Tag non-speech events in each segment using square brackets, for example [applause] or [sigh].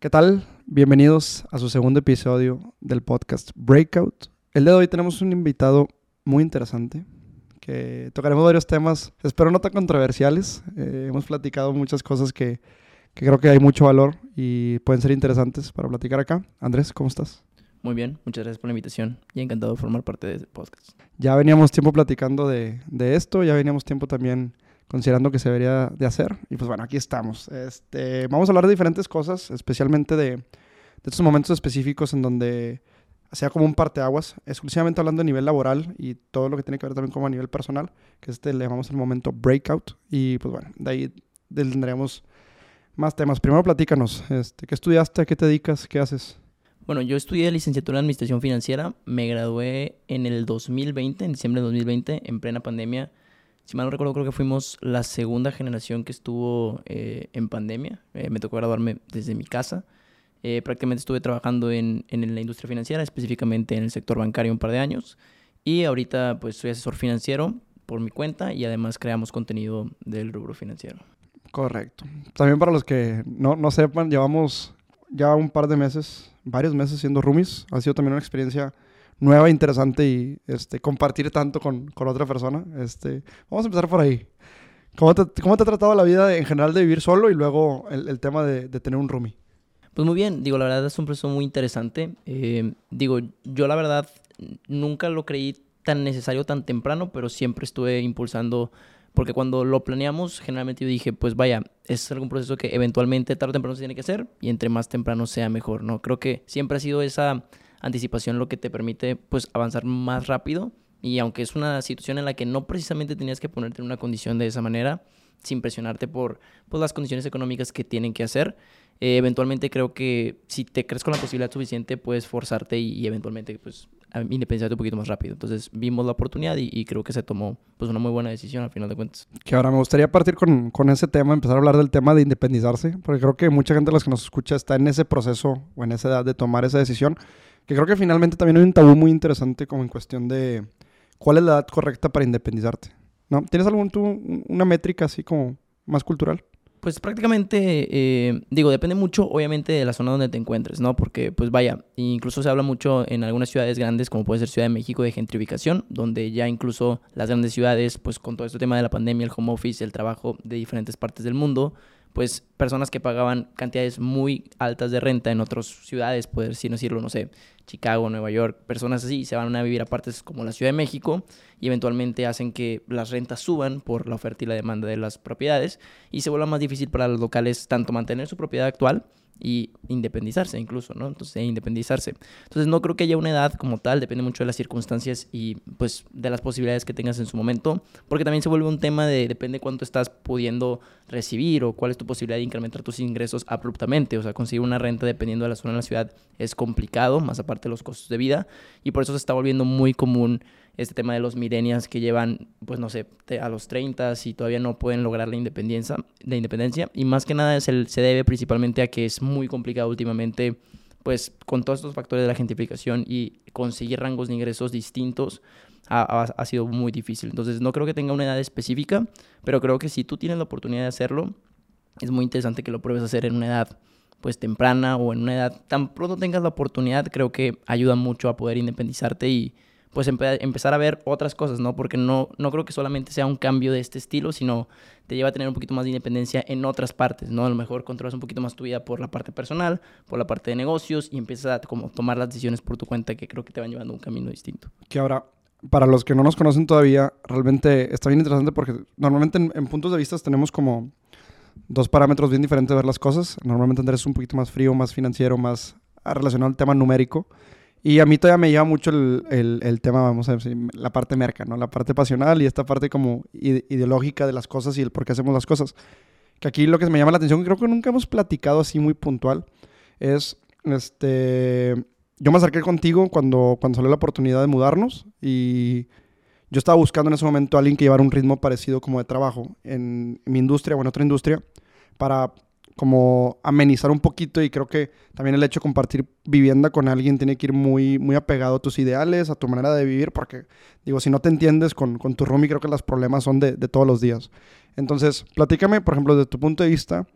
¿Qué tal? Bienvenidos a su segundo episodio del podcast Breakout. El día de hoy tenemos un invitado muy interesante que tocaremos varios temas, espero no tan controversiales. Eh, hemos platicado muchas cosas que, que creo que hay mucho valor y pueden ser interesantes para platicar acá. Andrés, ¿cómo estás? Muy bien, muchas gracias por la invitación y encantado de formar parte de este podcast. Ya veníamos tiempo platicando de, de esto, ya veníamos tiempo también considerando que se debería de hacer. Y pues bueno, aquí estamos. Este, vamos a hablar de diferentes cosas, especialmente de, de estos momentos específicos en donde sea como un parteaguas, exclusivamente hablando a nivel laboral y todo lo que tiene que ver también como a nivel personal, que este le llamamos el momento breakout. Y pues bueno, de ahí tendríamos más temas. Primero platícanos, este, ¿qué estudiaste? ¿A qué te dedicas? ¿Qué haces? Bueno, yo estudié licenciatura en Administración Financiera, me gradué en el 2020, en diciembre de 2020, en plena pandemia si mal no recuerdo, creo que fuimos la segunda generación que estuvo eh, en pandemia. Eh, me tocó graduarme desde mi casa. Eh, prácticamente estuve trabajando en, en, la industria financiera, específicamente en el sector bancario un par de años. Y ahorita pues soy asesor financiero por mi cuenta y además creamos contenido del rubro financiero. Correcto. También para los que no, no sepan, llevamos ya un par de meses, varios meses siendo roomies. Ha sido también una experiencia nueva, interesante y este, compartir tanto con, con, otra persona. Este, vamos a empezar por ahí. ¿Cómo te, ¿Cómo te ha tratado la vida en general de vivir solo y luego el, el tema de, de, tener un roomie? Pues muy bien, digo, la verdad es un proceso muy interesante. Eh, digo, yo la verdad nunca lo creí tan necesario tan temprano, pero siempre estuve impulsando, porque cuando lo planeamos, generalmente yo dije, pues vaya, es algún proceso que eventualmente tarde o temprano se tiene que hacer y entre más temprano sea mejor, ¿no? Creo que siempre ha sido esa anticipación lo que te permite pues avanzar más rápido y aunque es una situación en la que no precisamente tenías que ponerte en una condición de esa manera, sin presionarte por pues, las condiciones económicas que tienen que hacer, eh, eventualmente creo que si te crees con la posibilidad suficiente, puedes forzarte y, y eventualmente pues independizarte un poquito más rápido. Entonces vimos la oportunidad y, y, creo que se tomó pues una muy buena decisión al final de cuentas. Que ahora me gustaría partir con, con, ese tema, empezar a hablar del tema de independizarse, porque creo que mucha gente de los que nos escucha está en ese proceso o en esa edad de tomar esa decisión que creo que finalmente también hay un tabú muy interesante como en cuestión de cuál es la edad correcta para independizarte. ¿No? ¿Tienes algún tú, una métrica así como más cultural? Pues prácticamente, eh, digo, depende mucho obviamente de la zona donde te encuentres, ¿no? Porque, pues vaya, incluso se habla mucho en algunas ciudades grandes, como puede ser Ciudad de México, de gentrificación, donde ya incluso las grandes ciudades, pues con todo este tema de la pandemia, el home office, el trabajo de diferentes partes del mundo, pues personas que pagaban cantidades muy altas de renta en otras ciudades, poder no decirlo, no sé, Chicago, Nueva York, personas así, se van a vivir a partes como la Ciudad de México y eventualmente hacen que las rentas suban por la oferta y la demanda de las propiedades y se vuelva más difícil para los locales tanto mantener su propiedad actual y independizarse incluso, ¿no? Entonces, e independizarse. Entonces, no creo que haya una edad como tal, depende mucho de las circunstancias y pues de las posibilidades que tengas en su momento, porque también se vuelve un tema de depende cuánto estás pudiendo recibir o cuál es tu posibilidad de incrementar tus ingresos abruptamente, o sea, conseguir una renta dependiendo de la zona de la ciudad es complicado, más aparte de los costos de vida, y por eso se está volviendo muy común este tema de los millennials que llevan, pues no sé, a los 30 y todavía no pueden lograr la independencia, la independencia. Y más que nada es el, se debe principalmente a que es muy complicado últimamente, pues con todos estos factores de la gentrificación y conseguir rangos de ingresos distintos ha, ha sido muy difícil. Entonces no creo que tenga una edad específica, pero creo que si tú tienes la oportunidad de hacerlo, es muy interesante que lo pruebes a hacer en una edad pues temprana o en una edad tan pronto tengas la oportunidad, creo que ayuda mucho a poder independizarte y pues empe empezar a ver otras cosas, ¿no? Porque no, no creo que solamente sea un cambio de este estilo, sino te lleva a tener un poquito más de independencia en otras partes, ¿no? A lo mejor controlas un poquito más tu vida por la parte personal, por la parte de negocios y empiezas a como tomar las decisiones por tu cuenta que creo que te van llevando a un camino distinto. Que ahora, para los que no nos conocen todavía, realmente está bien interesante porque normalmente en, en puntos de vista tenemos como dos parámetros bien diferentes de ver las cosas. Normalmente Andrés es un poquito más frío, más financiero, más relacionado al tema numérico. Y a mí todavía me lleva mucho el, el, el, tema, vamos a decir, la parte merca, ¿no? La parte pasional y esta parte como ideológica de las cosas y el por qué hacemos las cosas. Que aquí lo que me llama la atención, creo que nunca hemos platicado así muy puntual, es, este, yo me acerqué contigo cuando, cuando salió la oportunidad de mudarnos y yo estaba buscando en ese momento a alguien que llevara un ritmo parecido como de trabajo en mi industria o en otra industria para como amenizar un poquito y creo que también el hecho de compartir vivienda con alguien tiene que ir muy, muy apegado a tus ideales, a tu manera de vivir, porque digo, si no te entiendes con, con tu roomie, creo que los problemas son de, de, todos los días. Entonces, platícame, por ejemplo, desde tu punto de vista,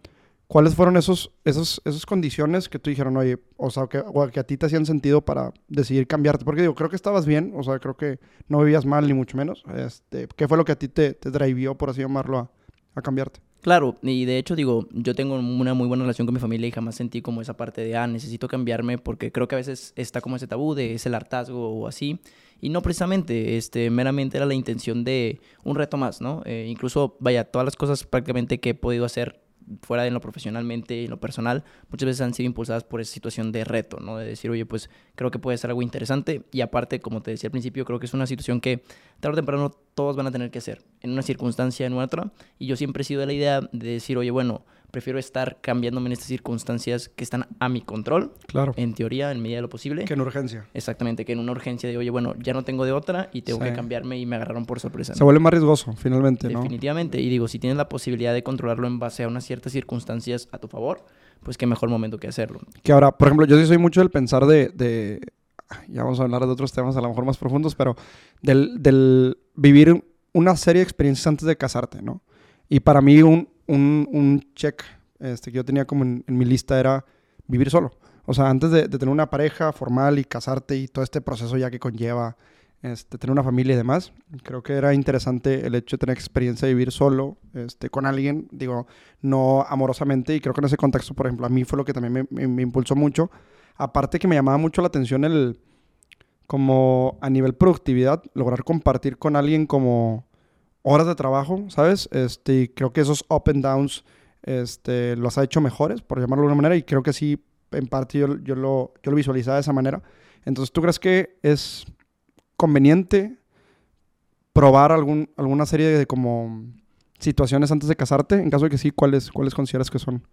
¿cuáles fueron esos, esos, esas condiciones que tú dijeron, oye, o sea, que, o que a ti te hacían sentido para decidir cambiarte? Porque digo, creo que estabas bien, o sea, creo que no vivías mal ni mucho menos. Este, ¿Qué fue lo que a ti te, te drivió, por así llamarlo, a, a cambiarte? Claro, y de hecho digo, yo tengo una muy buena relación con mi familia y jamás sentí como esa parte de, ah, necesito cambiarme porque creo que a veces está como ese tabú de es el hartazgo o así. Y no precisamente, este, meramente era la intención de un reto más, ¿no? Eh, incluso, vaya, todas las cosas prácticamente que he podido hacer fuera de lo profesionalmente y lo personal, muchas veces han sido impulsadas por esa situación de reto, ¿no? De decir, oye, pues creo que puede ser algo interesante y aparte, como te decía al principio, creo que es una situación que tarde o temprano todos van a tener que hacer en una circunstancia en otra y yo siempre he sido de la idea de decir, oye, bueno, prefiero estar cambiándome en estas circunstancias que están a mi control. Claro. En teoría, en medida de lo posible. Que en urgencia. Exactamente, que en una urgencia de, oye, bueno, ya no tengo de otra y tengo que cambiarme y me agarraron por sorpresa. Se vuelve más riesgoso, finalmente, ¿no? Definitivamente. Y digo, si tienes la posibilidad de controlarlo en base a unas ciertas circunstancias a tu favor, pues qué mejor momento que hacerlo. Que ahora, por ejemplo, yo sí soy mucho del pensar de, de ya vamos a hablar de otros temas a lo mejor más profundos, pero del, del vivir una serie de experiencias antes de casarte, ¿no? Y para mí un, un, un check este, que yo tenía como en, mi lista era vivir solo. O sea, antes de, tener una pareja formal y casarte y todo este proceso ya que conlleva este, tener una familia y demás, creo que era interesante el hecho de tener experiencia de vivir solo este, con alguien, digo, no amorosamente. Y creo que en ese contexto, por ejemplo, a mí fue lo que también me, me impulsó mucho. Aparte que me llamaba mucho la atención el, como a nivel productividad, lograr compartir con alguien como horas de trabajo, ¿sabes? Este, y creo que esos up and downs este, los ha hecho mejores, por llamarlo de alguna manera, y creo que sí, en parte yo, yo, lo, yo lo visualizaba de esa manera. Entonces, ¿tú crees que es conveniente probar algún, alguna serie de como situaciones antes de casarte? En caso de que sí, ¿cuáles, cuáles consideras que son?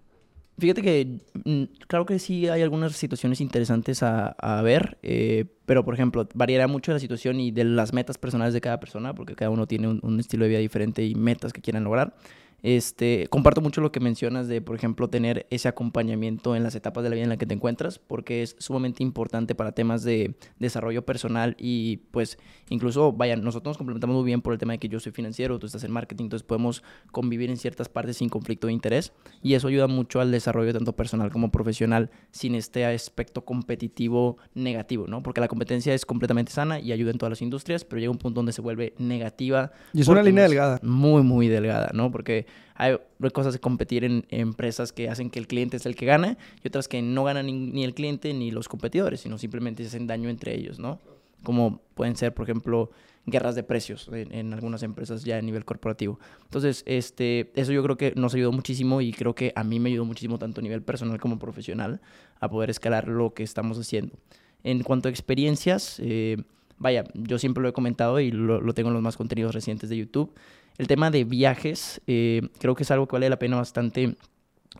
Fíjate que mm, claro que sí hay algunas situaciones interesantes a, ver, eh, pero por ejemplo, variará mucho la situación y de las metas personales de cada persona, porque cada uno tiene un, un estilo de vida diferente y metas que quieran lograr. Este, comparto mucho lo que mencionas de, por ejemplo, tener ese acompañamiento en las etapas de la vida en la que te encuentras, porque es sumamente importante para temas de desarrollo personal y pues incluso, vaya, nosotros nos complementamos muy bien por el tema de que yo soy financiero, tú estás en marketing, entonces podemos convivir en ciertas partes sin conflicto de interés y eso ayuda mucho al desarrollo tanto personal como profesional sin este aspecto competitivo negativo, ¿no? Porque la competencia es completamente sana y ayuda en todas las industrias, pero llega un punto donde se vuelve negativa. Y es una línea delgada. Muy, muy delgada, ¿no? Porque hay cosas de competir en, empresas que hacen que el cliente es el que gana y otras que no ganan ni, el cliente ni los competidores, sino simplemente se hacen daño entre ellos, ¿no? Como pueden ser, por ejemplo, guerras de precios en, algunas empresas ya a nivel corporativo. Entonces, este, eso yo creo que nos ayudó muchísimo y creo que a mí me ayudó muchísimo tanto a nivel personal como profesional a poder escalar lo que estamos haciendo. En cuanto a experiencias, eh, vaya, yo siempre lo he comentado y lo, lo, tengo en los más contenidos recientes de YouTube. El tema de viajes, eh, creo que es algo que vale la pena bastante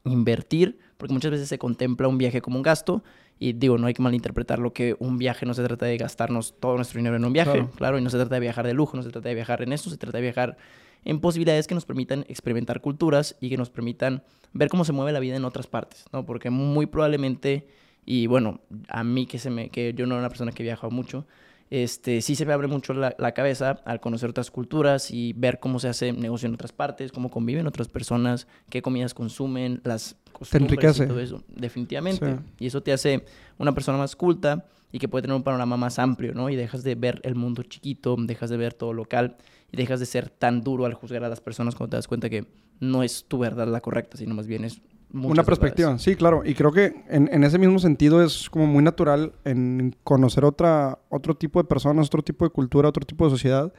invertir, porque muchas veces se contempla un viaje como un gasto. Y digo, no hay que malinterpretarlo que un viaje no se trata de gastarnos todo nuestro dinero en un viaje, claro. y no se trata de viajar de lujo, no se trata de viajar en eso, se trata de viajar en posibilidades que nos permitan experimentar culturas y que nos permitan ver cómo se mueve la vida en otras partes, ¿no? Porque muy probablemente, y bueno, a mí que, se me, que yo no era una persona que viaja mucho, este, sí se me abre mucho la, cabeza al conocer otras culturas y ver cómo se hace negocio en otras partes, cómo conviven otras personas, qué comidas consumen, las costumbres y todo eso. Definitivamente. Y eso te hace una persona más culta y que puede tener un panorama más amplio, ¿no? Y dejas de ver el mundo chiquito, dejas de ver todo local y dejas de ser tan duro al juzgar a las personas cuando te das cuenta que no es tu verdad la correcta, sino más bien es una perspectiva, sí, claro. Y creo que en, ese mismo sentido es como muy natural en conocer otra, otro tipo de personas, otro tipo de cultura, otro tipo de sociedad.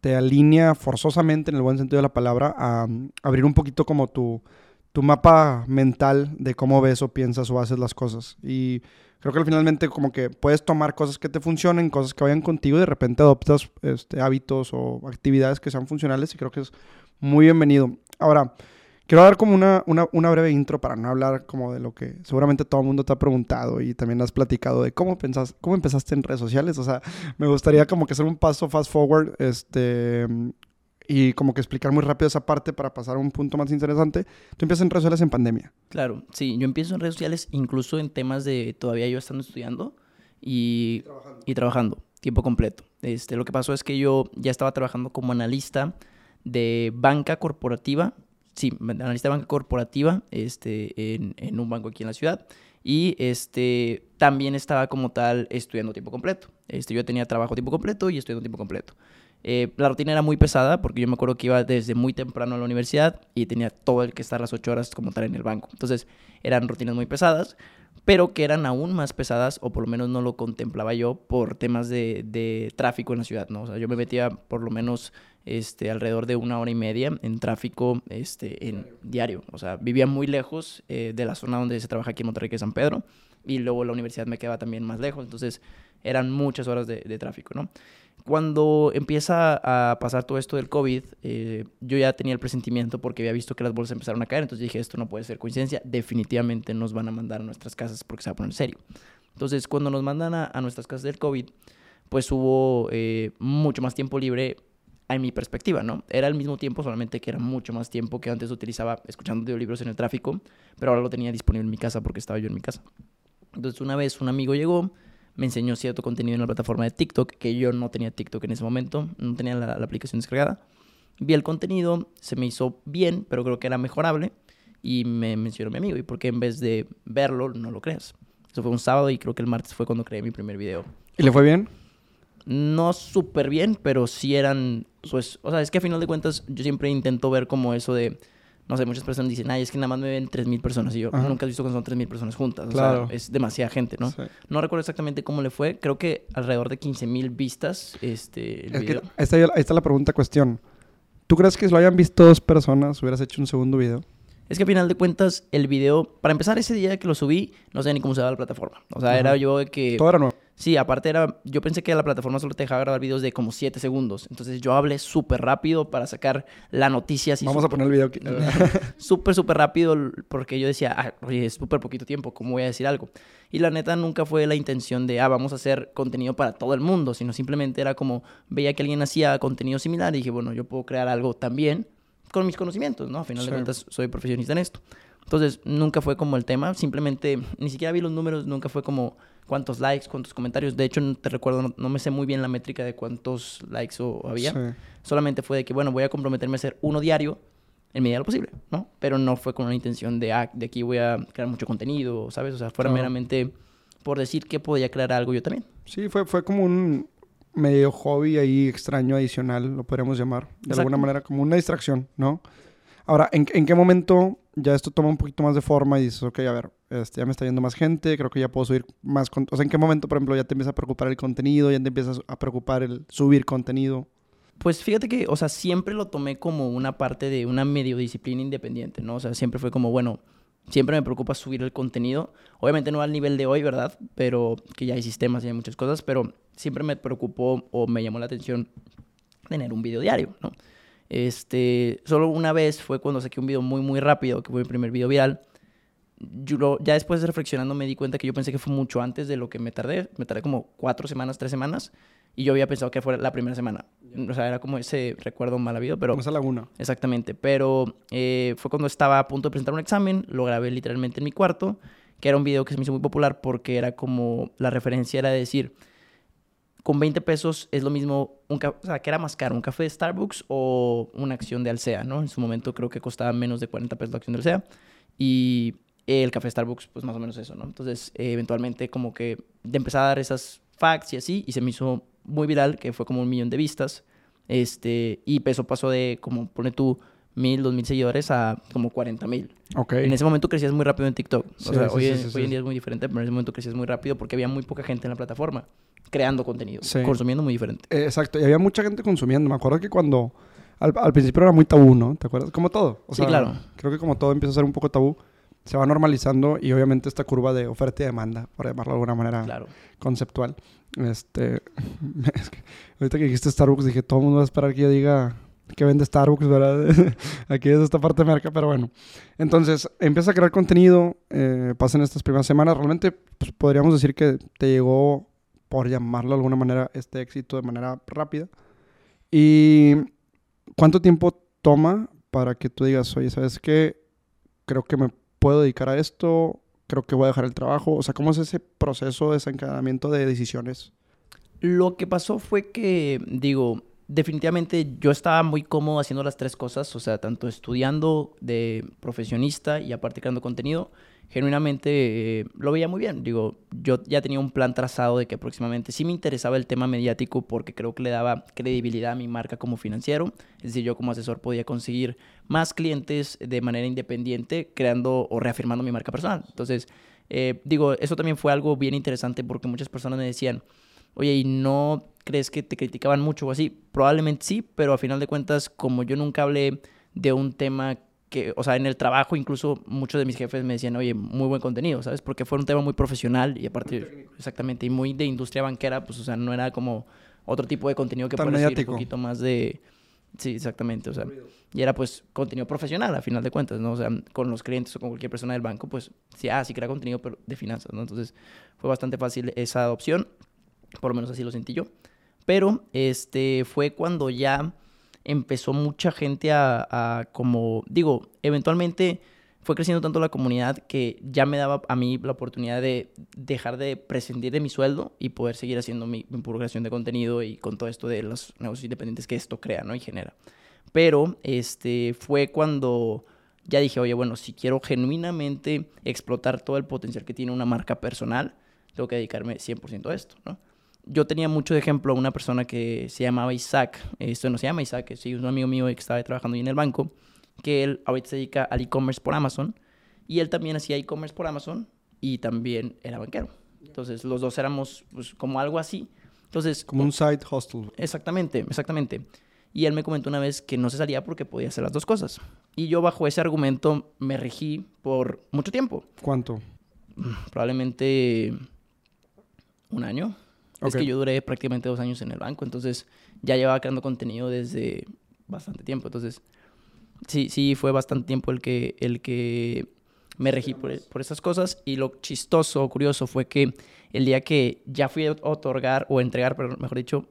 Te alinea forzosamente, en el buen sentido de la palabra, a, abrir un poquito como tu, tu mapa mental de cómo ves o piensas o haces las cosas. Y creo que finalmente como que puedes tomar cosas que te funcionen, cosas que vayan contigo y de repente adoptas este, hábitos o actividades que sean funcionales y creo que es muy bienvenido. Ahora, Quiero dar como una, una, una, breve intro para no hablar como de lo que seguramente todo el mundo te ha preguntado y también has platicado de cómo, pensás, cómo empezaste en redes sociales. O sea, me gustaría como que hacer un paso fast forward este, y como que explicar muy rápido esa parte para pasar a un punto más interesante. Tú empiezas en redes sociales en pandemia. Claro, sí, yo empiezo en redes sociales incluso en temas de todavía yo estando estudiando y, trabajando, y trabajando tiempo completo. Este, lo que pasó es que yo ya estaba trabajando como analista de banca corporativa sí, analista de banca corporativa este, en, en un banco aquí en la ciudad. Y este, también estaba como tal estudiando tiempo completo. Este, yo tenía trabajo tiempo completo y estudiando tiempo completo. Eh, la rutina era muy pesada porque yo me acuerdo que iba desde muy temprano a la universidad y tenía todo el que estar las ocho horas como tal en el banco. Entonces eran rutinas muy pesadas, pero que eran aún más pesadas o por lo menos no lo contemplaba yo por temas de, de tráfico en la ciudad. ¿no? O sea, yo me metía por lo menos este, alrededor de una hora y media en tráfico este, en diario. O sea, vivía muy lejos eh, de la zona donde se trabaja aquí en Monterrey, que es San Pedro, y luego la universidad me quedaba también más lejos, entonces eran muchas horas de, tráfico, ¿no? Cuando empieza a pasar todo esto del COVID, eh, yo ya tenía el presentimiento porque había visto que las bolsas empezaron a caer, entonces dije, esto no puede ser coincidencia, definitivamente nos van a mandar a nuestras casas porque se va a poner serio. Entonces, cuando nos mandan a, nuestras casas del COVID, pues hubo eh, mucho más tiempo libre en mi perspectiva, ¿no? Era el mismo tiempo, solamente que era mucho más tiempo que antes utilizaba escuchando audiolibros en el tráfico, pero ahora lo tenía disponible en mi casa porque estaba yo en mi casa. Entonces una vez un amigo llegó, me enseñó cierto contenido en la plataforma de TikTok, que yo no tenía TikTok en ese momento, no tenía la, aplicación descargada. Vi el contenido, se me hizo bien, pero creo que era mejorable, y me mencionó mi amigo, ¿y por qué en vez de verlo no lo creas? Eso fue un sábado y creo que el martes fue cuando creé mi primer video. ¿Y le fue bien? No súper bien, pero sí eran, pues, o sea, es que a final de cuentas yo siempre intento ver como eso de, no sé, muchas personas dicen, ay, es que nada más me ven 3.000 personas y yo nunca he visto cuando son 3.000 personas juntas, claro. o sea, es demasiada gente, ¿no? No recuerdo exactamente cómo le fue, creo que alrededor de 15.000 vistas, este, el video. ahí, está, ahí está la pregunta cuestión. ¿Tú crees que si lo hayan visto dos personas hubieras hecho un segundo video? Es que a final de cuentas, el video, para empezar ese día que lo subí, no sé ni cómo se daba la plataforma. O sea, era yo de que... Todo era nuevo. Sí, aparte era, yo pensé que la plataforma solo te dejaba grabar videos de como 7 segundos. Entonces yo hablé súper rápido para sacar la noticia. Así Vamos a poner el video aquí. [laughs] súper, súper rápido porque yo decía, ah, oye, es súper poquito tiempo, ¿cómo voy a decir algo? Y la neta nunca fue la intención de, ah, vamos a hacer contenido para todo el mundo, sino simplemente era como, veía que alguien hacía contenido similar y dije, bueno, yo puedo crear algo también con mis conocimientos, ¿no? A final de cuentas soy profesionista en esto. Entonces nunca fue como el tema, simplemente ni siquiera vi los números, nunca fue como cuántos likes, cuántos comentarios. De hecho, no te recuerdo, no, me sé muy bien la métrica de cuántos likes o, había. Solamente fue de que, bueno, voy a comprometerme a hacer uno diario en medida de lo posible, ¿no? Pero no fue con una intención de, ah, de aquí voy a crear mucho contenido, ¿sabes? O sea, fuera meramente por decir que podía crear algo yo también. Sí, fue, fue como un medio hobby ahí extraño adicional, lo podríamos llamar. De alguna manera, como una distracción, ¿no? Ahora, ¿en, ¿en qué momento ya esto toma un poquito más de forma y dices, ok, a ver, este, ya me está yendo más gente, creo que ya puedo subir más... O sea, ¿en qué momento, por ejemplo, ya te empieza a preocupar el contenido, ya te empiezas a preocupar el subir contenido? Pues fíjate que, o sea, siempre lo tomé como una parte de una medio disciplina independiente, ¿no? O sea, siempre fue como, bueno, siempre me preocupa subir el contenido. Obviamente no al nivel de hoy, ¿verdad? Pero que ya hay sistemas y hay muchas cosas, pero siempre me preocupó o me llamó la atención tener un video diario, ¿no? Este, solo una vez fue cuando saqué un video muy, muy rápido, que fue mi primer video viral. Yo, ya después de reflexionando me di cuenta que yo pensé que fue mucho antes de lo que me tardé. Me tardé como cuatro semanas, tres semanas. Y yo había pensado que fue la primera semana. O sea, era como ese recuerdo mal habido, pero... Esa laguna. Exactamente. Pero eh, fue cuando estaba a punto de presentar un examen. Lo grabé literalmente en mi cuarto. Que era un video que se me hizo muy popular porque era como... La referencia era decir con 20 pesos es lo mismo, un o sea, ¿qué era más caro? ¿Un café de Starbucks o una acción de Alsea, no? En su momento creo que costaba menos de 40 pesos la acción de Alsea. Y el café de Starbucks, pues más o menos eso, ¿no? Entonces, eventualmente como que de empezar a dar esas facts y así, y se me hizo muy viral, que fue como un millón de vistas. Este, y peso pasó de, como pone tú, mil, dos mil seguidores a como 40 mil. Okay. En ese momento crecías muy rápido en TikTok. o sea, hoy, hoy en día es muy diferente, pero en ese momento crecías muy rápido porque había muy poca gente en la plataforma creando contenido, consumiendo muy diferente. Eh, exacto, y había mucha gente consumiendo. Me acuerdo que cuando al, principio era muy tabú, ¿no? ¿Te acuerdas? Como todo. sí, claro. Creo que como todo empieza a ser un poco tabú, se va normalizando y obviamente esta curva de oferta y demanda, por llamarlo de alguna manera conceptual. Este, [laughs] ahorita que dijiste Starbucks, dije, todo el mundo va a esperar que yo diga que vende Starbucks, ¿verdad? [laughs] Aquí es esta parte de marca, pero bueno. Entonces, empieza a crear contenido, eh, pasan estas primeras semanas. Realmente, pues, podríamos decir que te llegó por llamarlo de alguna manera, este éxito de manera rápida. ¿Y cuánto tiempo toma para que tú digas, oye, ¿sabes qué? Creo que me puedo dedicar a esto, creo que voy a dejar el trabajo. O sea, ¿cómo es ese proceso de desencadenamiento de decisiones? Lo que pasó fue que, digo, definitivamente yo estaba muy cómodo haciendo las tres cosas, o sea, tanto estudiando de profesionista y aparte creando contenido, genuinamente eh, lo veía muy bien. Digo, yo ya tenía un plan trazado de que próximamente sí me interesaba el tema mediático porque creo que le daba credibilidad a mi marca como financiero. Es decir, yo como asesor podía conseguir más clientes de manera independiente creando o reafirmando mi marca personal. Entonces, eh, digo, eso también fue algo bien interesante porque muchas personas me decían, oye, ¿y no crees que te criticaban mucho o así? Probablemente sí, pero a final de cuentas, como yo nunca hablé de un tema que, o sea, en el trabajo incluso muchos de mis jefes me decían, oye, muy buen contenido, ¿sabes? Porque fue un tema muy profesional y aparte, exactamente, y muy de industria banquera, pues, o sea, no era como otro tipo de contenido que puede ser un poquito más de... Sí, exactamente, o sea, y era pues contenido profesional a final de cuentas, ¿no? O sea, con los clientes o con cualquier persona del banco, pues sí, ah, sí crea contenido, pero de finanzas, ¿no? Entonces fue bastante fácil esa adopción. Por lo menos así lo sentí yo. Pero este fue cuando ya empezó mucha gente a, como, digo, eventualmente fue creciendo tanto la comunidad que ya me daba a mí la oportunidad de dejar de prescindir de mi sueldo y poder seguir haciendo mi, mi de contenido y con todo esto de los negocios independientes que esto crea, ¿no? Y genera. Pero este fue cuando ya dije, oye, bueno, si quiero genuinamente explotar todo el potencial que tiene una marca personal, tengo que dedicarme 100% a esto, ¿no? Yo tenía mucho de ejemplo a una persona que se llamaba Isaac, esto no se llama Isaac, es un amigo mío que estaba trabajando ahí en el banco, que él ahorita se dedica al e-commerce por Amazon, y él también hacía e-commerce por Amazon y también era banquero. Entonces los dos éramos pues, como algo así. Entonces, como un side hustle. Exactamente, exactamente. Y él me comentó una vez que no se salía porque podía hacer las dos cosas. Y yo bajo ese argumento me regí por mucho tiempo. ¿Cuánto? Probablemente un año. Es que yo duré prácticamente dos años en el banco, entonces ya llevaba creando contenido desde bastante tiempo. Entonces, sí, sí, fue bastante tiempo el que, el que me regí por, por esas cosas. Y lo chistoso o curioso fue que el día que ya fui a otorgar o entregar, pero mejor dicho,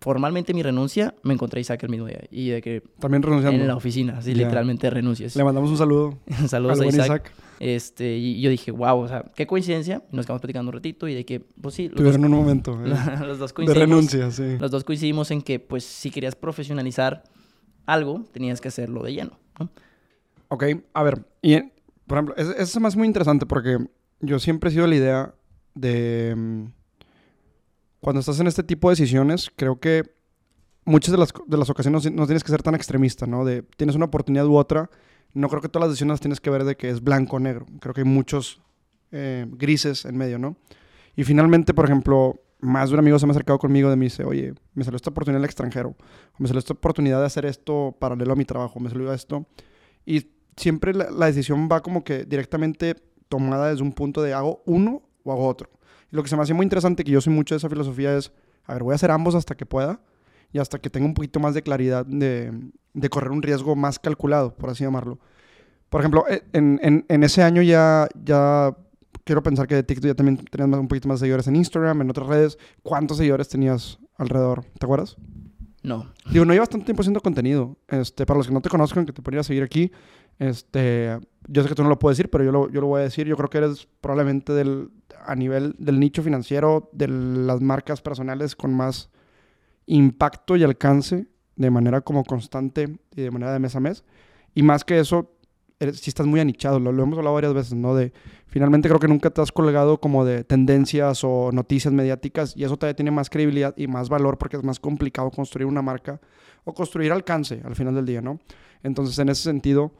formalmente mi renuncia, me encontré a Isaac el mismo día. Y de que... También renunciando. En la oficina, así literalmente renuncias. Le mandamos un saludo. [laughs] Saludos a Isaac. Este, y yo dije, wow, o sea, qué coincidencia. Y nos quedamos platicando un ratito y de que, pues sí. Tuvieron un momento. [laughs] Eh, los dos coincidimos. De renuncia, sí. Los dos coincidimos en que, pues, si querías profesionalizar algo, tenías que hacerlo de lleno, ¿no? Ok, a ver, y por ejemplo, eso es más muy interesante porque yo siempre he sido la idea de mm, cuando estás en este tipo de decisiones, creo que muchas de las, de las ocasiones no, tienes que ser tan extremista, ¿no? De tienes una oportunidad u otra. No creo que todas las decisiones tienes que ver de que es blanco o negro. Creo que hay muchos eh, grises en medio, ¿no? Y finalmente, por ejemplo, más de un amigo se me ha acercado conmigo y me dice, oye, me salió esta oportunidad en el extranjero, me salió esta oportunidad de hacer esto paralelo a mi trabajo, me salió esto. Y siempre la, la decisión va como que directamente tomada desde un punto de hago uno o hago otro lo que se me hace muy interesante, que yo soy mucho de esa filosofía, es, a ver, voy a hacer ambos hasta que pueda y hasta que tenga un poquito más de claridad de, correr un riesgo más calculado, por así llamarlo. Por ejemplo, eh, en, ese año ya, ya quiero pensar que de TikTok ya también tenías un poquito más de seguidores en Instagram, en otras redes. ¿Cuántos seguidores tenías alrededor? ¿Te acuerdas? No. Digo, no llevas tanto tiempo haciendo contenido. Este, para los que no te conozcan, que te podría seguir aquí, este, yo sé que tú no lo puedes decir, pero yo lo, yo lo voy a decir. Yo creo que eres probablemente del, a nivel del nicho financiero, de las marcas personales con más impacto y alcance de manera como constante y de manera de mes a mes. Y más que eso, si estás muy anichado, lo, lo, hemos hablado varias veces, ¿no? De finalmente creo que nunca te has colgado como de tendencias o noticias mediáticas y eso todavía tiene más credibilidad y más valor porque es más complicado construir una marca o construir alcance al final del día, ¿no? Entonces, en ese sentido,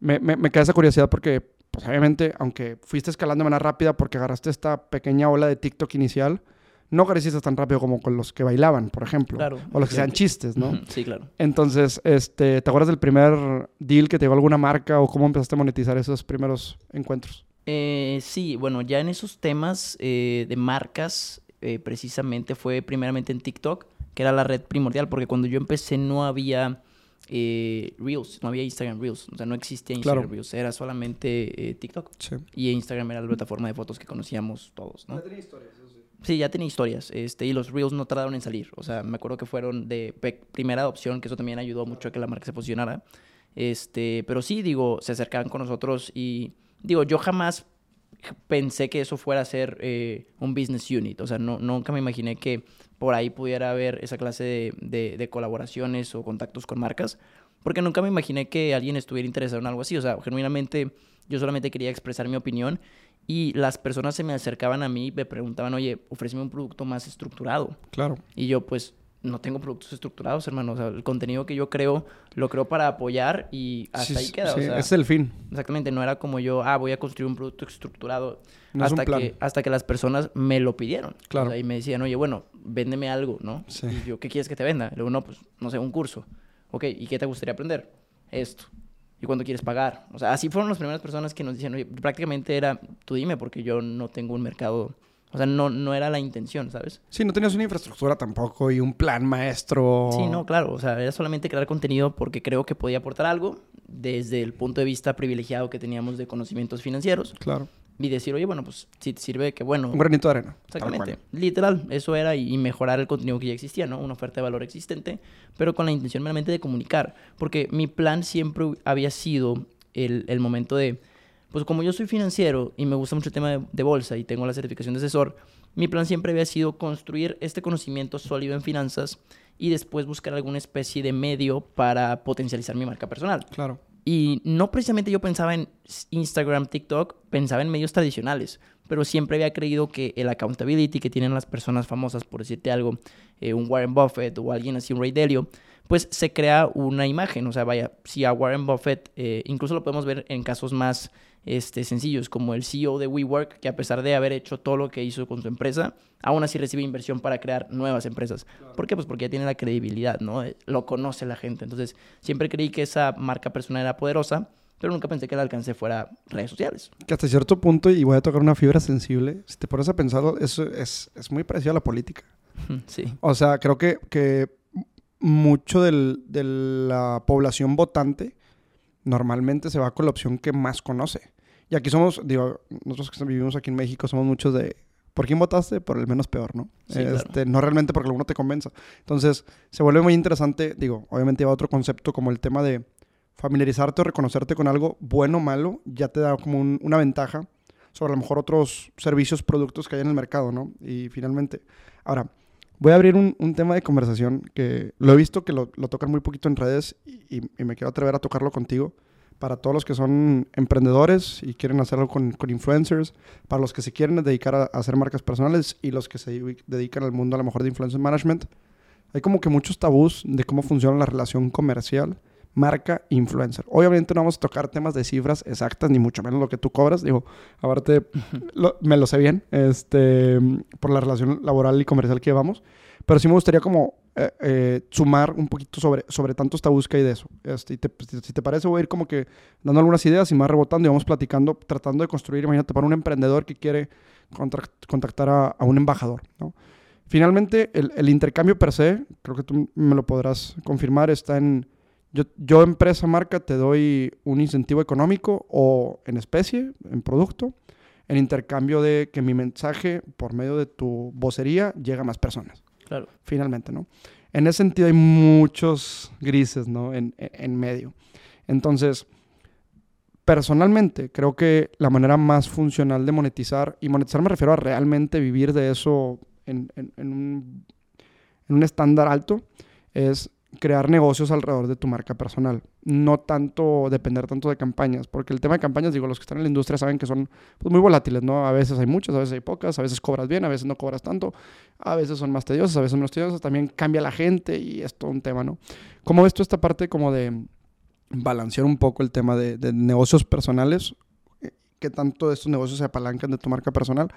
me, me, me queda esa curiosidad porque, pues obviamente, aunque fuiste escalando de manera rápida porque agarraste esta pequeña ola de TikTok inicial, no creciste tan rápido como con los que bailaban, por ejemplo. Claro. O los que sean chistes, ¿no? Sí, claro. Entonces, este, ¿te acuerdas del primer deal que te dio alguna marca o cómo empezaste a monetizar esos primeros encuentros? Eh, sí, bueno, ya en esos temas eh, de marcas, eh, precisamente fue primeramente en TikTok, que era la red primordial, porque cuando yo empecé no había Reels, no había Instagram Reels, o sea, no existía Instagram Reels, era solamente TikTok. Sí. Y Instagram era la plataforma de fotos que conocíamos todos, ¿no? tenía historias, Sí, ya tenía historias. Este, y los Reels no tardaron en salir. O sea, me acuerdo que fueron de primera adopción, que eso también ayudó mucho a que la marca se posicionara. Este, pero sí, digo, se acercaban con nosotros y digo, yo jamás pensé que eso fuera a ser eh, un business unit. O sea, no, nunca me imaginé que por ahí pudiera haber esa clase de, de, de, colaboraciones o contactos con marcas, porque nunca me imaginé que alguien estuviera interesado en algo así. O sea, genuinamente yo solamente quería expresar mi opinión y las personas se me acercaban a mí y me preguntaban, oye, ofréceme un producto más estructurado. Claro. Y yo, pues, no tengo productos estructurados, hermano. O sea, el contenido que yo creo, lo creo para apoyar y hasta ahí queda. Sí, o sea, es el fin. Exactamente, no era como yo, ah, voy a construir un producto estructurado. No hasta, que, hasta que las personas me lo pidieron. Claro. O sea, y me decían, oye, bueno, véndeme algo, ¿no? Sí. Y yo, ¿qué quieres que te venda? luego, no, pues, no sé, un curso. Ok, ¿y qué te gustaría aprender? Esto. ¿Y cuándo quieres pagar? O sea, así fueron las primeras personas que nos decían, oye, prácticamente era, tú dime, porque yo no tengo un mercado o sea, no, no era la intención, ¿sabes? Sí, no tenías una infraestructura tampoco y un plan maestro. Sí, no, claro. O sea, era solamente crear contenido porque creo que podía aportar algo desde el punto de vista privilegiado que teníamos de conocimientos financieros. Claro. Y decir, oye, bueno, pues si te sirve, que bueno. Un granito de arena. Exactamente. Literal, eso era y mejorar el contenido que ya existía, ¿no? Una oferta de valor existente, pero con la intención meramente de comunicar. Porque mi plan siempre había sido el, el momento de pues como yo soy financiero y me gusta mucho el tema de, bolsa y tengo la certificación de asesor, mi plan siempre había sido construir este conocimiento sólido en finanzas y después buscar alguna especie de medio para potencializar mi marca personal. Claro. Y no precisamente yo pensaba en Instagram, TikTok, pensaba en medios tradicionales, pero siempre había creído que el accountability que tienen las personas famosas, por decirte algo, eh, un Warren Buffett o alguien así, un Ray Dalio, pues se crea una imagen. O sea, vaya, si a Warren Buffett, eh, incluso lo podemos ver en casos más este, sencillos, como el CEO de WeWork, que a pesar de haber hecho todo lo que hizo con su empresa, aún así recibe inversión para crear nuevas empresas. ¿Por qué? Pues porque ya tiene la credibilidad, ¿no? Eh, lo conoce la gente. Entonces, siempre creí que esa marca personal era poderosa, pero nunca pensé que el alcance fuera redes sociales. Que hasta cierto punto, y voy a tocar una fibra sensible, si te pones a pensarlo, eso es, es muy parecido a la política. [laughs] Sí. O sea, creo que, que mucho del, de la población votante normalmente se va con la opción que más conoce. Y aquí somos, digo, nosotros que vivimos aquí en México somos muchos de, ¿por quién votaste? Por el menos peor, ¿no? Sí, este, claro. No realmente porque alguno te convenza. Entonces, se vuelve muy interesante, digo, obviamente lleva otro concepto como el tema de familiarizarte o reconocerte con algo bueno o malo, ya te da como un, una ventaja sobre a lo mejor otros servicios, productos que hay en el mercado, ¿no? Y finalmente, ahora, voy a abrir un, un tema de conversación que lo he visto que lo, lo tocan muy poquito en redes y, y, me quiero atrever a tocarlo contigo. Para todos los que son emprendedores y quieren hacerlo con, con influencers, para los que se quieren dedicar a, a, hacer marcas personales y los que se dedican al mundo a lo mejor de influencer management, hay como que muchos tabús de cómo funciona la relación comercial marca influencer. Obviamente no vamos a tocar temas de cifras exactas, ni mucho menos lo que tú cobras. Digo, aparte, lo, me lo sé bien, este, por la relación laboral y comercial que llevamos. Pero sí me gustaría como eh, eh, sumar un poquito sobre, sobre tantos tabús que hay de eso. Este, y te, si te parece, voy a ir como que dando algunas ideas y más rebotando y vamos platicando, tratando de construir, imagínate, para un emprendedor que quiere contactar a, a un embajador, ¿no? Finalmente, el, el intercambio per se, creo que tú me lo podrás confirmar, está en yo, yo, empresa, marca, te doy un incentivo económico o en especie, en producto, en intercambio de que mi mensaje, por medio de tu vocería, llegue a más personas. Claro. Finalmente, ¿no? En ese sentido hay muchos grises, ¿no? En, en medio. Entonces, personalmente, creo que la manera más funcional de monetizar, y monetizar me refiero a realmente vivir de eso en, en, en un, en un estándar alto, es crear negocios alrededor de tu marca personal. No tanto depender tanto de campañas, porque el tema de campañas, digo, los que están en la industria saben que son pues, muy volátiles, ¿no? A veces hay muchas, a veces hay pocas, a veces cobras bien, a veces no cobras tanto, a veces son más tediosas, a veces menos tediosas, también cambia la gente y es todo un tema, ¿no? ¿Cómo ves tú esta parte como de balancear un poco el tema de, de negocios personales? ¿Qué tanto de estos negocios se apalancan de tu marca personal?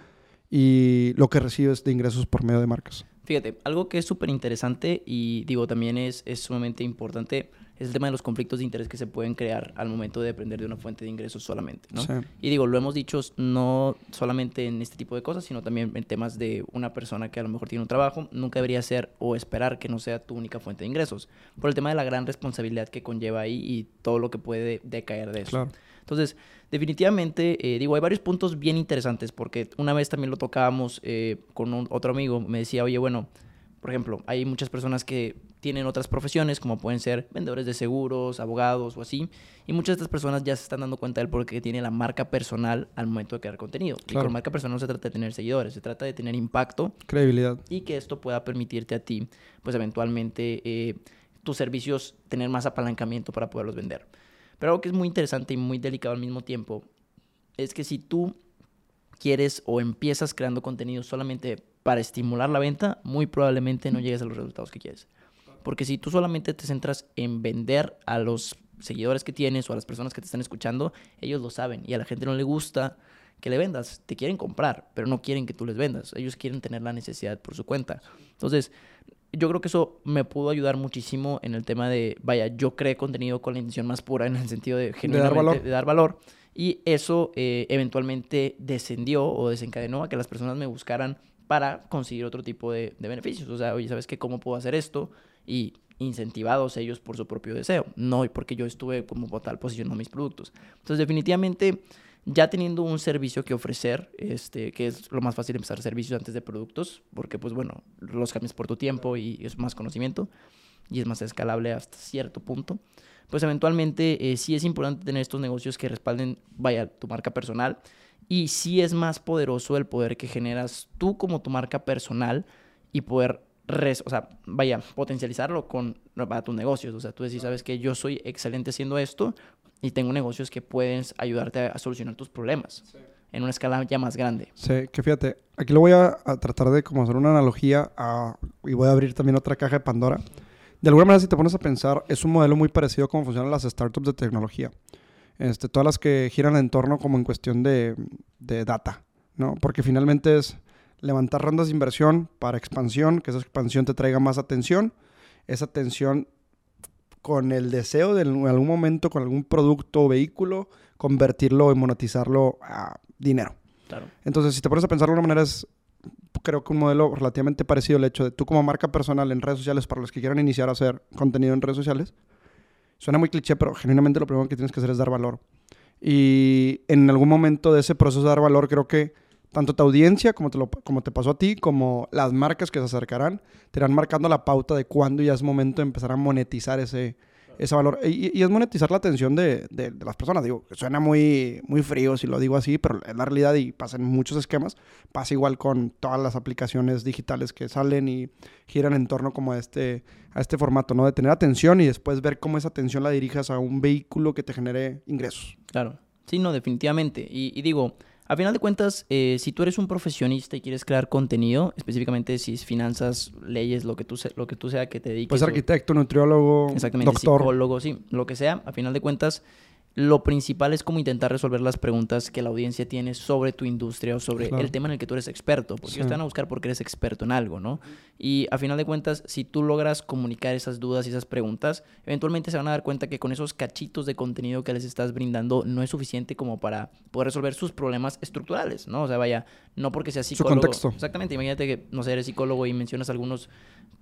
Y lo que recibes de ingresos por medio de marcas. Fíjate, algo que es súper interesante y digo también es, es sumamente importante es el tema de los conflictos de interés que se pueden crear al momento de depender de una fuente de ingresos solamente, ¿no? Sí. Y digo, lo hemos dicho no solamente en este tipo de cosas, sino también en temas de una persona que a lo mejor tiene un trabajo, nunca debería ser o esperar que no sea tu única fuente de ingresos, por el tema de la gran responsabilidad que conlleva ahí y todo lo que puede decaer de eso. Claro. Entonces, definitivamente, eh, digo, hay varios puntos bien interesantes, porque una vez también lo tocábamos eh, con un, otro amigo, me decía, oye, bueno, por ejemplo, hay muchas personas que tienen otras profesiones, como pueden ser vendedores de seguros, abogados o así. Y muchas de estas personas ya se están dando cuenta del por qué tiene la marca personal al momento de crear contenido. Y con marca personal no se trata de tener seguidores, se trata de tener impacto. Credibilidad. Y que esto pueda permitirte a ti, pues eventualmente, eh, tus servicios tener más apalancamiento para poderlos vender. Pero algo que es muy interesante y muy delicado al mismo tiempo es que si tú quieres o empiezas creando contenido solamente para estimular la venta, muy probablemente no llegues a los resultados que quieres. Porque si tú solamente te centras en vender a los seguidores que tienes o a las personas que te están escuchando, ellos lo saben y a la gente no le gusta que le vendas. Te quieren comprar, pero no quieren que tú les vendas. Ellos quieren tener la necesidad por su cuenta. Entonces, yo creo que eso me pudo ayudar muchísimo en el tema de, vaya, yo creé contenido con la intención más pura en el sentido de, de dar valor. De dar valor y eso eh, eventualmente descendió o desencadenó a que las personas me buscaran para conseguir otro tipo de, de beneficios. O sea, oye, ¿sabes qué? ¿Cómo puedo hacer esto? Y incentivados ellos por su propio deseo, no porque yo estuve como tal posicionando mis productos. Entonces, definitivamente, ya teniendo un servicio que ofrecer, este, que es lo más fácil empezar servicios antes de productos, porque pues bueno, los cambias por tu tiempo y es más conocimiento y es más escalable hasta cierto punto pues eventualmente eh, sí es importante tener estos negocios que respalden, vaya, tu marca personal. Y sí es más poderoso el poder que generas tú como tu marca personal y poder, res o sea, vaya, potencializarlo con, para tus negocios. O sea, tú decís, sabes que yo soy excelente haciendo esto y tengo negocios que pueden ayudarte a, solucionar tus problemas. en una escala ya más grande. Sí, que fíjate, aquí lo voy a, tratar de como hacer una analogía a, y voy a abrir también otra caja de Pandora de alguna manera, si te pones a pensar, es un modelo muy parecido a cómo funcionan las startups de tecnología. Este, todas las que giran en torno como en cuestión de, de data, ¿no? Porque finalmente es levantar rondas de inversión para expansión, que esa expansión te traiga más atención, esa atención con el deseo de en algún momento, con algún producto o vehículo, convertirlo y monetizarlo a dinero. Claro. Entonces, si te pones a pensar de alguna manera, es creo que un modelo relativamente parecido al hecho de tú como marca personal en redes sociales para los que quieran iniciar a hacer contenido en redes sociales. Suena muy cliché, pero genuinamente lo primero que tienes que hacer es dar valor. Y en algún momento de ese proceso de dar valor, creo que tanto tu audiencia, como te, lo, como te pasó a ti, como las marcas que se acercarán, te irán marcando la pauta de cuándo ya es momento de empezar a monetizar ese, ese valor. Y, es monetizar la atención de, de, las personas. Digo, suena muy, muy frío si lo digo así, pero es la realidad y pasa en muchos esquemas. Pasa igual con todas las aplicaciones digitales que salen y giran en torno como a este, a este formato, ¿no? De tener atención y después ver cómo esa atención la dirijas a un vehículo que te genere ingresos. Claro. Sí, no, definitivamente. y, y digo, a final de cuentas, eh, si tú eres un profesionista y quieres crear contenido, específicamente si es finanzas, leyes, lo que tú, lo que tú sea que te dediques. Pues arquitecto, nutriólogo, exactamente, psicólogo, sí, lo que sea. A final de cuentas, lo principal es como intentar resolver las preguntas que la audiencia tiene sobre tu industria o sobre el tema en el que tú eres experto, porque ellos te van a buscar porque eres experto en algo, ¿no? Y a final de cuentas, si tú logras comunicar esas dudas y esas preguntas, eventualmente se van a dar cuenta que con esos cachitos de contenido que les estás brindando no es suficiente como para poder resolver sus problemas estructurales, ¿no? O sea, vaya, no porque sea psicólogo. Su contexto. Exactamente, imagínate que, no sé, eres psicólogo y mencionas algunos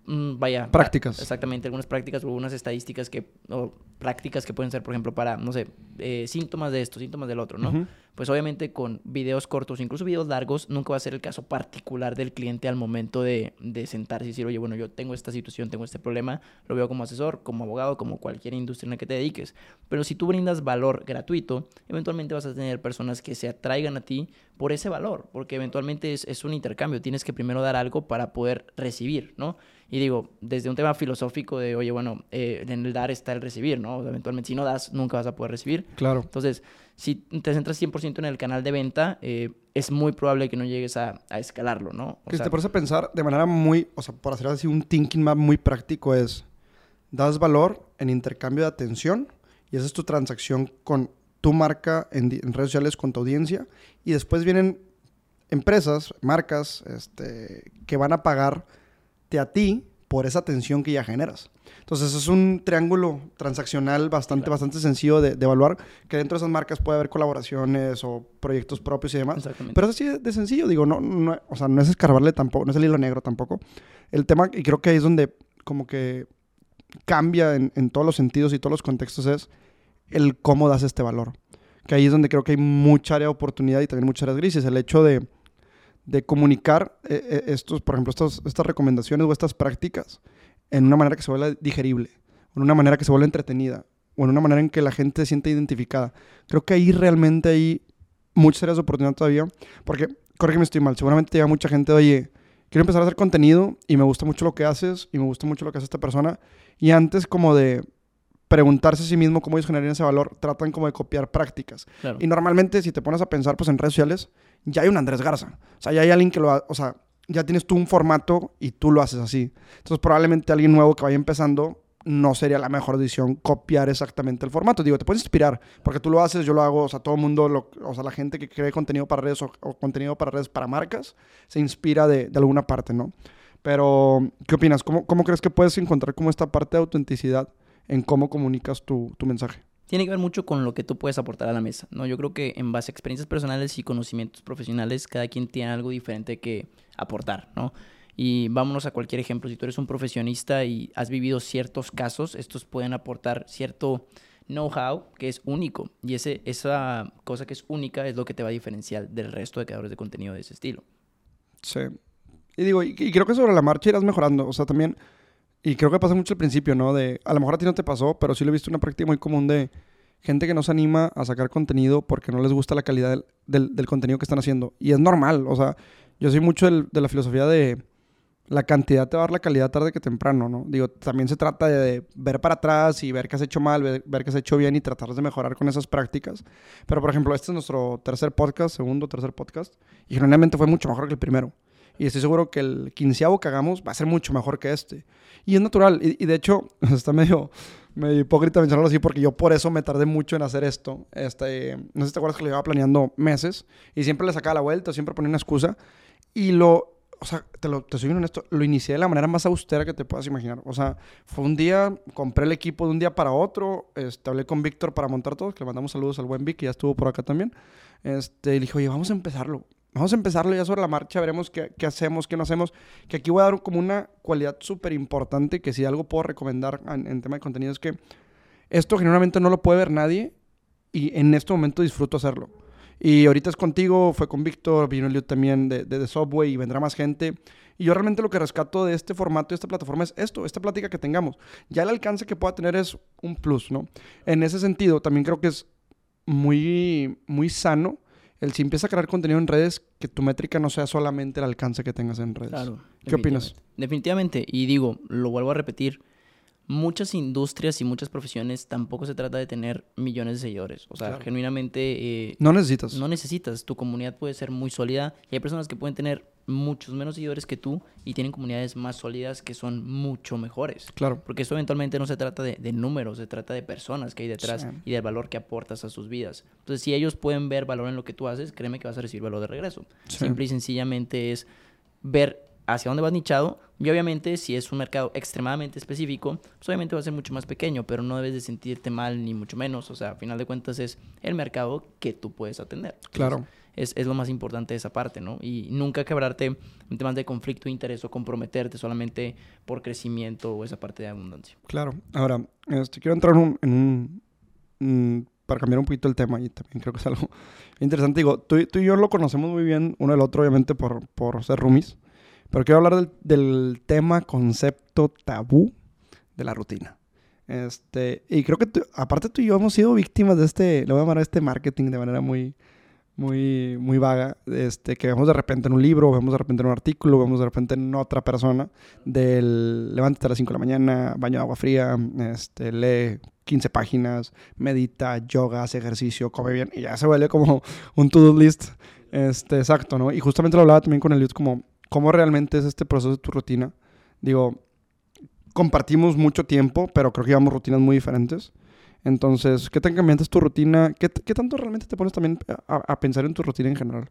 Mm, vaya. Prácticas. Exactamente, algunas prácticas o algunas estadísticas que, o prácticas que pueden ser, por ejemplo, para, no sé, eh, síntomas de esto, síntomas del otro, ¿no? Pues obviamente con videos cortos, incluso videos largos, nunca va a ser el caso particular del cliente al momento de, de sentarse y decir, oye, bueno, yo tengo esta situación, tengo este problema, lo veo como asesor, como abogado, como cualquier industria en la que te dediques. Pero si tú brindas valor gratuito, eventualmente vas a tener personas que se atraigan a ti por ese valor, porque eventualmente es, es un intercambio, tienes que primero dar algo para poder recibir, ¿no? Y digo, desde un tema filosófico de, oye, bueno, eh, en el dar está el recibir, ¿no? eventualmente, si no das, nunca vas a poder recibir. Claro. Entonces, si te centras 100% en el canal de venta, eh, es muy probable que no llegues a, a escalarlo, ¿no? O sea, te pones pensar de manera muy, o sea, por hacer así un thinking map muy práctico es, das valor en intercambio de atención y esa es tu transacción con tu marca en, en redes sociales, con tu audiencia y después vienen empresas, marcas, este, que van a pagar a ti por esa atención que ya generas. Entonces es un triángulo transaccional bastante, bastante sencillo de, evaluar, que dentro de esas marcas puede haber colaboraciones o proyectos propios y demás. Pero es así de, sencillo, digo, no, no, o sea, no es escarbarle tampoco, no es el hilo negro tampoco. El tema, y creo que ahí es donde como que cambia en, en todos los sentidos y todos los contextos, es el cómo das este valor. Que ahí es donde creo que hay mucha área de oportunidad y también muchas áreas grises. El hecho de de comunicar eh, eh, estos, por ejemplo, estas, estas recomendaciones o estas prácticas en una manera que se vuelva digerible, en una manera que se vuelva entretenida, o en una manera en que la gente se siente identificada. Creo que ahí realmente hay muchas áreas de oportunidad todavía, porque, corrígeme, estoy mal, seguramente llega mucha gente, oye, quiero empezar a hacer contenido y me gusta mucho lo que haces y me gusta mucho lo que hace esta persona, y antes como de preguntarse a sí mismo cómo ellos generarían ese valor, tratan como de copiar prácticas. Y normalmente si te pones a pensar, pues en redes sociales, ya hay un Andrés Garza. O sea, ya hay alguien que lo, ha, o sea, ya tienes tú un formato y tú lo haces así. Entonces probablemente alguien nuevo que vaya empezando no sería la mejor decisión copiar exactamente el formato. Digo, te puedes inspirar, porque tú lo haces, yo lo hago, o sea, todo el mundo, o sea, la gente que cree contenido para redes o, contenido para redes para marcas, se inspira de, de, alguna parte, ¿no? Pero, ¿qué opinas? ¿Cómo, ¿Cómo crees que puedes encontrar como esta parte de autenticidad en cómo comunicas tu, tu mensaje? Tiene que ver mucho con lo que tú puedes aportar a la mesa, ¿no? Yo creo que en base a experiencias personales y conocimientos profesionales, cada quien tiene algo diferente que aportar, ¿no? Y vámonos a cualquier ejemplo, si tú eres un profesionista y has vivido ciertos casos, estos pueden aportar cierto know-how que es único. Y ese, esa cosa que es única es lo que te va a diferenciar del resto de creadores de contenido de ese estilo. Sí. Y digo, y, creo que sobre la marcha irás mejorando. O sea, también y creo que pasa mucho al principio, ¿no? De, a lo mejor a ti no te pasó, pero sí lo he visto una práctica muy común de gente que no se anima a sacar contenido porque no les gusta la calidad del, del, contenido que están haciendo. Y es normal, o sea, yo soy mucho de la filosofía de la cantidad te va a dar la calidad tarde que temprano, ¿no? Digo, también se trata de, ver para atrás y ver qué has hecho mal, ver, ver qué has hecho bien y tratar de mejorar con esas prácticas. Pero, por ejemplo, este es nuestro tercer podcast, segundo, tercer podcast, y generalmente fue mucho mejor que el primero. Y estoy seguro que el quinceavo que hagamos va a ser mucho mejor que este. Y es natural. Y, de hecho, [laughs] está medio, medio hipócrita mencionarlo así porque yo por eso me tardé mucho en hacer esto. Este, no sé si te acuerdas que lo llevaba planeando meses y siempre le sacaba la vuelta, siempre ponía una excusa. Y lo, o sea, te, lo, te soy honesto, lo inicié de la manera más austera que te puedas imaginar. O sea, fue un día, compré el equipo de un día para otro, este, hablé con Víctor para montar todo, que le mandamos saludos al buen Vic, que ya estuvo por acá también. Este, y le dije, oye, vamos a empezarlo. Vamos a empezarlo ya sobre la marcha, veremos qué, qué hacemos, qué no hacemos. Que aquí voy a dar como una cualidad súper importante que si algo puedo recomendar en, tema de contenido es que esto generalmente no lo puede ver nadie y en este momento disfruto hacerlo. Y ahorita es contigo, fue con Víctor, vino Eliud también de, de, Subway y vendrá más gente. Y yo realmente lo que rescato de este formato, de esta plataforma, es esto, esta plática que tengamos. Ya el alcance que pueda tener es un plus, ¿no? En ese sentido, también creo que es muy, muy sano el si empieza a crear contenido en redes, que tu métrica no sea solamente el alcance que tengas en redes. Claro. ¿Qué opinas? Definitivamente. Y digo, lo vuelvo a repetir, muchas industrias y muchas profesiones tampoco se trata de tener millones de seguidores. O sea, genuinamente... Eh, no necesitas. No necesitas. Tu comunidad puede ser muy sólida y hay personas que pueden tener muchos menos seguidores que tú y tienen comunidades más sólidas que son mucho mejores. Claro. Porque esto eventualmente no se trata de, números, se trata de personas que hay detrás y del valor que aportas a sus vidas. Entonces, si ellos pueden ver valor en lo que tú haces, créeme que vas a recibir valor de regreso. Simple y sencillamente es ver hacia dónde vas nichado. Y obviamente, si es un mercado extremadamente específico, pues obviamente va a ser mucho más pequeño, pero no debes de sentirte mal ni mucho menos. O sea, a final de cuentas es el mercado que tú puedes atender. Claro. Es, es, lo más importante de esa parte, ¿no? Y nunca quebrarte en temas de conflicto de interés o comprometerte solamente por crecimiento o esa parte de abundancia. Claro. Ahora, este, quiero entrar en un, para cambiar un poquito el tema y también creo que es algo [laughs] interesante. Digo, tú, tú y yo lo conocemos muy bien uno del otro, obviamente, por, por ser roomies. Pero quiero hablar del, tema, concepto tabú de la rutina. Este, y creo que aparte tú y yo hemos sido víctimas de este, lo voy a llamar este marketing de manera muy, muy, muy vaga, este, que vemos de repente en un libro, vemos de repente en un artículo, vemos de repente en otra persona, del levántate a las 5 de la mañana, baño de agua fría, este, lee 15 páginas, medita, yoga, hace ejercicio, come bien, y ya se vuelve como un to-do list, este, exacto, ¿no? Y justamente lo hablaba también con el como cómo realmente es este proceso de tu rutina. Digo, compartimos mucho tiempo, pero creo que llevamos rutinas muy diferentes. Entonces, ¿qué tan cambiante es tu rutina? ¿Qué, tanto realmente te pones también a, pensar en tu rutina en general?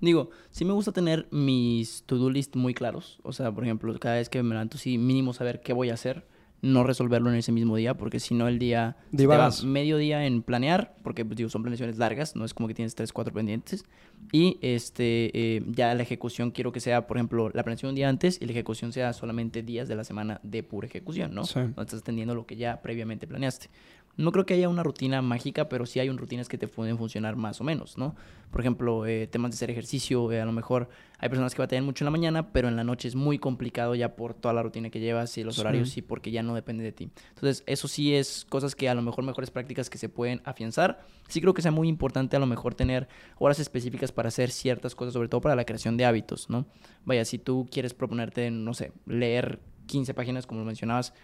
Digo, sí me gusta tener mis to-do list muy claros. O sea, por ejemplo, cada vez que me levanto, sí mínimo saber qué voy a hacer no resolverlo en ese mismo día, porque si no el día te va medio día en planear, porque pues, digo, son planeaciones largas, no es como que tienes tres, cuatro pendientes, y este eh, ya la ejecución quiero que sea, por ejemplo, la planeación un día antes y la ejecución sea solamente días de la semana de pura ejecución, ¿no? No estás atendiendo lo que ya previamente planeaste. No creo que haya una rutina mágica, pero sí hay rutinas que te pueden funcionar más o menos, ¿no? Por ejemplo, eh, temas de hacer ejercicio, eh, a lo mejor hay personas que batallan mucho en la mañana, pero en la noche es muy complicado ya por toda la rutina que llevas y los horarios y porque ya no depende de ti. Entonces, eso sí es cosas que a lo mejor mejores prácticas que se pueden afianzar. Sí creo que sea muy importante a lo mejor tener horas específicas para hacer ciertas cosas, sobre todo para la creación de hábitos, ¿no? Vaya, si tú quieres proponerte, no sé, leer 15 páginas, como mencionabas,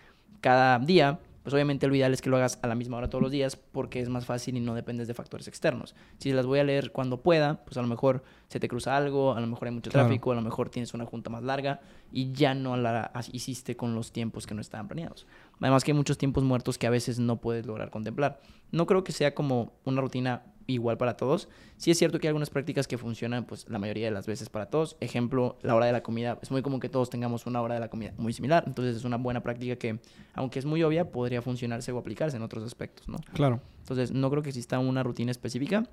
cada día, pues obviamente lo ideal es que lo hagas a la misma hora todos los días porque es más fácil y no dependes de factores externos. Si las voy a leer cuando pueda, pues a lo mejor se te cruza algo, a lo mejor hay mucho tráfico, a lo mejor tienes una junta más larga y ya no la hiciste con los tiempos que no estaban planeados. Además que hay muchos tiempos muertos que a veces no puedes lograr contemplar. No creo que sea como una rutina igual para todos. Sí es cierto que hay algunas prácticas que funcionan pues la mayoría de las veces para todos. Ejemplo, la hora de la comida. Es muy común que todos tengamos una hora de la comida muy similar. Entonces es una buena práctica que, aunque es muy obvia, podría funcionarse o aplicarse en otros aspectos, ¿no? Claro. Entonces no creo que exista una rutina específica.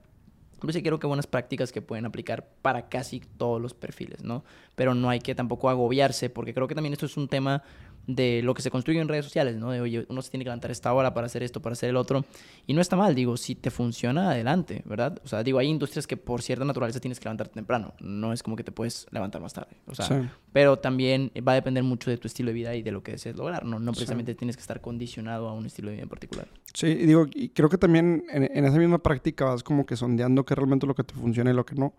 Pero sí creo que buenas prácticas que pueden aplicar para casi todos los perfiles, ¿no? Pero no hay que tampoco agobiarse, porque creo que también esto es un tema de lo que se construye en redes sociales, ¿no? De, oye, uno se tiene que levantar esta hora para hacer esto, para hacer el otro. Y no está mal, digo, si te funciona, adelante, ¿verdad? O sea, digo, hay industrias que por cierta naturaleza tienes que levantarte temprano. No es como que te puedes levantar más tarde. O sea, pero también va a depender mucho de tu estilo de vida y de lo que desees lograr, ¿no? No precisamente tienes que estar condicionado a un estilo de vida en particular. Sí, y digo, y creo que también en, en esa misma práctica vas como que sondeando qué realmente lo que te funciona y lo que no.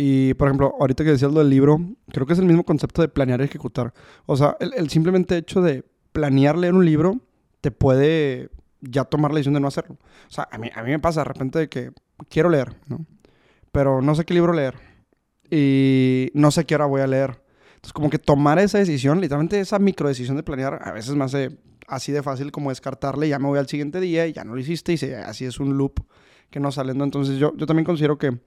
Y, por ejemplo, ahorita que decías lo del libro, creo que es el mismo concepto de planear y ejecutar. O sea, el, simplemente hecho de planear leer un libro te puede ya tomar la decisión de no hacerlo. O sea, a mí, a mí me pasa de repente de que quiero leer, ¿no? Pero no sé qué libro leer. Y no sé qué hora voy a leer. Entonces, como que tomar esa decisión, literalmente esa micro decisión de planear, a veces me hace así de fácil como descartarle, ya me voy al siguiente día y ya no lo hiciste y así es un loop que no sale. Entonces, yo, yo también considero que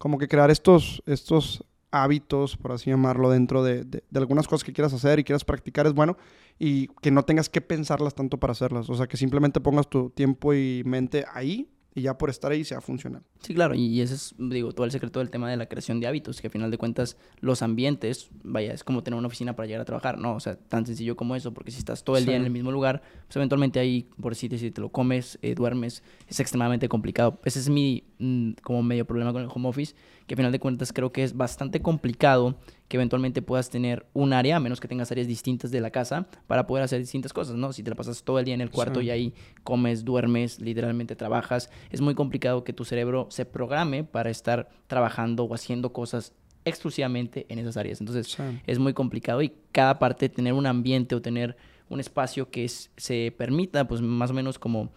como que crear estos, estos hábitos, por así llamarlo, dentro de, de, algunas cosas que quieras hacer y quieras practicar es bueno y que no tengas que pensarlas tanto para hacerlas. O sea, que simplemente pongas tu tiempo y mente ahí y ya por estar ahí sea funcional. Sí, claro, y ese es, digo, todo el secreto del tema de la creación de hábitos, que a final de cuentas los ambientes, vaya, es como tener una oficina para llegar a trabajar, ¿no? O sea, tan sencillo como eso, porque si estás todo el día en el mismo lugar, pues eventualmente ahí, por si te, te lo comes, eh, duermes, es extremadamente complicado. Ese es mi, mm, como medio problema con el home office, que a final de cuentas creo que es bastante complicado que eventualmente puedas tener un área, a menos que tengas áreas distintas de la casa, para poder hacer distintas cosas, ¿no? Si te la pasas todo el día en el cuarto y ahí comes, duermes, literalmente trabajas, es muy complicado que tu cerebro se programe para estar trabajando o haciendo cosas exclusivamente en esas áreas. Entonces, es muy complicado y cada parte tener un ambiente o tener un espacio que se permita, pues más o menos como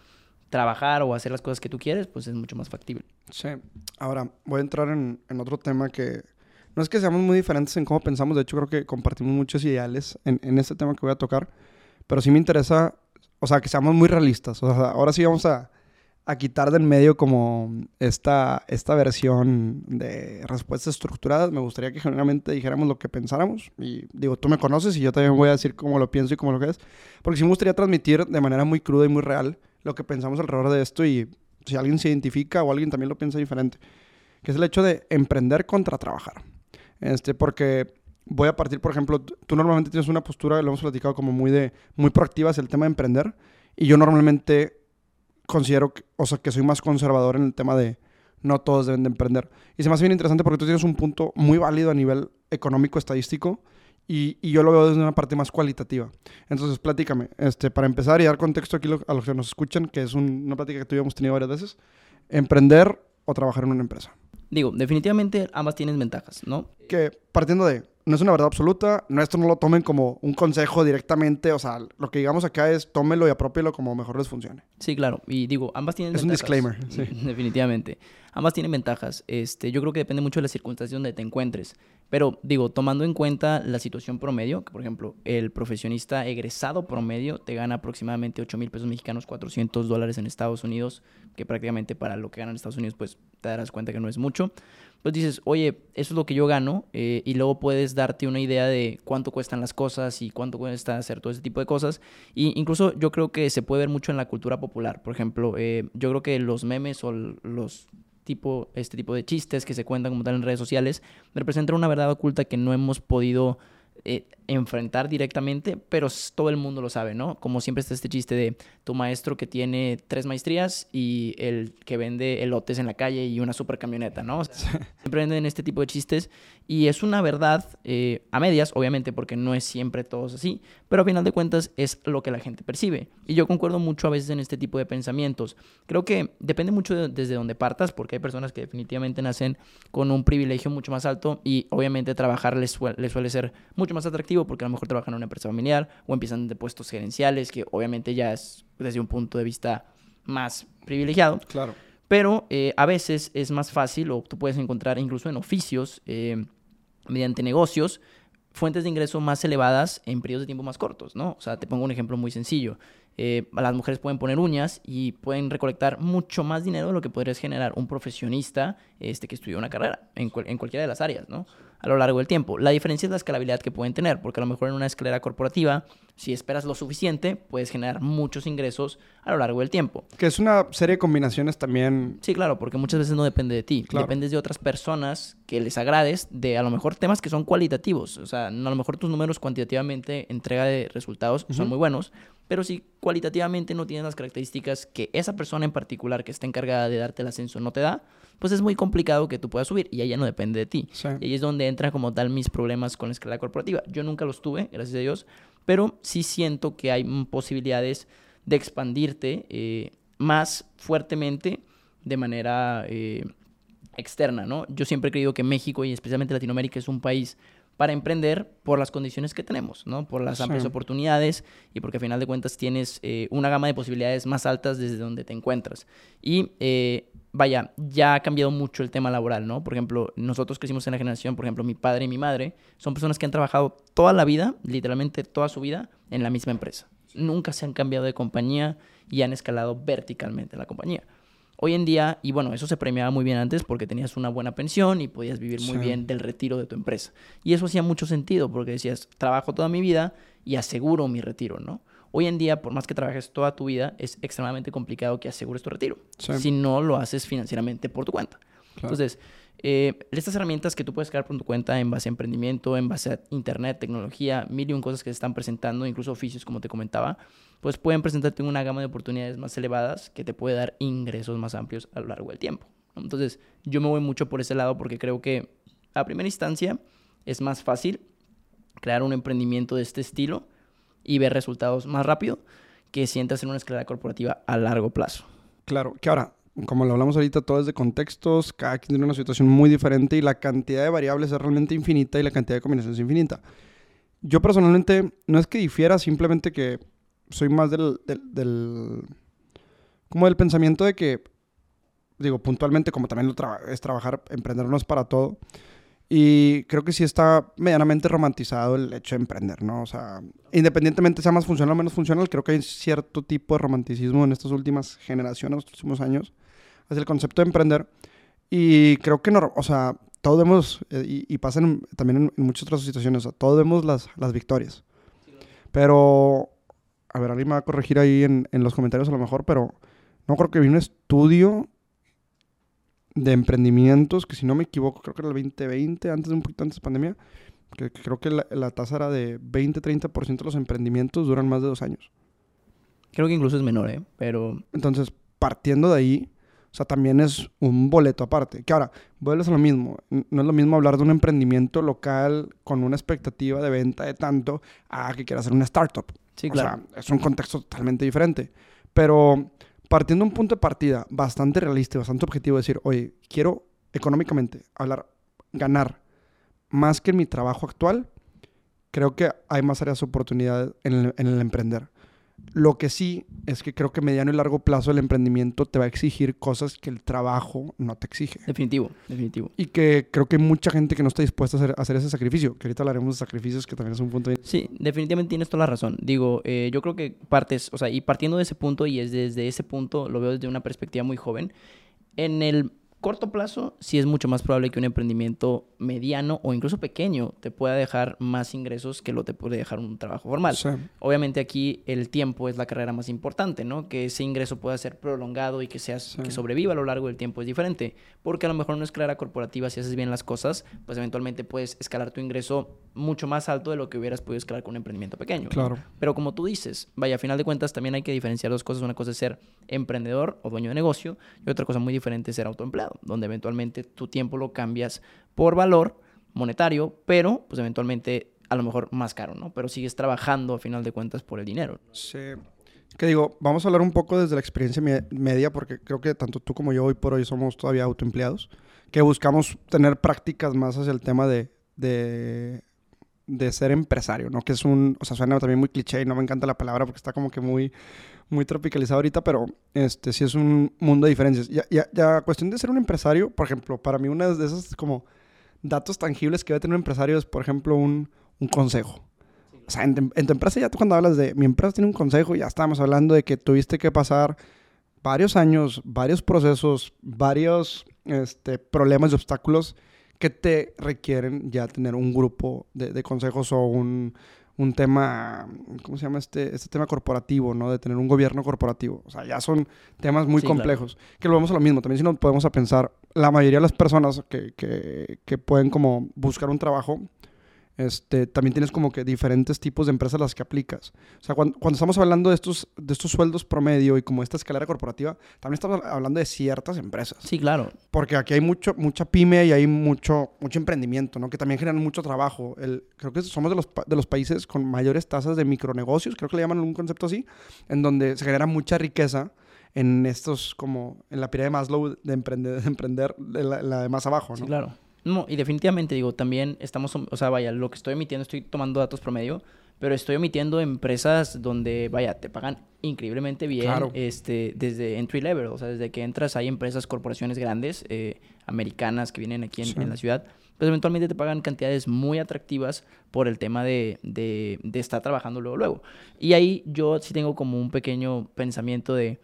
trabajar o hacer las cosas que tú quieres, pues es mucho más factible. Sí. Ahora, voy a entrar en, en, otro tema que no es que seamos muy diferentes en cómo pensamos, de hecho creo que compartimos muchos ideales en, en este tema que voy a tocar, pero sí me interesa, o sea, que seamos muy realistas. O sea, ahora sí vamos a, a quitar de en medio como esta, esta versión de respuestas estructuradas. Me gustaría que generalmente dijéramos lo que pensáramos. Y digo, tú me conoces y yo también voy a decir cómo lo pienso y cómo lo que es. Porque sí me gustaría transmitir de manera muy cruda y muy real lo que pensamos alrededor de esto y si alguien se identifica o alguien también lo piensa diferente, que es el hecho de emprender contra trabajar. Este, porque voy a partir, por ejemplo, tú normalmente tienes una postura, lo hemos platicado como muy de muy proactiva hacia el tema de emprender y yo normalmente considero, que, o sea, que soy más conservador en el tema de no todos deben de emprender. Y se me hace bien interesante porque tú tienes un punto muy válido a nivel económico, estadístico, y, y, yo lo veo desde una parte más cualitativa. Entonces, platícame, este, para empezar y dar contexto aquí a los que nos escuchan, que es una plática que tuvimos tenido varias veces, emprender o trabajar en una empresa. Digo, definitivamente ambas tienen ventajas, ¿no? Que partiendo de, no es una verdad absoluta, no, esto no lo tomen como un consejo directamente, o sea, lo que digamos acá es tómelo y apropielo como mejor les funcione. Sí, claro, y digo, ambas tienen es ventajas. Es un disclaimer, [laughs] sí. Definitivamente. Ambas tienen ventajas. Este, yo creo que depende mucho de la circunstancia donde te encuentres. Pero digo, tomando en cuenta la situación promedio, que por ejemplo, el profesionista egresado promedio te gana aproximadamente 8 mil pesos mexicanos, 400 dólares en Estados Unidos, que prácticamente para lo que ganan en Estados Unidos, pues te darás cuenta que no es mucho. Pues dices, oye, eso es lo que yo gano, eh, y luego puedes darte una idea de cuánto cuestan las cosas y cuánto cuesta hacer todo ese tipo de cosas. Y incluso yo creo que se puede ver mucho en la cultura popular. Por ejemplo, eh, yo creo que los memes o los tipo, este tipo de chistes que se cuentan como tal en redes sociales representan una verdad oculta que no hemos podido eh, enfrentar directamente, pero todo el mundo lo sabe, ¿no? Como siempre está este chiste de tu maestro que tiene tres maestrías y el que vende elotes en la calle y una super camioneta, ¿no? [laughs] siempre venden este tipo de chistes y es una verdad eh, a medias, obviamente, porque no es siempre todos así, pero a final de cuentas es lo que la gente percibe. Y yo concuerdo mucho a veces en este tipo de pensamientos. Creo que depende mucho desde donde partas, porque hay personas que definitivamente nacen con un privilegio mucho más alto y obviamente trabajar les, les suele ser mucho más atractivo porque a lo mejor trabajan en una empresa familiar o empiezan de puestos gerenciales, que obviamente ya es desde un punto de vista más privilegiado. Claro. Pero eh, a veces es más fácil, o tú puedes encontrar incluso en oficios, eh, mediante negocios, fuentes de ingreso más elevadas en periodos de tiempo más cortos, ¿no? O sea, te pongo un ejemplo muy sencillo. Eh, las mujeres pueden poner uñas y pueden recolectar mucho más dinero de lo que podrías generar un profesionista este, que estudió una carrera en, en cualquiera de las áreas, ¿no? A lo largo del tiempo. La diferencia es la escalabilidad que pueden tener, porque a lo mejor en una escalera corporativa, si esperas lo suficiente, puedes generar muchos ingresos a lo largo del tiempo. Que es una serie de combinaciones también. Sí, claro, porque muchas veces no depende de ti, dependes de otras personas que les agrades, de a lo mejor temas que son cualitativos, o sea, a lo mejor tus números cuantitativamente, entrega de resultados, son muy buenos, pero si cualitativamente no tienes las características que esa persona en particular que está encargada de darte el ascenso no te da, pues es muy complicado que tú puedas subir y ella no depende de ti. Y ahí es donde entran como tal mis problemas con la escala corporativa. Yo nunca los tuve, gracias a Dios, pero sí siento que hay posibilidades de expandirte eh, más fuertemente de manera eh, externa, ¿no? Yo siempre he creído que México y especialmente Latinoamérica es un país para emprender por las condiciones que tenemos, ¿no? Por las amplias oportunidades y porque a final de cuentas tienes eh, una gama de posibilidades más altas desde donde te encuentras. Y eh, vaya, ya ha cambiado mucho el tema laboral, ¿no? Por ejemplo, nosotros que hicimos en la generación, por ejemplo, mi padre y mi madre, son personas que han trabajado toda la vida, literalmente toda su vida, en la misma empresa. Nunca se han cambiado de compañía y han escalado verticalmente la compañía. Hoy en día, y bueno, eso se premiaba muy bien antes porque tenías una buena pensión y podías vivir muy bien del retiro de tu empresa. Y eso hacía mucho sentido porque decías, trabajo toda mi vida y aseguro mi retiro, ¿no? Hoy en día, por más que trabajes toda tu vida, es extremadamente complicado que asegures tu retiro. Si no lo haces financieramente por tu cuenta. Entonces, eh, estas herramientas que tú puedes crear por tu cuenta en base a emprendimiento, en base a internet, tecnología, mil y un cosas que se están presentando, incluso oficios, como te comentaba, pues pueden presentarte una gama de oportunidades más elevadas que te puede dar ingresos más amplios a lo largo del tiempo. Entonces, yo me voy mucho por ese lado porque creo que a primera instancia es más fácil crear un emprendimiento de este estilo y ver resultados más rápido que si entras en una escalera corporativa a largo plazo. Claro, que ahora, como lo hablamos ahorita, todo es de contextos, cada quien tiene una situación muy diferente y la cantidad de variables es realmente infinita y la cantidad de combinaciones es infinita. Yo personalmente no es que difiera, simplemente que soy más del, del, como del pensamiento de que, digo, puntualmente, como también lo es trabajar, emprender no es para todo. Y creo que sí está medianamente romantizado el hecho de emprender, ¿no? O sea, independientemente sea más funcional o menos funcional, creo que hay cierto tipo de romanticismo en estas últimas generaciones, estos últimos años, hacia el concepto de emprender. Y creo que, no, o sea, todos vemos, eh, y, y pasa también en, muchas otras situaciones, o sea, todos vemos las, las victorias. Pero a ver, alguien me va a corregir ahí en, los comentarios a lo mejor, pero no creo que vi un estudio de emprendimientos, que si no me equivoco, creo que era el 2020, antes de un poquito antes de pandemia, que, creo que la, tasa era de 20-30% de los emprendimientos duran más de dos años. Creo que incluso es menor, ¿eh? Pero... Entonces, partiendo de ahí, o sea, también es un boleto aparte. Que ahora, vuelves a lo mismo. No es lo mismo hablar de un emprendimiento local con una expectativa de venta de tanto a que quieras hacer una startup. Sí, claro. O sea, es un contexto totalmente diferente. Pero partiendo un punto de partida bastante realista y bastante objetivo, decir, oye, quiero económicamente hablar, ganar más que en mi trabajo actual, creo que hay más áreas de oportunidad en el, en el emprender. Lo que sí es que creo que mediano y largo plazo el emprendimiento te va a exigir cosas que el trabajo no te exige. Definitivo, definitivo. Y que creo que hay mucha gente que no está dispuesta a hacer, ese sacrificio, que ahorita hablaremos de sacrificios, que también es un punto de... Sí, definitivamente tienes toda la razón. Digo, eh, yo creo que partes, o sea, y partiendo de ese punto, y es desde ese punto, lo veo desde una perspectiva muy joven, en el corto plazo, sí es mucho más probable que un emprendimiento mediano o incluso pequeño te pueda dejar más ingresos que lo te puede dejar un trabajo formal. Obviamente aquí el tiempo es la carrera más importante, ¿no? Que ese ingreso pueda ser prolongado y que, seas, que sobreviva a lo largo del tiempo es diferente. Porque a lo mejor no es carrera corporativa, si haces bien las cosas, pues eventualmente puedes escalar tu ingreso mucho más alto de lo que hubieras podido escalar con un emprendimiento pequeño. Claro. Pero como tú dices, vaya, a final de cuentas también hay que diferenciar dos cosas. Una cosa es ser emprendedor o dueño de negocio y otra cosa muy diferente es ser autoempleado, donde eventualmente tu tiempo lo cambias por valor monetario, pero pues eventualmente a lo mejor más caro, ¿no? Pero sigues trabajando a final de cuentas por el dinero. Sí. Que digo, vamos a hablar un poco desde la experiencia media, porque creo que tanto tú como yo hoy por hoy somos todavía autoempleados, que buscamos tener prácticas más hacia el tema de, de, de ser empresario, ¿no? Que es un, o sea, suena también muy cliché y no me encanta la palabra porque está como que muy, muy tropicalizado ahorita, pero este sí es un mundo de diferencias. Ya, ya, ya cuestión de ser un empresario, por ejemplo, para mí una de esas como datos tangibles que debe tener un empresario es, por ejemplo, un, un consejo. O sea, en, tu empresa ya tú cuando hablas de mi empresa tiene un consejo, ya estamos hablando de que tuviste que pasar varios años, varios procesos, varios este, problemas y obstáculos que te requieren ya tener un grupo de, consejos o un, un, tema, ¿cómo se llama este, este tema corporativo, ¿no? De tener un gobierno corporativo. O sea, ya son temas muy complejos. Que lo vemos a lo mismo. También si nos podemos a pensar, la mayoría de las personas que, que, que pueden como buscar un trabajo este, también tienes como que diferentes tipos de empresas las que aplicas. O sea, cuando, estamos hablando de estos, de estos sueldos promedio y como esta escalera corporativa, también estamos hablando de ciertas empresas. Sí, claro. Porque aquí hay mucho, mucha pyme y hay mucho, mucho emprendimiento, ¿no? Que también generan mucho trabajo. El, creo que somos de los, de los países con mayores tasas de micronegocios, creo que le llaman un concepto así, en donde se genera mucha riqueza en estos, como en la pirámide de Maslow de emprender, de, emprender, la, la de más abajo, ¿no? Sí, claro. No, y definitivamente digo, también estamos, o sea, vaya, lo que estoy emitiendo, estoy tomando datos promedio, pero estoy omitiendo empresas donde, vaya, te pagan increíblemente bien, este, desde entry level, o sea, desde que entras hay empresas, corporaciones grandes, eh, americanas que vienen aquí en, la ciudad, pues eventualmente te pagan cantidades muy atractivas por el tema de, de, de estar trabajando luego, luego. Y ahí yo sí tengo como un pequeño pensamiento de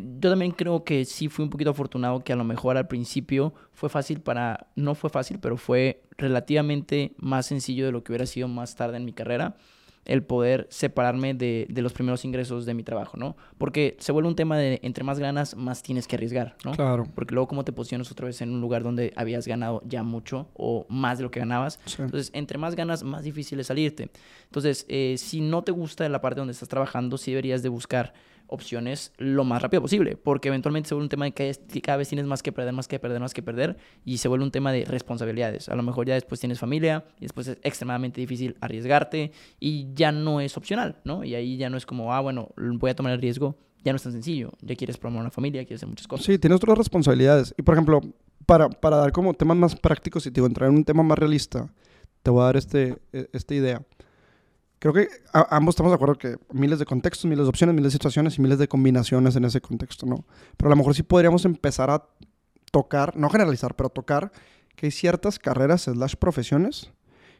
yo también creo que sí fui un poquito afortunado que a lo mejor al principio fue fácil para, no fue fácil, pero fue relativamente más sencillo de lo que hubiera sido más tarde en mi carrera el poder separarme de, de, los primeros ingresos de mi trabajo, ¿no? Porque se vuelve un tema de entre más ganas, más tienes que arriesgar, ¿no? Claro. Porque luego cómo te posicionas otra vez en un lugar donde habías ganado ya mucho o más de lo que ganabas. Entonces, entre más ganas, más difícil es salirte. Entonces, eh, si no te gusta la parte donde estás trabajando, sí deberías de buscar opciones lo más rápido posible, porque eventualmente se vuelve un tema de que cada vez tienes más que perder, más que perder, más que perder, y se vuelve un tema de responsabilidades. A lo mejor ya después tienes familia, y después es extremadamente difícil arriesgarte, y ya no es opcional, ¿no? Y ahí ya no es como, ah, bueno, voy a tomar el riesgo, ya no es tan sencillo, ya quieres promover una familia, quieres hacer muchas cosas. Sí, tienes otras responsabilidades. Y por ejemplo, para, para dar como temas más prácticos y te digo, entrar en un tema más realista, te voy a dar este, e, esta idea. Creo que ambos estamos de acuerdo que miles de contextos, miles de opciones, miles de situaciones y miles de combinaciones en ese contexto, ¿no? Pero a lo mejor sí podríamos empezar a tocar, no generalizar, pero tocar que hay ciertas carreras slash profesiones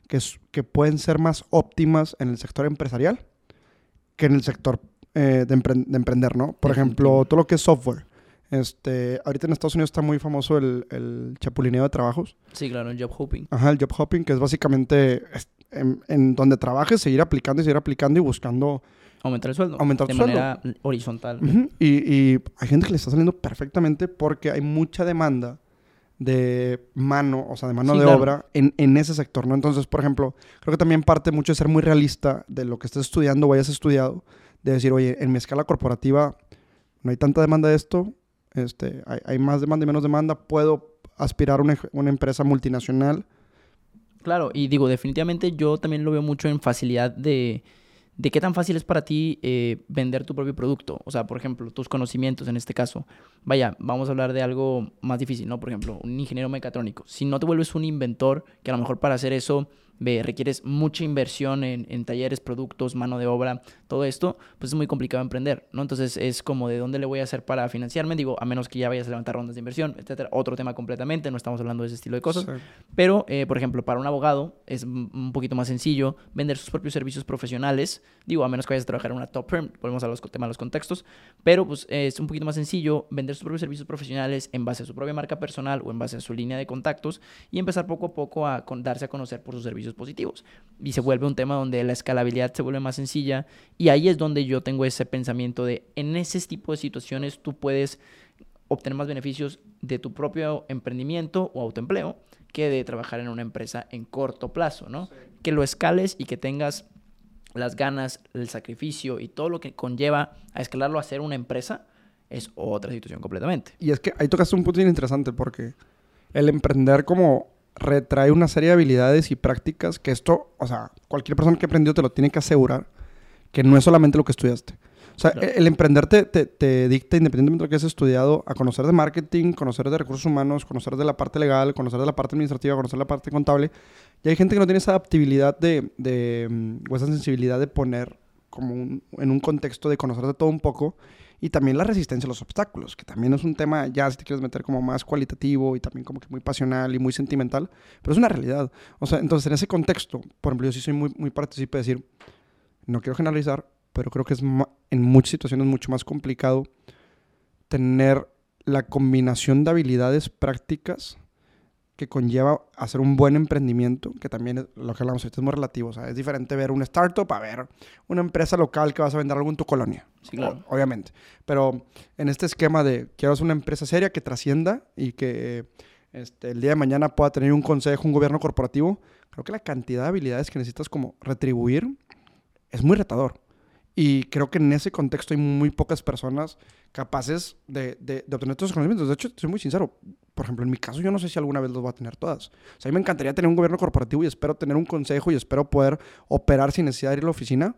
que, que pueden ser más óptimas en el sector empresarial que en el sector eh, de, emprender, ¿no? Por ejemplo, todo lo que es software. Este, ahorita en Estados Unidos está muy famoso el, el chapulineo de trabajos. Sí, claro, el job hopping. Ajá, el job hopping, que es básicamente en, donde trabajes, seguir aplicando y seguir aplicando y buscando... Aumentar el sueldo. Aumentar de manera horizontal. y, hay gente que le está saliendo perfectamente porque hay mucha demanda de mano, o sea, de mano de obra en, en, ese sector, ¿no? Entonces, por ejemplo, creo que también parte mucho de ser muy realista de lo que estés estudiando o hayas estudiado, de decir, oye, en mi escala corporativa no hay tanta demanda de esto, este, hay, hay más demanda y menos demanda, puedo aspirar a una, una empresa multinacional Claro, y digo, definitivamente yo también lo veo mucho en facilidad de, de qué tan fácil es para ti eh, vender tu propio producto. O sea, por ejemplo, tus conocimientos en este caso. Vaya, vamos a hablar de algo más difícil, ¿no? Por ejemplo, un ingeniero mecatrónico. Si no te vuelves un inventor, que a lo mejor para hacer eso requieres mucha inversión en, en, talleres, productos, mano de obra, todo esto, pues es muy complicado emprender, ¿no? Entonces es como de dónde le voy a hacer para financiarme, digo, a menos que ya vayas a levantar rondas de inversión, etcétera. Otro tema completamente, no estamos hablando de ese estilo de cosas. Pero, eh, por ejemplo, para un abogado es un poquito más sencillo vender sus propios servicios profesionales, digo, a menos que vayas a trabajar en una top firm, volvemos a los temas, los contextos, pero pues es un poquito más sencillo vender sus propios servicios profesionales en base a su propia marca personal o en base a su línea de contactos y empezar poco a poco a darse a conocer por sus servicios positivos. Y se vuelve un tema donde la escalabilidad se vuelve más sencilla. Y ahí es donde yo tengo ese pensamiento de, en ese tipo de situaciones tú puedes obtener más beneficios de tu propio emprendimiento o autoempleo que de trabajar en una empresa en corto plazo, ¿no? Que lo escales y que tengas las ganas, el sacrificio y todo lo que conlleva a escalarlo a ser una empresa es otra situación completamente. Y es que ahí tocaste un punto bien interesante porque el emprender como retrae una serie de habilidades y prácticas que esto, o sea, cualquier persona que aprendió te lo tiene que asegurar que no es solamente lo que estudiaste. O sea, el emprender te, te, dicta, independientemente de lo que hayas estudiado, a conocer de marketing, conocer de recursos humanos, conocer de la parte legal, conocer de la parte administrativa, conocer la parte contable. Y hay gente que no tiene esa adaptabilidad de, de mm, o esa sensibilidad de poner como en un contexto de conocer de todo un poco y también la resistencia a los obstáculos, que también es un tema, ya si te quieres meter como más cualitativo y también como que muy pasional y muy sentimental, pero es una realidad. O sea, entonces en ese contexto, por ejemplo, yo sí soy muy, muy partícipe de decir, no quiero generalizar, pero creo que es en muchas situaciones mucho más complicado tener la combinación de habilidades prácticas que conlleva hacer un buen emprendimiento, que también es, lo que hablamos ahorita es muy relativo. O sea, es diferente ver una startup a ver una empresa local que vas a vender algo en tu colonia. Sí, claro. obviamente. Pero en este esquema de quiero hacer una empresa seria que trascienda y que este, el día de mañana pueda tener un consejo, un gobierno corporativo, creo que la cantidad de habilidades que necesitas como retribuir es muy retador. Y creo que en ese contexto hay muy pocas personas capaces de, de, de, obtener todos esos conocimientos. De hecho, soy muy sincero. Por ejemplo, en mi caso, yo no sé si alguna vez los voy a tener todas. O sea, a mí me encantaría tener un gobierno corporativo y espero tener un consejo y espero poder operar sin necesidad de ir a la oficina.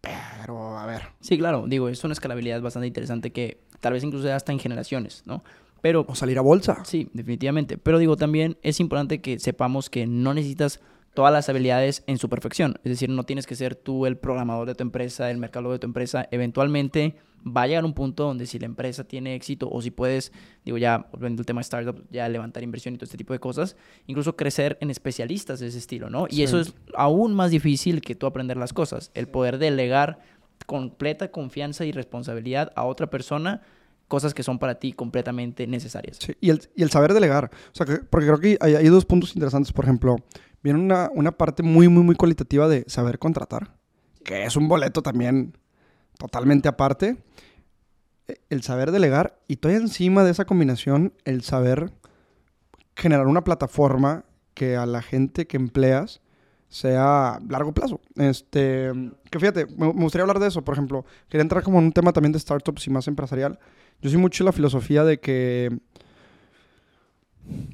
Pero, a ver. Sí, claro. Digo, es una escalabilidad bastante interesante que tal vez incluso hasta en generaciones, ¿no? Pero, o salir a bolsa. Sí, definitivamente. Pero digo, también es importante que sepamos que no necesitas todas las habilidades en su perfección. Es decir, no tienes que ser tú el programador de tu empresa, el mercado de tu empresa. Eventualmente va a llegar un punto donde si la empresa tiene éxito o si puedes, digo ya, volviendo al tema de startup, ya levantar inversión y todo este tipo de cosas, incluso crecer en especialistas de ese estilo, ¿no? Y eso es aún más difícil que tú aprender las cosas. El poder delegar completa confianza y responsabilidad a otra persona cosas que son para ti completamente necesarias. Sí, y el, y el saber delegar. O sea, porque creo que hay, hay, dos puntos interesantes. Por ejemplo, viene una, una parte muy, muy, muy cualitativa de saber contratar, que es un boleto también totalmente aparte. E, el saber delegar y todavía encima de esa combinación, el saber generar una plataforma que a la gente que empleas sea largo plazo. Este, que fíjate, me, gustaría hablar de eso, por ejemplo, quería entrar como en un tema también de startups y más empresarial. Yo soy mucho la filosofía de que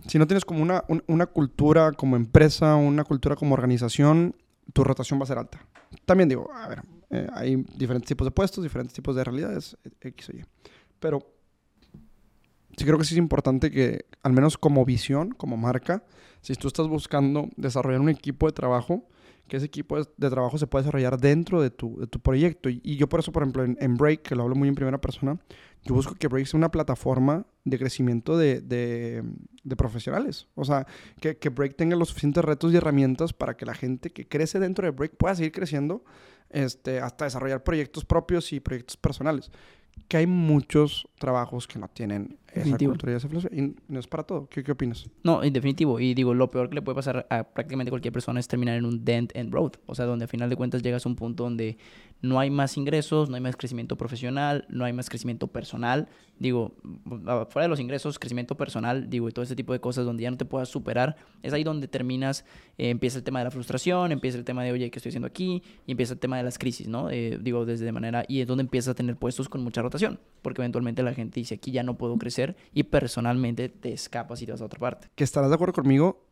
si no tienes como una, una cultura como empresa, una cultura como organización, tu rotación va a ser alta. También digo, a ver, eh, hay diferentes tipos de puestos, diferentes tipos de realidades, X o Y. Pero sí creo que sí es importante que, al menos como visión, como marca, si tú estás buscando desarrollar un equipo de trabajo, que ese equipo de trabajo se pueda desarrollar dentro de tu, de tu proyecto. Y, yo por eso, por ejemplo, en, en, Break, que lo hablo muy en primera persona, yo busco que Break sea una plataforma de crecimiento de, de, de profesionales. O sea, que, que, Break tenga los suficientes retos y herramientas para que la gente que crece dentro de Break pueda seguir creciendo este, hasta desarrollar proyectos propios y proyectos personales que hay muchos trabajos que no tienen esa cultura y no es para todo. ¿Qué, ¿Qué, opinas? No, en definitivo. Y digo, lo peor que le puede pasar a prácticamente cualquier persona es terminar en un dent end road. O sea, donde a final de cuentas llegas a un punto donde no hay más ingresos, no hay más crecimiento profesional, no hay más crecimiento personal. Digo, fuera de los ingresos, crecimiento personal, digo, y todo ese tipo de cosas donde ya no te puedas superar, es ahí donde terminas, eh, empieza el tema de la frustración, empieza el tema de, oye, ¿qué estoy haciendo aquí? Y empieza el tema de las crisis, ¿no? Eh, digo, desde de manera, y es donde empiezas a tener puestos con mucha rotación, porque eventualmente la gente dice, aquí ya no puedo crecer, y personalmente te escapas y te vas a otra parte. Que estarás de acuerdo conmigo,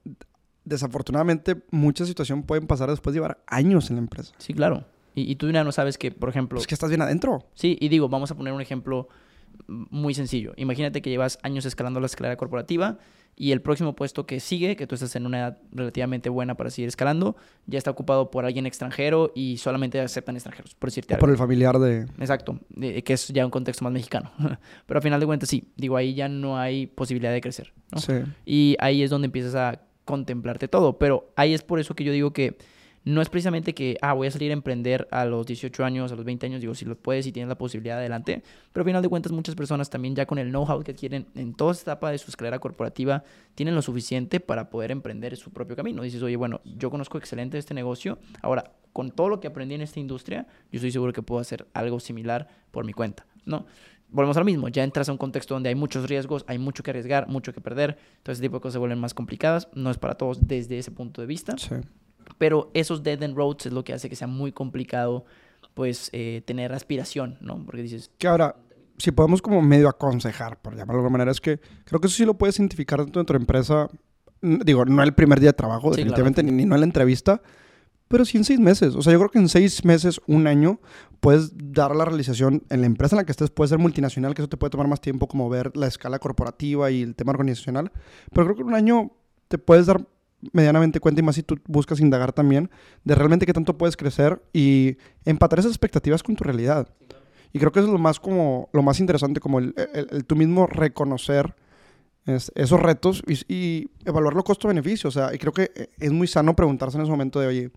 desafortunadamente muchas situaciones pueden pasar después de llevar años en la empresa. Sí, claro. Y, tú ya no sabes que, por ejemplo... Es que estás bien adentro. Sí, y digo, vamos a poner un ejemplo muy sencillo. Imagínate que llevas años escalando la escalera corporativa y el próximo puesto que sigue, que tú estás en una edad relativamente buena para seguir escalando, ya está ocupado por alguien extranjero y solamente aceptan extranjeros, por decirte o por el familiar de... Exacto, que es ya un contexto más mexicano. [laughs] Pero al final de cuentas sí, digo, ahí ya no hay posibilidad de crecer. ¿no? Sí. Y ahí es donde empiezas a contemplarte todo. Pero ahí es por eso que yo digo que no es precisamente que, ah, voy a salir a emprender a los 18 años, a los 20 años, digo, si lo puedes y tienes la posibilidad, adelante. Pero al final de cuentas, muchas personas también ya con el know-how que adquieren en toda esta etapa de su escalera corporativa, tienen lo suficiente para poder emprender su propio camino. Dices, oye, bueno, yo conozco excelente este negocio, ahora, con todo lo que aprendí en esta industria, yo estoy seguro que puedo hacer algo similar por mi cuenta, ¿no? volvemos a lo mismo, ya entras a un contexto donde hay muchos riesgos, hay mucho que arriesgar, mucho que perder, todo ese tipo de cosas se vuelven más complicadas, no es para todos desde ese punto de vista, Sí. Pero esos dead end roads es lo que hace que sea muy complicado, pues, eh, tener aspiración, ¿no? Porque dices, Que ahora, si podemos como medio aconsejar, por llamarlo de alguna manera, es que creo que eso sí lo puedes identificar dentro de tu empresa. Digo, no el primer día de trabajo, Sí, definitivamente, ni, ni no en la entrevista, pero sí en seis meses. O sea, yo creo que en seis meses, un año, puedes dar la realización en la empresa en la que estés, puede ser multinacional, que eso te puede tomar más tiempo, como ver la escala corporativa y el tema organizacional. Pero creo que en un año te puedes dar medianamente cuenta, y más si tú buscas indagar también, de realmente qué tanto puedes crecer y empatar esas expectativas con tu realidad. Y creo que eso es lo más como lo más interesante, como el, tú mismo reconocer es- esos retos y, y evaluar los costo-beneficio. O sea, y creo que eh, es muy sano preguntarse en ese momento de, oye,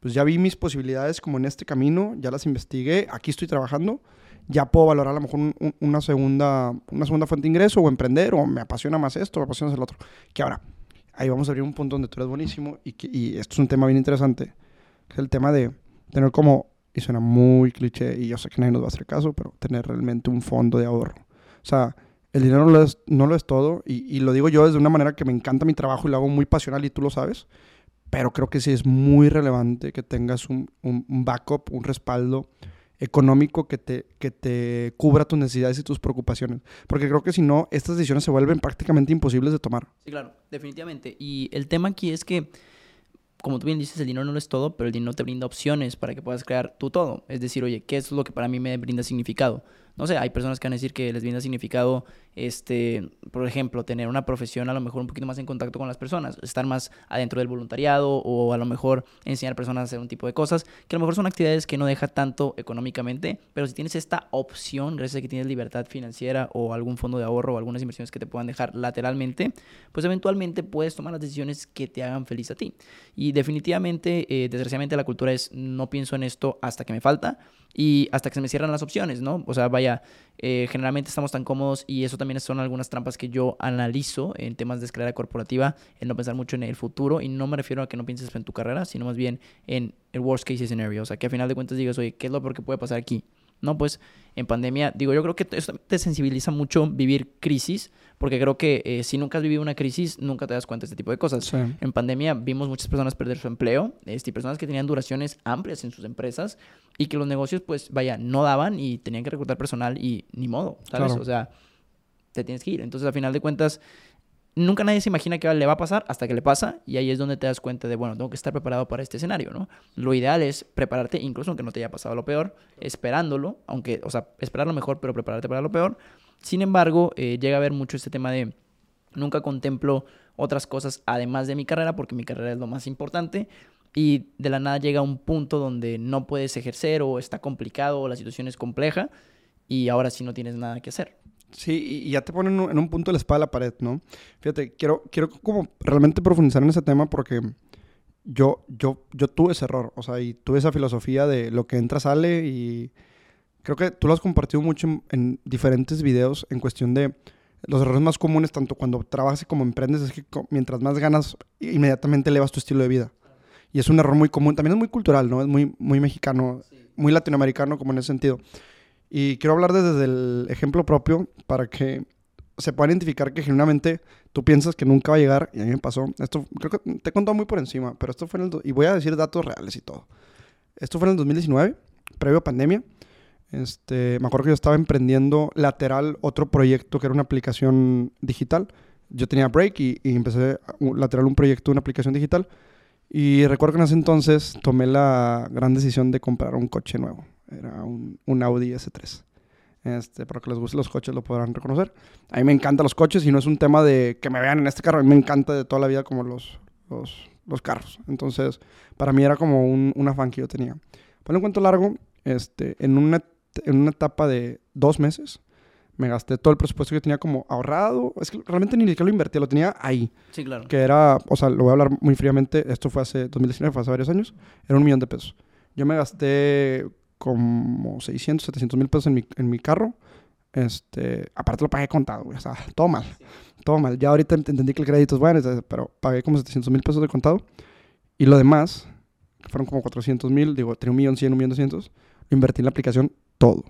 pues ya vi mis posibilidades como en este camino, ya las investigué, aquí estoy trabajando, ya puedo valorar a lo mejor un- un- una, segunda, una segunda fuente de ingreso o emprender, o me apasiona más esto, me apasiona más el otro. Que ahora, ahí vamos a abrir un punto donde tú eres buenísimo y, que, y esto es un tema bien interesante, que es el tema de tener como, y suena muy cliché, y yo sé que nadie nos va a hacer caso, pero tener realmente un fondo de ahorro. O sea, el dinero no lo es, no lo es todo, y, y lo digo yo desde una manera que me encanta mi trabajo y lo hago muy pasional y tú lo sabes, pero creo que sí es muy relevante que tengas un, un- un backup, un respaldo económico que te, que te cubra tus necesidades y tus preocupaciones. Porque creo que si no, estas decisiones se vuelven prácticamente imposibles de tomar. Sí, claro, definitivamente. Y el tema aquí es que, como tú bien dices, el dinero no lo es todo, pero el dinero te brinda opciones para que puedas crear tu todo. Es decir, oye, ¿qué es lo que para mí me brinda significado? No sé, hay personas que van a decir que les brinda significado, este, por ejemplo, tener una profesión a lo mejor un poquito más en contacto con las personas, estar más adentro del voluntariado o a lo mejor enseñar a personas a hacer un tipo de cosas, que a lo mejor son actividades que no deja tanto económicamente, pero si tienes esta opción, gracias a que tienes libertad financiera o algún fondo de ahorro o algunas inversiones que te puedan dejar lateralmente, pues eventualmente puedes tomar las decisiones que te hagan feliz a ti. Y definitivamente, eh, desgraciadamente la cultura es no pienso en esto hasta que me falta y hasta que se me cierran las opciones, ¿no? O sea, vaya, eh, generalmente estamos tan cómodos y eso también son algunas trampas que yo analizo en temas de escalera corporativa, el no pensar mucho en el futuro y no me refiero a que no pienses en tu carrera, sino más bien en el worst case scenario, o sea, que a final de cuentas digas, oye, ¿qué es lo peor que puede pasar aquí? No, pues en pandemia, digo, yo creo que eso te sensibiliza mucho vivir crisis, porque creo que eh, si nunca has vivido una crisis, nunca te das cuenta de este tipo de cosas. Sí. En pandemia vimos muchas personas perder su empleo, este, personas que tenían duraciones amplias en sus empresas y que los negocios, pues, vaya, no daban y tenían que reclutar personal y ni modo, ¿sabes? Claro. O sea, te tienes que ir. Entonces, a final de cuentas, nunca nadie se imagina que le va a pasar hasta que le pasa y ahí es donde te das cuenta de, bueno, tengo que estar preparado para este escenario, ¿no? Lo ideal es prepararte, incluso aunque no te haya pasado lo peor, esperándolo, aunque, o sea, esperar lo mejor, pero prepararte para lo peor. Sin embargo, eh, llega a haber mucho este tema de nunca contemplo otras cosas además de mi carrera porque mi carrera es lo más importante y de la nada llega un punto donde no puedes ejercer o está complicado o la situación es compleja y ahora sí no tienes nada que hacer. Sí, y ya te ponen en un- punto de la espada de la pared, ¿no? Fíjate, quiero, quiero como realmente profundizar en ese tema porque yo, yo, yo tuve ese error, o sea, y tuve esa filosofía de lo que entra sale y creo que tú lo has compartido mucho en, en diferentes videos en cuestión de los errores más comunes, tanto cuando trabajas y como emprendes, es que mientras más ganas, inmediatamente elevas tu estilo de vida. Y es un error muy común, también es muy cultural, ¿no? Es muy, muy mexicano, muy latinoamericano como en ese sentido. Y quiero hablar desde el ejemplo propio para que se pueda identificar que genuinamente tú piensas que nunca va a llegar y a mí me pasó. Esto creo que te he contado muy por encima, pero esto fue en el... Y voy a decir datos reales y todo. Esto fue en el 2019, previo a pandemia. Este, me acuerdo que yo estaba emprendiendo lateral otro proyecto que era una aplicación digital. Yo tenía break y, empecé lateral un proyecto, una aplicación digital. Y recuerdo que en ese entonces tomé la gran decisión de comprar un coche nuevo. Era un, un Audi S3. Este, para que les gusten los coches lo podrán reconocer. A mí me encantan los coches y no es un tema de que me vean en este carro. A mí me encanta de toda la vida como los, los, los carros. Entonces, para mí era como un, un afán que yo tenía. Para un cuento largo, este, en, una, en una etapa de dos meses, me gasté todo el presupuesto que tenía como ahorrado. Es que realmente ni siquiera lo invertí, lo tenía ahí Sí, claro. que era, o sea, lo voy a hablar muy fríamente, esto fue hace 2019, fue hace varios años, era un millón de pesos. Yo me gasté como 600, 700 mil pesos en mi, en mi carro. Este, aparte lo pagué contado, güey, o sea, todo mal, todo mal. Ya ahorita ent- entendí que el crédito es bueno, pero pagué como 700 mil pesos de contado. Y lo demás, que fueron como 400 mil, digo, tenía un millón 100, un millón 200, lo invertí en la aplicación todo.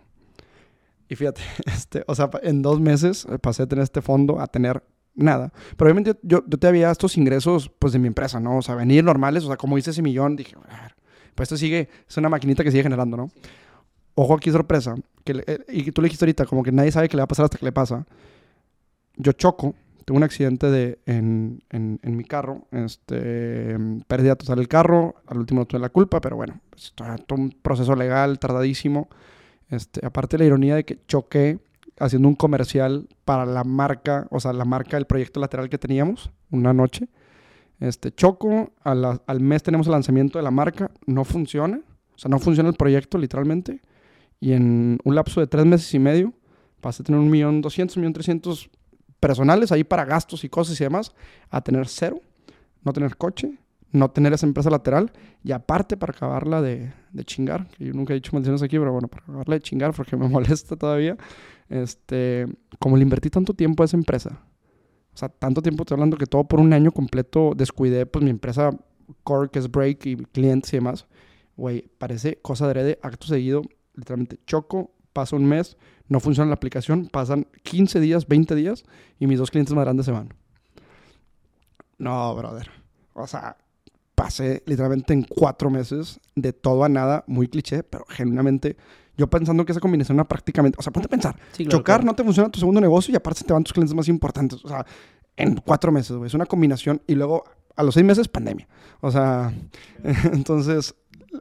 Y fíjate, [laughs] este, o sea, en dos meses eh, pasé de tener este fondo a tener nada. Pero obviamente yo, yo te había estos ingresos, pues, de mi empresa, ¿no? O sea, venir normales, o sea, como hice ese millón, dije, pues esto sigue, es una maquinita que sigue generando, ¿no? Ojo aquí, sorpresa, que eh, y tú le dijiste ahorita, como que nadie sabe qué le va a pasar hasta que le pasa. Yo choco, tengo un accidente de, en, en, en mi carro, este, pérdida total del carro, al último no tuve la culpa, pero bueno, pues, todo, todo un proceso legal tardadísimo. Este, aparte la ironía de que choqué haciendo un comercial para la marca, o sea, la marca del proyecto lateral que teníamos una noche. Este, choco, al mes tenemos el lanzamiento de la marca, no funciona, o sea, no funciona el proyecto literalmente. Y en un lapso de tres meses y medio pasé a tener un millón doscientos, millón trescientos personales ahí para gastos y cosas y demás, a tener cero, no tener coche, no tener esa empresa lateral y aparte para acabarla de, de chingar, que yo nunca he dicho maldiciones aquí, pero bueno, para acabarla de chingar porque me [laughs] molesta todavía, este, como le invertí tanto tiempo a esa empresa, o sea, tanto tiempo estoy hablando que todo por un año completo descuidé pues mi empresa core que es break y clientes y demás, güey, parece cosa de heredad, acto seguido, literalmente choco, pasa un mes, no funciona la aplicación, pasan 15 días, 20 días y mis dos clientes más grandes se van. No, brother. O sea, pasé literalmente en cuatro meses de todo a nada, muy cliché, pero genuinamente yo pensando que esa combinación era prácticamente, o sea, ponte a pensar, Sí, claro, chocar claro. no te funciona tu segundo negocio y aparte se te van tus clientes más importantes, o sea, en cuatro meses, güey, es una combinación y luego a los seis meses pandemia, o sea, [laughs] entonces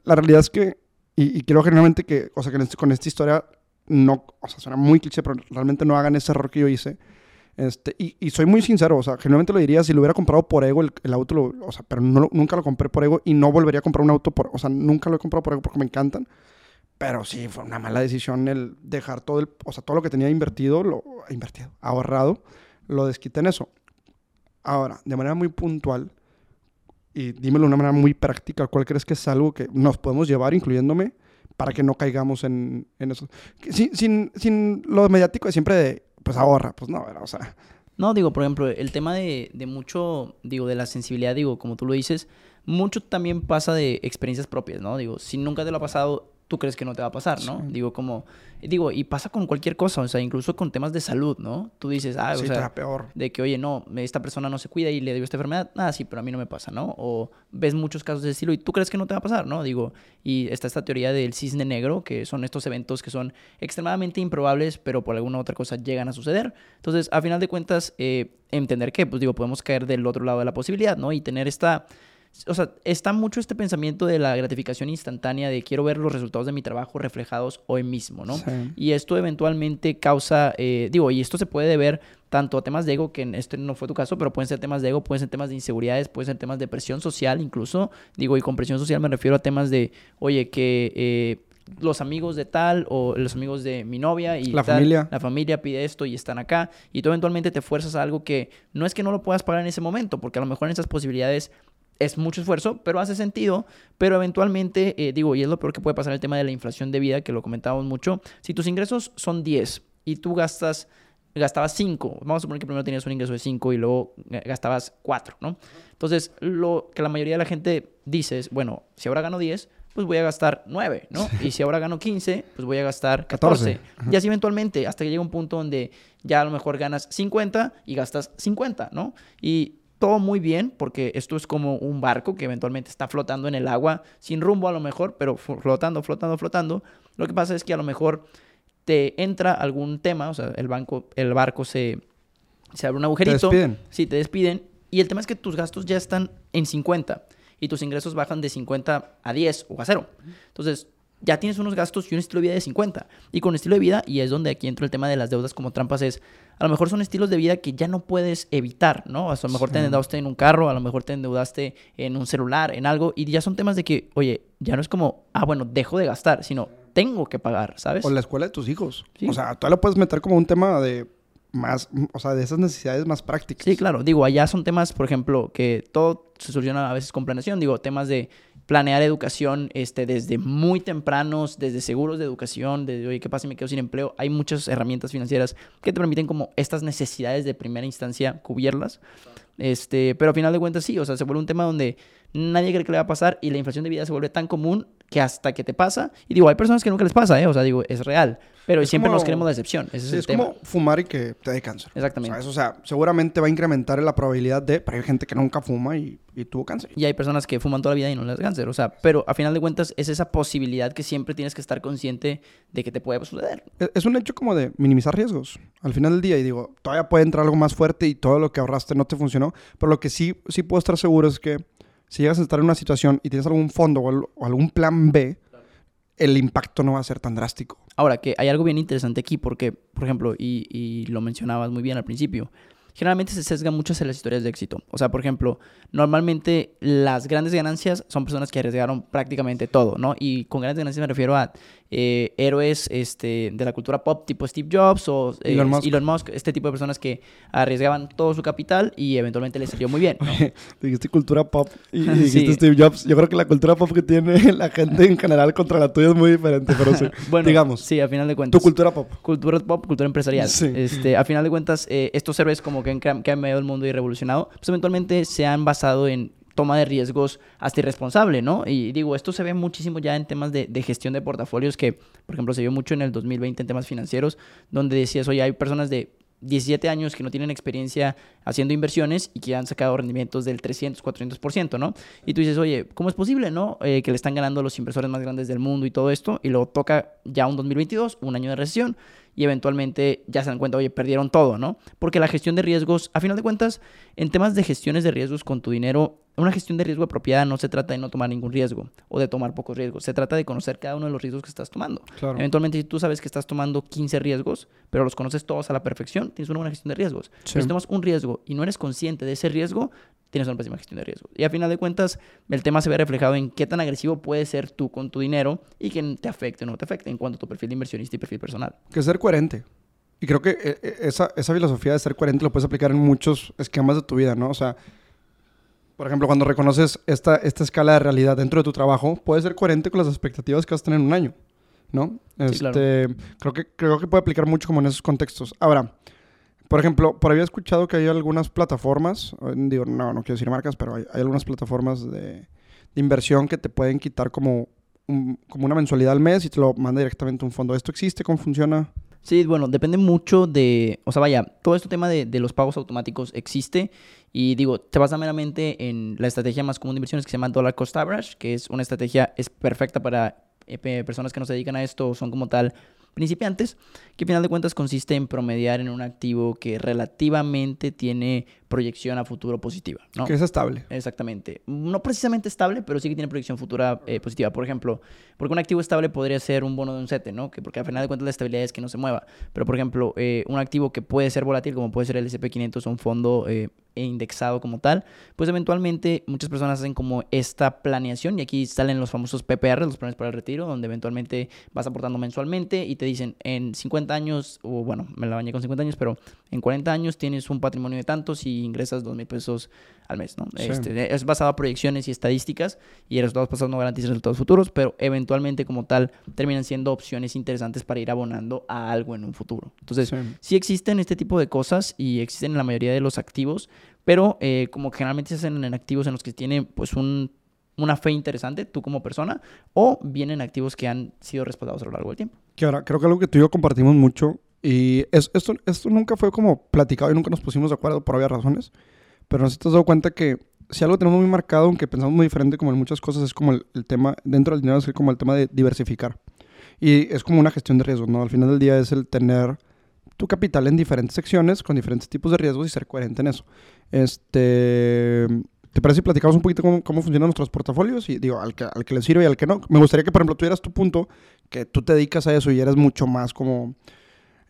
la realidad es que, y, y quiero genuinamente que, o sea, que este- con esta historia no, o sea, suena muy cliché, pero realmente no hagan ese error que yo hice. Este, y, y soy muy sincero, o sea, genuinamente lo diría si lo hubiera comprado por ego el, el auto, lo- o sea, pero no, nunca lo compré por ego y no volvería a comprar un auto por, o sea, nunca lo he comprado por ego porque me encantan. Pero sí, fue una mala decisión el dejar todo el, o sea, todo lo que tenía invertido, lo invertido, ahorrado, lo desquité en eso. Ahora, de manera muy puntual, y dímelo de una manera muy práctica, ¿cuál crees que es algo que nos podemos llevar, incluyéndome, para que no caigamos en, en eso? Sin, sin, sin lo mediático de siempre de, pues ahorra, pues no, o sea, No, digo, por ejemplo, el tema de, de mucho, digo, de la sensibilidad, digo, como tú lo dices, mucho también pasa de experiencias propias, ¿no? Digo, si nunca te lo ha pasado, tú crees que no te va a pasar, ¿no? Sí. Digo, como, digo, y pasa con cualquier cosa, o sea, incluso con temas de salud, ¿no? Tú dices, ah, o sí, sea, te da peor. de que, oye, no, esta persona no se cuida y le dio esta enfermedad, nada, sí, pero a mí no me pasa, ¿no? O ves muchos casos de estilo y tú crees que no te va a pasar, ¿no? Digo, y está esta teoría del cisne negro, que son estos eventos que son extremadamente improbables, pero por alguna otra cosa llegan a suceder. Entonces, a final de cuentas, eh, entender que, pues digo, podemos caer del otro lado de la posibilidad, ¿no? Y tener esta... O sea, está mucho este pensamiento de la gratificación instantánea, de quiero ver los resultados de mi trabajo reflejados hoy mismo, ¿no? Sí. Y esto eventualmente causa, eh, digo, y esto se puede deber tanto a temas de ego, que en este no fue tu caso, pero pueden ser temas de ego, pueden ser temas de inseguridades, pueden ser temas de presión social incluso. Digo, y con presión social me refiero a temas de, oye, que eh, los amigos de tal o los amigos de mi novia y La tal, familia. la familia pide esto y están acá y tú eventualmente te fuerzas a algo que no es que no lo puedas pagar en ese momento, porque a lo mejor en esas posibilidades es mucho esfuerzo, pero hace sentido. Pero eventualmente, eh, digo, y es lo peor que puede pasar el tema de la inflación de vida, que lo comentábamos mucho. Si tus ingresos son 10 y tú gastas, gastabas 5, vamos a suponer que primero tenías un ingreso de 5 y luego gastabas 4, ¿no? Entonces, lo que la mayoría de la gente dice es, bueno, si ahora gano 10, pues voy a gastar 9, ¿no? Y si ahora gano 15, pues voy a gastar 14. 14. Y así eventualmente, hasta que llega un punto donde ya a lo mejor ganas 50 y gastas 50, ¿no? Y todo muy bien, porque esto es como un barco que eventualmente está flotando en el agua, sin rumbo a lo mejor, pero fl- flotando, flotando, flotando. Lo que pasa es que a lo mejor te entra algún tema, o sea, el, banco, el barco se, se abre un Te agujerito. despiden. Sí, te despiden. Y el tema es que tus gastos ya están en 50 y tus ingresos bajan de 50 a 10 o a 0. Entonces, ya tienes unos gastos y un estilo de vida de 50. Y con estilo de vida, y es donde aquí entra el tema de las deudas como trampas, es a lo mejor son estilos de vida que ya no puedes evitar, ¿no? A lo mejor te endeudaste en un carro, a lo mejor te endeudaste en un celular, en algo, y ya son temas de que, oye, ya no es como, ah, bueno, dejo de gastar, sino tengo que pagar, ¿sabes? O la escuela de tus hijos. Sí. O sea, tú lo puedes meter como un tema de más, o sea, de esas necesidades más prácticas. Sí, claro. Digo, allá son temas, por ejemplo, que todo se soluciona a veces con planeación. Digo, temas de planear educación este, desde muy tempranos, desde seguros de educación, de, oye, ¿qué pasa si me quedo sin empleo? Hay muchas herramientas financieras que te permiten como estas necesidades de primera instancia cubrirlas. Este, pero al final de cuentas sí, o sea, se vuelve un tema donde nadie cree que le va a pasar y la inflación de vida se vuelve tan común que hasta que te pasa, y digo, hay personas que nunca les pasa, ¿eh? O sea, digo, es real, pero siempre nos queremos la excepción. Ese es, el es tema. como fumar y que te dé cáncer. Exactamente. ¿Sabes? O sea, seguramente va a incrementar la probabilidad de, pero hay gente que nunca fuma y, y tuvo cáncer. Y hay personas que fuman toda la vida y no les da cáncer. O sea, pero a final de cuentas es esa posibilidad que siempre tienes que estar consciente de que te puede suceder. Es- Es un hecho como de minimizar riesgos al final del día. Y digo, todavía puede entrar algo más fuerte y todo lo que ahorraste no te funcionó. Pero lo que sí, sí puedo estar seguro es que si llegas a estar en una situación y tienes algún fondo o, al- o algún plan B, el impacto no va a ser tan drástico. Ahora, que hay algo bien interesante aquí, porque, por ejemplo, y, y lo mencionabas muy bien al principio, generalmente se sesga mucho hacia las historias de éxito. O sea, por ejemplo, normalmente las grandes ganancias son personas que arriesgaron prácticamente todo, ¿no? Y con grandes ganancias me refiero a eh, héroes este, de la cultura pop tipo Steve Jobs o eh, Elon Musk. Elon Musk, este tipo de personas que arriesgaban todo su capital y eventualmente les salió muy bien. ¿no? [laughs] Dijiste cultura pop y, y [laughs] Sí. dijiste Steve Jobs. Yo creo que la cultura pop que tiene [laughs] la gente en general contra la tuya es muy diferente, pero sí. bueno, digamos, Sí, a final de tu cuentas. cultura pop. Cultura pop, cultura empresarial. Sí. Este, a final de cuentas, eh, estos héroes como que han, que han el mundo y revolucionado, pues eventualmente se han basado en toma de riesgos hasta irresponsable, ¿no? Y digo, esto se ve muchísimo ya en temas de, de gestión de portafolios que, por ejemplo, se vio mucho en el 2020 en temas financieros, donde decías, oye, hay personas de 17 años que no tienen experiencia haciendo inversiones y que han sacado rendimientos del 300, 400%, ¿no? Y tú dices, oye, ¿cómo es posible, no? Eh, que le están ganando los inversores más grandes del mundo y todo esto, y luego toca ya un 2022, un año de recesión, y eventualmente ya se dan cuenta, oye, perdieron todo, ¿no? Porque la gestión de riesgos, a final de cuentas, en temas de gestiones de riesgos con tu dinero, una gestión de riesgo apropiada no se trata de no tomar ningún riesgo o de tomar pocos riesgos, se trata de conocer cada uno de los riesgos que estás tomando. Claro. Eventualmente, si tú sabes que estás tomando 15 riesgos, pero los conoces todos a la perfección, tienes una buena gestión de riesgos. Sí. Pero si tomas un riesgo y no eres consciente de ese riesgo, tienes una pésima gestión de riesgos. Y a final de cuentas, el tema se ve reflejado en qué tan agresivo puedes ser tú con tu dinero y que te afecte o no te afecte en cuanto a tu perfil de inversionista y perfil personal. Que ser coherente. Y creo que eh, eh, esa, esa filosofía de ser coherente lo puedes aplicar en muchos esquemas de tu vida, ¿no? O sea, por ejemplo, cuando reconoces esta, esta escala de realidad dentro de tu trabajo, puedes ser coherente con las expectativas que vas a tener en un año, ¿no? Sí, claro. Este, creo, que, creo que puede aplicar mucho como en esos contextos. Ahora, por ejemplo, por ahí he escuchado que hay algunas plataformas, eh, digo, no, no quiero decir marcas, pero hay, hay algunas plataformas de, de inversión que te pueden quitar como, un- como una mensualidad al mes y te lo manda directamente a un fondo. ¿Esto existe? ¿Cómo funciona? Sí, bueno, depende mucho de, o sea, vaya, todo este tema de, los pagos automáticos existe y digo, te basa meramente en la estrategia más común de inversiones que se llama Dollar Cost Average, que es una estrategia, es perfecta para eh, pe- personas que no se dedican a esto son como tal principiantes, que al final de cuentas consiste en promediar en un activo que relativamente tiene proyección a futuro positiva, ¿no? Que es estable. Exactamente. No precisamente estable, pero sí que tiene proyección futura eh, positiva. Por ejemplo, porque un activo estable podría ser un bono de un sete, ¿no? Que porque al final de cuentas la estabilidad es que no se mueva. Pero, por ejemplo, eh, un activo que puede ser volátil, como puede ser el SP500 o un fondo eh, indexado como tal, pues eventualmente muchas personas hacen como esta planeación y aquí salen los famosos PPR, los planes para el retiro, donde eventualmente vas aportando mensualmente y te dicen en 50 años, o bueno, me la bañé con 50 años, pero en 40 años tienes un patrimonio de tantos y ingresas 2 mil pesos al mes, ¿no? Sí. Este, es basado a proyecciones y estadísticas y resultados pasados no garantizan resultados futuros, pero eventualmente como tal terminan siendo opciones interesantes para ir abonando a algo en un futuro. Entonces, Sí. sí existen este tipo de cosas y existen en la mayoría de los activos, pero eh, como generalmente se hacen en activos en los que tienen pues un, una fe interesante tú como persona o vienen activos que han sido respaldados a lo largo del tiempo. Que ahora, creo que algo que tú y yo compartimos mucho, y es- esto, esto nunca fue como platicado y nunca nos pusimos de acuerdo por obvias razones, pero no sé si te has dado cuenta que si algo tenemos muy marcado, aunque pensamos muy diferente como en muchas cosas, es como el, el tema, dentro del dinero es como el tema de diversificar. Y es como una gestión de riesgos, ¿no? Al final del día es el tener tu capital en diferentes secciones, con diferentes tipos de riesgos y ser coherente en eso. Este... ¿Te parece si platicamos un poquito cómo, cómo funcionan nuestros portafolios? Y digo, al que, al que le sirve y al que no. Me gustaría que, por ejemplo, tuvieras tu punto, que tú te dedicas a eso y eres mucho más como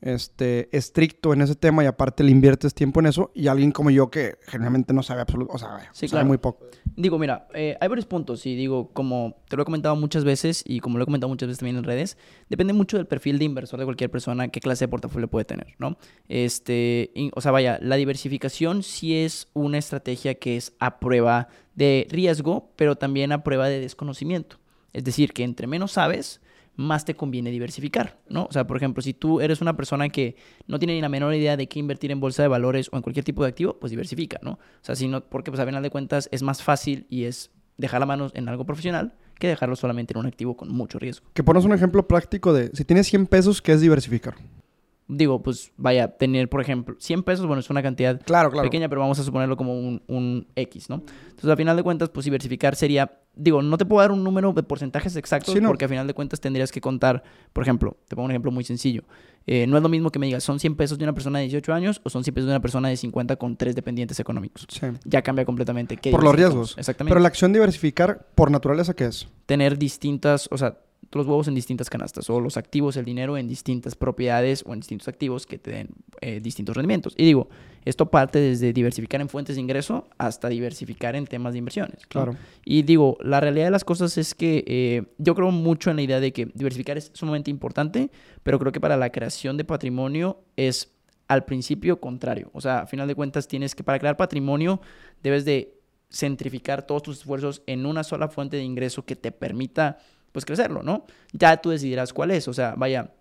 este, estricto en ese tema y aparte le inviertes tiempo en eso y alguien como yo que generalmente no sabe absolutamente, o sea, Sí, sabe claro. muy poco. Digo, mira, eh, hay varios puntos y digo, como te lo he comentado muchas veces y como lo he comentado muchas veces también en redes, depende mucho del perfil de inversor de cualquier persona, qué clase de portafolio puede tener, ¿no? Este, o sea, vaya, la diversificación sí es una estrategia que es a prueba de riesgo, pero también a prueba de desconocimiento. Es decir, que entre menos sabes, más te conviene diversificar, ¿no? O sea, por ejemplo, si tú eres una persona que no tiene ni la menor idea de qué invertir en bolsa de valores o en cualquier tipo de activo, pues diversifica, ¿no? O sea, si no, porque pues a final de cuentas es más fácil y es dejar la mano en algo profesional que dejarlo solamente en un activo con mucho riesgo. Que pones un ejemplo práctico de si tienes 100 pesos, ¿qué es diversificar? Digo, pues vaya, tener, por ejemplo, 100 pesos, bueno, es una cantidad claro, claro. pequeña, pero vamos a suponerlo como un, un, X, ¿no? Entonces, al final de cuentas, pues diversificar sería, digo, no te puedo dar un número de porcentajes exactos porque al final de cuentas tendrías que contar, por ejemplo, te pongo un ejemplo muy sencillo. Eh, no es lo mismo que me digas, son 100 pesos de una persona de 18 años o son 100 pesos de una persona de 50 con tres dependientes económicos. Sí. Ya cambia completamente. ¿Qué por los riesgos. Exactamente. Pero la acción diversificar, por naturaleza, ¿qué es? Tener distintas, o sea, los huevos en distintas canastas o los activos, el dinero en distintas propiedades o en distintos activos que te den eh, distintos rendimientos. Y digo, esto parte desde diversificar en fuentes de ingreso hasta diversificar en temas de inversiones. Claro. Y digo, la realidad de las cosas es que eh, yo creo mucho en la idea de que diversificar es sumamente importante, pero creo que para la creación de patrimonio es al principio contrario. O sea, a final de cuentas tienes que, para crear patrimonio, debes de centrificar todos tus esfuerzos en una sola fuente de ingreso que te permita pues crecerlo, ¿no? Ya tú decidirás cuál es, o sea, vaya,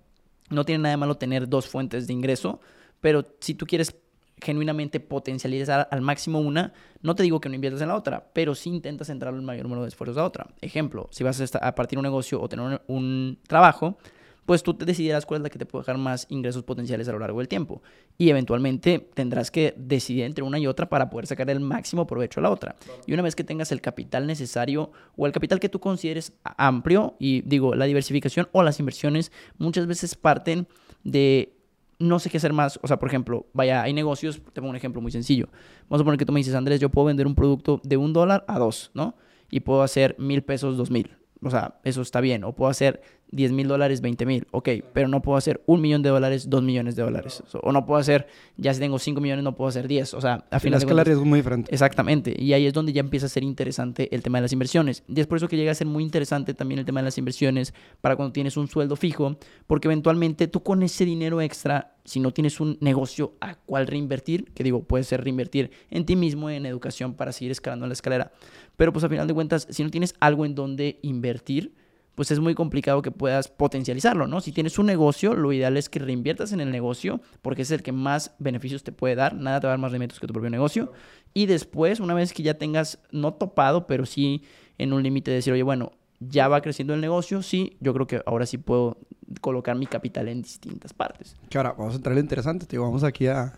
no tiene nada de malo tener dos fuentes de ingreso, pero si tú quieres genuinamente potencializar al máximo una, no te digo que no inviertas en la otra, pero sí intentas centrar el mayor número de esfuerzos a otra. Ejemplo, si vas a partir un negocio o tener un trabajo, pues tú te decidirás cuál es la que te puede dejar más ingresos potenciales a lo largo del tiempo. Y eventualmente tendrás que decidir entre una y otra para poder sacar el máximo provecho a la otra. Y una vez que tengas el capital necesario o el capital que tú consideres amplio, y digo, la diversificación o las inversiones muchas veces parten de no sé qué hacer más. O sea, por ejemplo, vaya, hay negocios, te pongo un ejemplo muy sencillo. Vamos a poner que tú me dices, Andrés, yo puedo vender un producto de un dólar a dos, ¿no? Y puedo hacer mil pesos, dos mil. O sea, eso está bien. O puedo hacer 10 mil dólares, 20 mil, ok, pero no puedo hacer un millón de dólares, dos millones de dólares. O no puedo hacer, ya si tengo 5 millones, no puedo hacer 10. O sea, a final de escala de riesgo muy diferente. Exactamente. Y ahí es donde ya empieza a ser interesante el tema de las inversiones. Y es por eso que llega a ser muy interesante también el tema de las inversiones para cuando tienes un sueldo fijo, porque eventualmente tú con ese dinero extra, si no tienes un negocio a cual reinvertir, que digo, puede ser reinvertir en ti mismo, en educación para seguir escalando la escalera, pero pues a final de cuentas, si no tienes algo en donde invertir, pues es muy complicado que puedas potencializarlo, ¿no? Si tienes un negocio, lo ideal es que reinviertas en el negocio porque es el que más beneficios te puede dar, nada te va a dar más rendimientos que tu propio negocio. Y después, una vez que ya tengas, no topado, pero sí en un límite de decir, oye, bueno, ya va creciendo el negocio, sí, yo creo que ahora sí puedo colocar mi capital en distintas partes. Que ahora, vamos a entrar en lo interesante, te vamos aquí a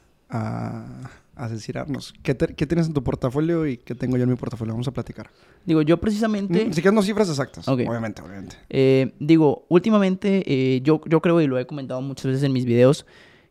asesinarnos. ¿Qué, ¿Qué, tienes en tu portafolio y qué tengo yo en mi portafolio? Vamos a platicar. Digo, yo precisamente... Mm, si quieres no cifras exactas, obviamente, obviamente. Eh, digo, últimamente eh, yo, yo creo, y lo he comentado muchas veces en mis videos,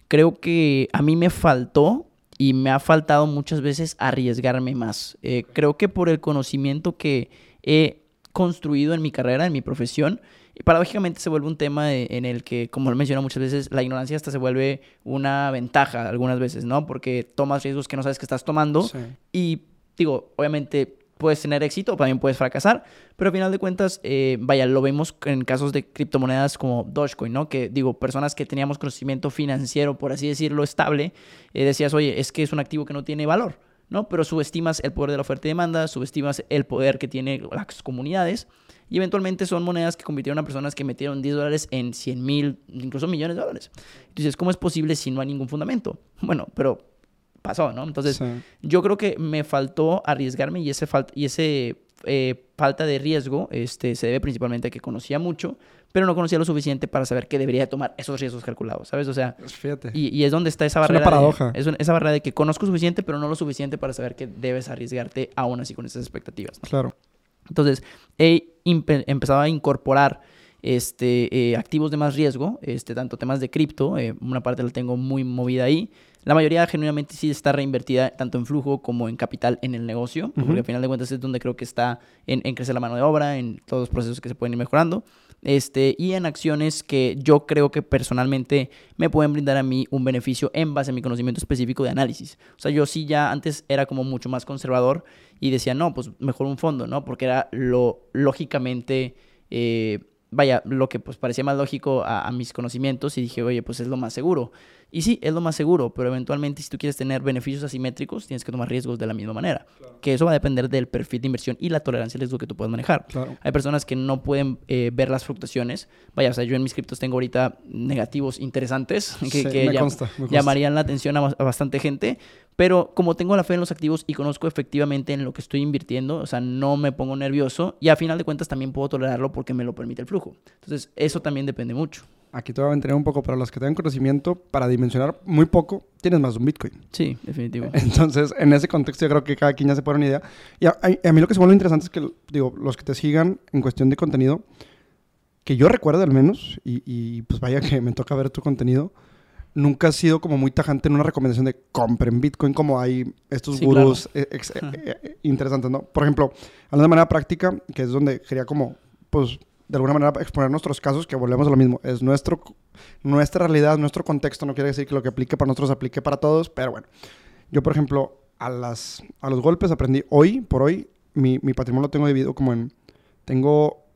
creo que a mí me faltó y me ha faltado muchas veces arriesgarme más. Eh, creo que por el conocimiento que he construido en mi carrera, en mi profesión, y paradójicamente se vuelve un tema en el que, como lo he mencionado muchas veces, la ignorancia hasta se vuelve una ventaja algunas veces, ¿no? Porque tomas riesgos que no sabes que estás tomando. Y digo, obviamente puedes tener éxito o también puedes fracasar, pero al final de cuentas, eh, vaya, lo vemos en casos de criptomonedas como Dogecoin, ¿no? Que digo, personas que teníamos conocimiento financiero, por así decirlo, estable, eh, decías, oye, es que es un activo que no tiene valor, ¿no? Pero subestimas el poder de la oferta y demanda, subestimas el poder que tienen las comunidades y eventualmente son monedas que convirtieron a personas que metieron 10 dólares en 100 mil, incluso millones de dólares. Entonces, ¿cómo es posible si no hay ningún fundamento? [laughs] Bueno, pero pasó, ¿no? Entonces, yo creo que me faltó arriesgarme y ese, y ese eh, falta de riesgo este, se debe principalmente a que conocía mucho, pero no conocía lo suficiente para saber que debería tomar esos riesgos calculados, ¿sabes? O sea, pues Fíjate. Y, y, es donde está esa barrera. Es una paradoja. es esa barrera de que conozco suficiente, pero no lo suficiente para saber que debes arriesgarte aún así con esas expectativas. Claro. Entonces, he empezado a incorporar este, eh, activos de más riesgo, este, tanto temas de cripto, eh, una parte la tengo muy movida ahí. La mayoría genuinamente sí está reinvertida tanto en flujo como en capital en el negocio, porque al final de cuentas es donde creo que está en, en, crecer la mano de obra, en todos los procesos que se pueden ir mejorando, este, y en acciones que yo creo que personalmente me pueden brindar a mí un beneficio en base a mi conocimiento específico de análisis. O sea, yo sí ya antes era como mucho más conservador y decía, no, pues mejor un fondo, ¿no? Porque era lo lógicamente... Eh, vaya, lo que pues parecía más lógico a, mis conocimientos y dije, oye, pues es lo más seguro. Y sí, es lo más seguro, pero eventualmente si tú quieres tener beneficios asimétricos, tienes que tomar riesgos de la misma manera. Que eso va a depender del perfil de inversión y la tolerancia al riesgo que tú puedas manejar. Hay personas que no pueden eh, ver las fluctuaciones. Vaya, o sea, yo en mis criptos tengo ahorita negativos interesantes que, llamarían la atención a, a bastante gente, pero como tengo la fe en los activos y conozco efectivamente en lo que estoy invirtiendo, o sea, no me pongo nervioso y a final de cuentas también puedo tolerarlo porque me lo permite el flujo. Entonces, eso también depende mucho. Aquí te voy a mantener un poco para los que tengan conocimiento, para dimensionar muy poco, tienes más de un Bitcoin. Sí, definitivo. [laughs] Entonces, en ese contexto yo creo que cada quien ya se pone una idea. Y a, mí lo que se vuelve interesante es que, digo, los que te sigan en cuestión de contenido, que yo recuerdo al menos, y, pues vaya que me toca ver tu contenido, nunca has sido como muy tajante en una recomendación de compren Bitcoin como hay estos gurús eh, eh, eh, interesantes, ¿no? Por ejemplo, hablando de manera práctica, que es donde quería como, pues, de alguna manera exponer nuestros casos, que volvemos a lo mismo. Es nuestro, nuestra realidad, nuestro contexto. No quiere decir que lo que aplique para nosotros aplique para todos, pero bueno. Yo, por ejemplo, a, las, a los golpes aprendí hoy, por hoy, mi, mi patrimonio lo tengo dividido como en... Tengo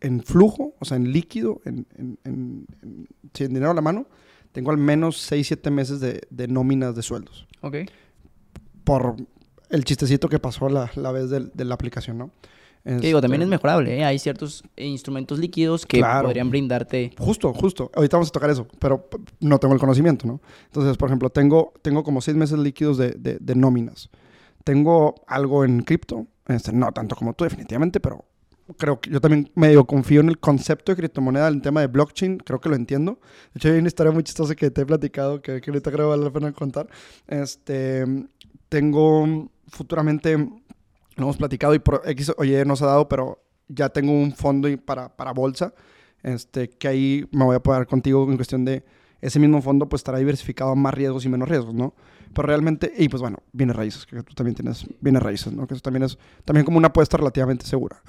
en flujo, o sea, en líquido, en, en, en, en dinero a la mano, tengo al menos 6, 7 meses de, de nóminas de sueldos. Ok. Por el chistecito que pasó la, la vez de, de la aplicación, ¿no? Que digo, también es mejorable, ¿eh? Hay ciertos instrumentos líquidos que podrían brindarte... Justo, justo. Ahorita vamos a tocar eso, pero no tengo el conocimiento, ¿no? Entonces, por ejemplo, tengo, tengo como seis meses líquidos de, de, nóminas. Tengo algo en cripto, este, no tanto como tú definitivamente, pero creo que yo también medio confío en el concepto de criptomoneda, el tema de blockchain, creo que lo entiendo. De hecho, hay una historia muy chistosa que te he platicado que, que ahorita creo vale la pena contar. Este, tengo futuramente lo hemos platicado y por X oye nos ha dado, pero ya tengo un fondo para, para bolsa, este, que ahí me voy a poder contigo en cuestión de ese mismo fondo pues estará diversificado a más riesgos y menos riesgos, ¿no? Pero realmente, y pues bueno, viene raíces, que tú también tienes bienes raíces, ¿no? Que eso también es también como una apuesta relativamente segura.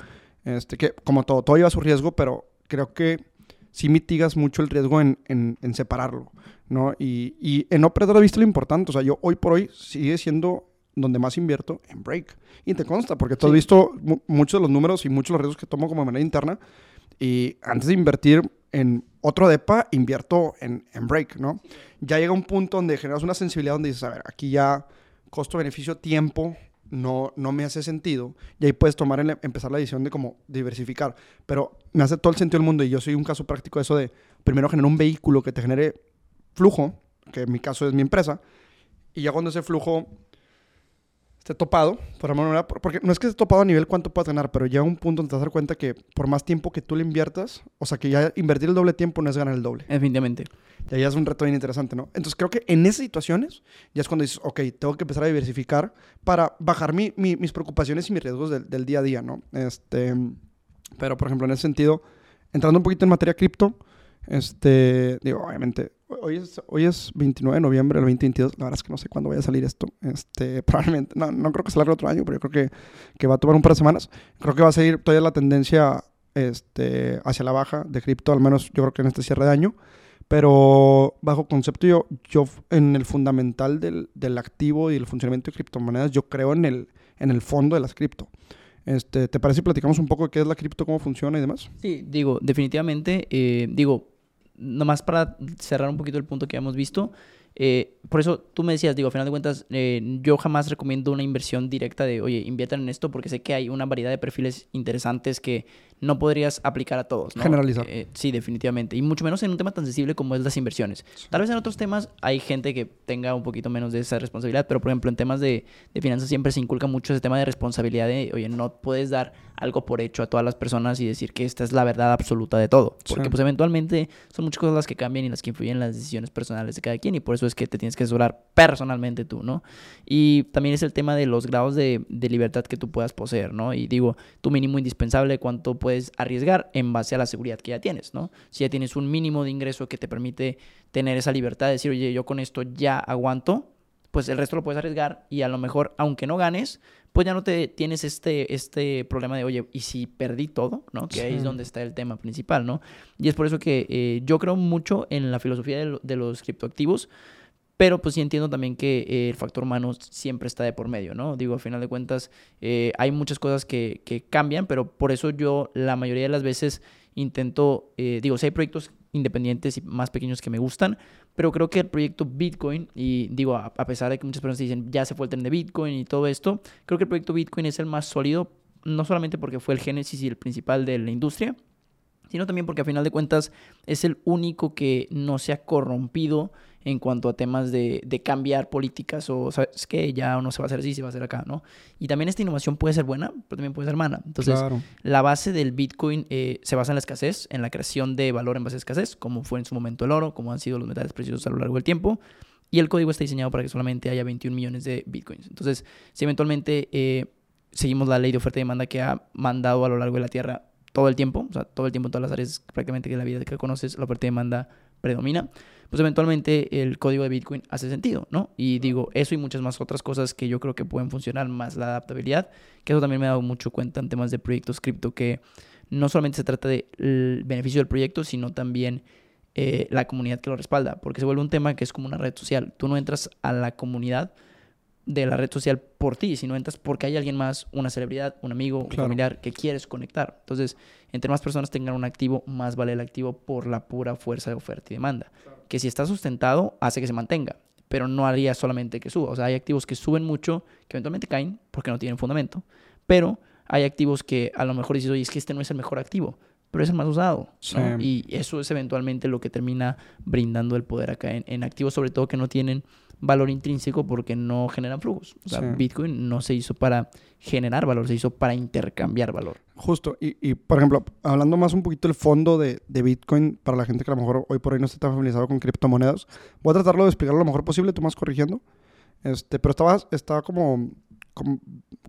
Este, que como todo, todo lleva su riesgo, pero creo que sí mitigas mucho el riesgo en, en, en separarlo, ¿no? Y, y en no perder de vista lo importante, o sea, yo hoy por hoy sigue siendo donde más invierto en break. Y te consta, porque tú has visto muchos de los números y muchos de los riesgos que tomo como de manera interna. Y antes de invertir en otro DEPA, invierto en, en break, ¿no? Ya llega un punto donde generas una sensibilidad donde dices, a ver, aquí ya costo-beneficio, tiempo, no, no me hace sentido. Y ahí puedes tomar, empezar la decisión de como diversificar. Pero me hace todo el sentido del mundo y yo soy un caso práctico de eso de primero generar un vehículo que te genere flujo, que en mi caso es mi empresa, y ya cuando ese flujo esté topado, por manera, porque no es que esté topado a nivel cuánto puedas ganar, pero llega un punto donde te vas a dar cuenta que por más tiempo que tú le inviertas, o sea, que ya invertir el doble tiempo no es ganar el doble. Definitivamente. Y ahí es un reto bien interesante, ¿no? Entonces creo que en esas situaciones ya es cuando dices, ok, tengo que empezar a diversificar para bajar mi, mis preocupaciones y mis riesgos del, del, día a día, ¿no? Este, pero, por ejemplo, en ese sentido, entrando un poquito en materia cripto, este, digo, obviamente, hoy es, hoy es 29 de noviembre del 2022. La verdad es que no sé cuándo vaya a salir esto. Este, [laughs] probablemente, no, no creo que salga otro año, pero yo creo que, que va a tomar un par de semanas. Creo que va a seguir todavía la tendencia este, hacia la baja de cripto, al menos yo creo que en este cierre de año. Pero bajo concepto, yo, yo en el fundamental del, del activo y el funcionamiento de criptomonedas, yo creo en el, en el fondo de las cripto. Este, ¿Te parece si platicamos un poco de qué es la cripto, cómo funciona y demás? Sí, digo, definitivamente, eh, digo, nomás para cerrar un poquito el punto que hemos visto, eh, por eso tú me decías, digo, a final de cuentas, eh, yo jamás recomiendo una inversión directa de, oye, inviertan en esto porque sé que hay una variedad de perfiles interesantes que no podrías aplicar a todos. ¿no? Generalizar. Eh, sí, definitivamente. Y mucho menos en un tema tan sensible como es las inversiones. Tal vez en otros temas hay gente que tenga un poquito menos de esa responsabilidad, pero por ejemplo en temas de, de finanzas siempre se inculca mucho ese tema de responsabilidad de, oye, no puedes dar algo por hecho a todas las personas y decir que esta es la verdad absoluta de todo. Porque pues eventualmente son muchas cosas las que cambian y las que influyen en las decisiones personales de cada quien y por eso es que te tienes que asesorar personalmente tú, ¿no? Y también es el tema de los grados de, de libertad que tú puedas poseer, ¿no? Y digo, tu mínimo indispensable, cuánto puedes arriesgar en base a la seguridad que ya tienes, ¿no? Si ya tienes un mínimo de ingreso que te permite tener esa libertad de decir, oye, yo con esto ya aguanto, pues el resto lo puedes arriesgar y a lo mejor, aunque no ganes, pues ya no te tienes este, este problema de, oye, ¿y si perdí todo? ¿no? Que ahí es donde está el tema principal, ¿no? Y es por eso que eh, yo creo mucho en la filosofía de, de los criptoactivos, pero pues sí entiendo también que eh, el factor humano siempre está de por medio, ¿no? Digo, a final de cuentas, eh, hay muchas cosas que, que, cambian, pero por eso yo la mayoría de las veces intento, digo, si hay proyectos independientes y más pequeños que me gustan, pero creo que el proyecto Bitcoin, y digo, a, pesar de que muchas personas dicen ya se fue el tren de Bitcoin y todo esto, creo que el proyecto Bitcoin es el más sólido, no solamente porque fue el génesis y el principal de la industria, sino también porque a final de cuentas es el único que no se ha corrompido en cuanto a temas de, cambiar políticas o, ¿sabes que Ya no se va a hacer así, se va a hacer acá, ¿no? Y también esta innovación puede ser buena, pero también puede ser mala. Entonces, la base del Bitcoin eh, se basa en la escasez, en la creación de valor en base a escasez, como fue en su momento el oro, como han sido los metales preciosos a lo largo del tiempo. Y el código está diseñado para que solamente haya 21 millones de Bitcoins. Entonces, si eventualmente eh, seguimos la ley de oferta y demanda que ha mandado a lo largo de la Tierra todo el tiempo, o sea, todo el tiempo en todas las áreas prácticamente de la vida que conoces, la oferta y demanda predomina, pues eventualmente el código de Bitcoin hace sentido, ¿no? Y digo, eso y muchas más otras cosas que yo creo que pueden funcionar, más la adaptabilidad, que eso también me ha dado mucho cuenta en temas de proyectos cripto, que no solamente se trata del beneficio del proyecto, sino también eh, la comunidad que lo respalda, porque se vuelve un tema que es como una red social. Tú no entras a la comunidad de la red social por ti, sino entras porque hay alguien más, una celebridad, un amigo, un familiar que quieres conectar. Entonces, entre más personas tengan un activo, más vale el activo por la pura fuerza de oferta y demanda. Que si está sustentado, hace que se mantenga, pero no haría solamente que suba. O sea, hay activos que suben mucho, que eventualmente caen porque no tienen fundamento, pero hay activos que a lo mejor dices, oye, es que este no es el mejor activo, pero es el más usado. Y eso es eventualmente lo que termina brindando el poder acá en, en activos, sobre todo que no tienen valor intrínseco porque no generan flujos. O sea, Bitcoin no se hizo para generar valor, se hizo para intercambiar valor. Justo. Y, y por ejemplo, hablando más un poquito del fondo de, de, Bitcoin para la gente que a lo mejor hoy por hoy no está tan familiarizado con criptomonedas, voy a tratarlo de explicarlo lo mejor posible, tú más corrigiendo. Este, pero estaba, estaba como, como,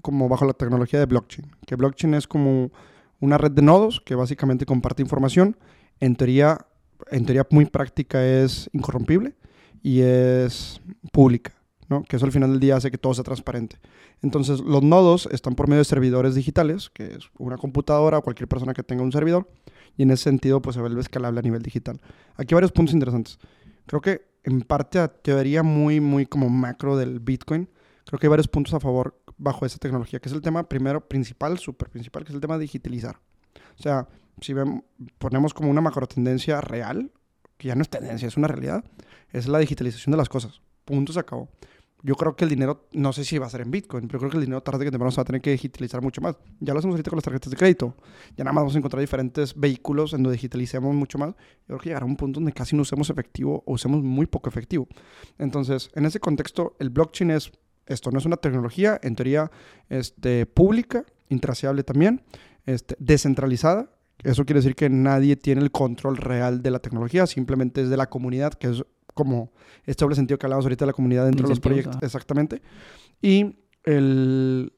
como bajo la tecnología de blockchain. Que blockchain es como una red de nodos que básicamente comparte información. En teoría, en teoría muy práctica es incorrompible y es pública, ¿no? Que eso al final del día hace que todo sea transparente. Entonces, los nodos están por medio de servidores digitales, que es una computadora o cualquier persona que tenga un servidor, y en ese sentido, pues se vuelve escalable a nivel digital. Aquí hay varios puntos interesantes. Creo que en parte a teoría muy, muy como macro del Bitcoin, creo que hay varios puntos a favor bajo esa tecnología, que es el tema primero principal, súper principal, que es el tema de digitalizar. O sea, si ponemos como una macro tendencia real, que ya no es tendencia, es una realidad, es la digitalización de las cosas. Punto, se acabó. Yo creo que el dinero, no sé si va a ser en Bitcoin, pero creo que el dinero tarde que temprano se va a tener que digitalizar mucho más. Ya lo hacemos ahorita con las tarjetas de crédito. Ya nada más vamos a encontrar diferentes vehículos en donde digitalicemos mucho más. Yo creo que llegará un punto donde casi no usemos efectivo o usemos muy poco efectivo. Entonces, en ese contexto, el blockchain es esto, no es una tecnología, en teoría, este, pública, intraseable también, este, descentralizada, eso quiere decir que nadie tiene el control real de la tecnología, simplemente es de la comunidad, que es como este doble sentido que hablamos ahorita de la comunidad dentro de los proyectos. Exactamente. Y el...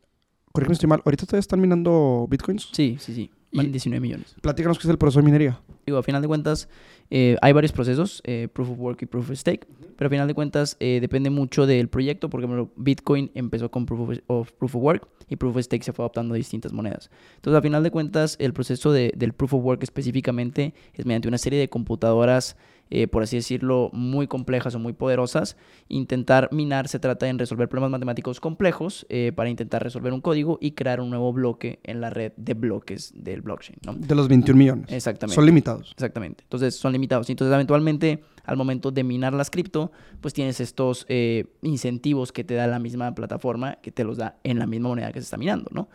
Corrígeme estoy mal. ¿Ahorita ustedes están minando bitcoins? Sí, sí, sí. 19 millones. Platícanos qué es el proceso de minería. Digo, a final de cuentas, eh, hay varios procesos, eh, Proof of Work y Proof of Stake, pero a final de cuentas eh, depende mucho del proyecto. Por ejemplo, Bitcoin empezó con Proof of, Proof of Work y Proof of Stake se fue adaptando a distintas monedas. Entonces, a final de cuentas, el proceso de, del Proof of Work específicamente es mediante una serie de computadoras eh, por así decirlo, muy complejas o muy poderosas. Intentar minar se trata en resolver problemas matemáticos complejos eh, para intentar resolver un código y crear un nuevo bloque en la red de bloques del blockchain. De los 21 millones. Exactamente. Son limitados. Exactamente. Entonces son limitados. Entonces eventualmente al momento de minar las cripto, pues tienes estos eh, incentivos que te da la misma plataforma, que te los da en la misma moneda que se está minando, ¿no?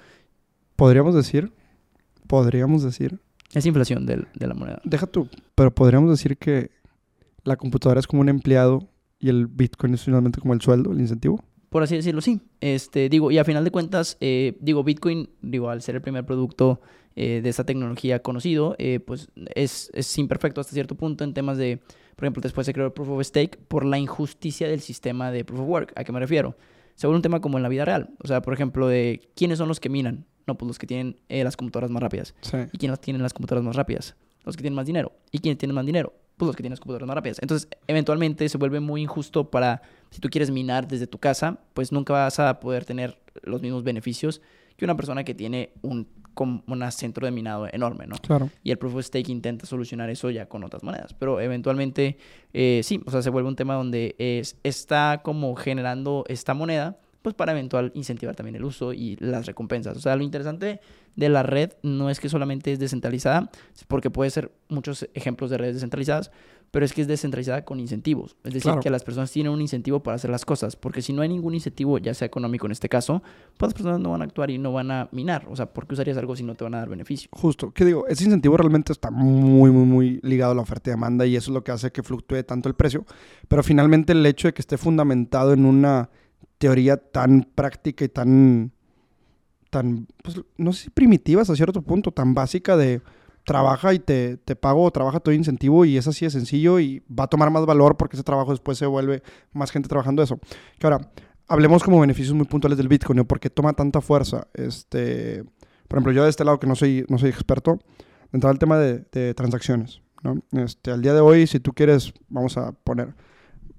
Podríamos decir, podríamos decir. Es inflación de la moneda. Deja tú, pero podríamos decir que la computadora es como un empleado y el Bitcoin es finalmente como el sueldo, el incentivo. Por así decirlo, sí. Este, digo, y a final de cuentas, eh, digo, Bitcoin, digo, al ser el primer producto eh, de esta tecnología conocido, eh, pues es, es, imperfecto hasta cierto punto en temas de, por ejemplo, después se creó el Proof of Stake por la injusticia del sistema de Proof of Work. ¿A qué me refiero? Se vuelve un tema como en la vida real. O sea, por ejemplo, de quiénes son los que minan. No, pues los que tienen las computadoras más rápidas. ¿Y quiénes tienen las computadoras más rápidas? Los que tienen más dinero. ¿Y quiénes tienen más dinero? Pues los que tienes computadoras más rápidas. Entonces, eventualmente se vuelve muy injusto para, si tú quieres minar desde tu casa, pues nunca vas a poder tener los mismos beneficios que una persona que tiene un, un centro de minado enorme, ¿no? Claro. Y el Proof of Stake intenta solucionar eso ya con otras monedas. Pero eventualmente, eh, sí, o sea, se vuelve un tema donde es, está como generando esta moneda pues para eventual incentivar también el uso y las recompensas. O sea, lo interesante de la red no es que solamente es descentralizada, porque puede ser muchos ejemplos de redes descentralizadas, pero es que es descentralizada con incentivos. Es decir, que las personas tienen un incentivo para hacer las cosas, porque si no hay ningún incentivo, ya sea económico en este caso, pues las personas no van a actuar y no van a minar. O sea, ¿por qué usarías algo si no te van a dar beneficio? Justo, ¿qué digo? Ese incentivo realmente está muy, muy, muy ligado a la oferta y demanda y eso es lo que hace que fluctúe tanto el precio, pero finalmente el hecho de que esté fundamentado en una teoría tan práctica y tan, tan pues, no sé si primitiva hasta cierto punto, tan básica de trabaja y te, te pago, trabaja todo incentivo y es así de sencillo y va a tomar más valor porque ese trabajo después se vuelve más gente trabajando eso. Que ahora, hablemos como beneficios muy puntuales del Bitcoin, ¿no? porque toma tanta fuerza. Este, por ejemplo, yo de este lado que no soy, no soy experto, dentro del tema de, de transacciones. ¿no? Este, al día de hoy, si tú quieres, vamos a poner,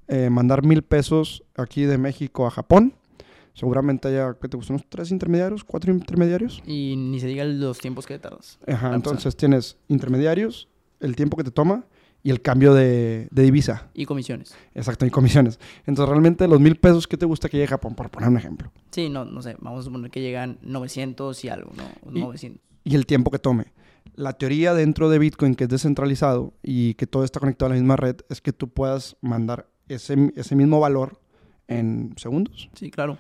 eh, mandar mil pesos aquí de México a Japón. Seguramente haya, ¿qué te gustan? ¿Unos tres intermediarios? ¿Cuatro intermediarios? Y ni se diga los tiempos que tardas. Ajá, entonces tienes intermediarios, el tiempo que te toma y el cambio de, de, divisa. Y comisiones. Exacto, y comisiones. Entonces, realmente los mil pesos, ¿qué te gusta que llegue a Japón? Por poner un ejemplo. Sí, no, no sé, vamos a suponer que llegan 900 y algo, ¿no? 900. Y, y el tiempo que tome. La teoría dentro de Bitcoin, que es descentralizado y que todo está conectado a la misma red, es que tú puedas mandar ese, ese mismo valor en segundos. Sí, claro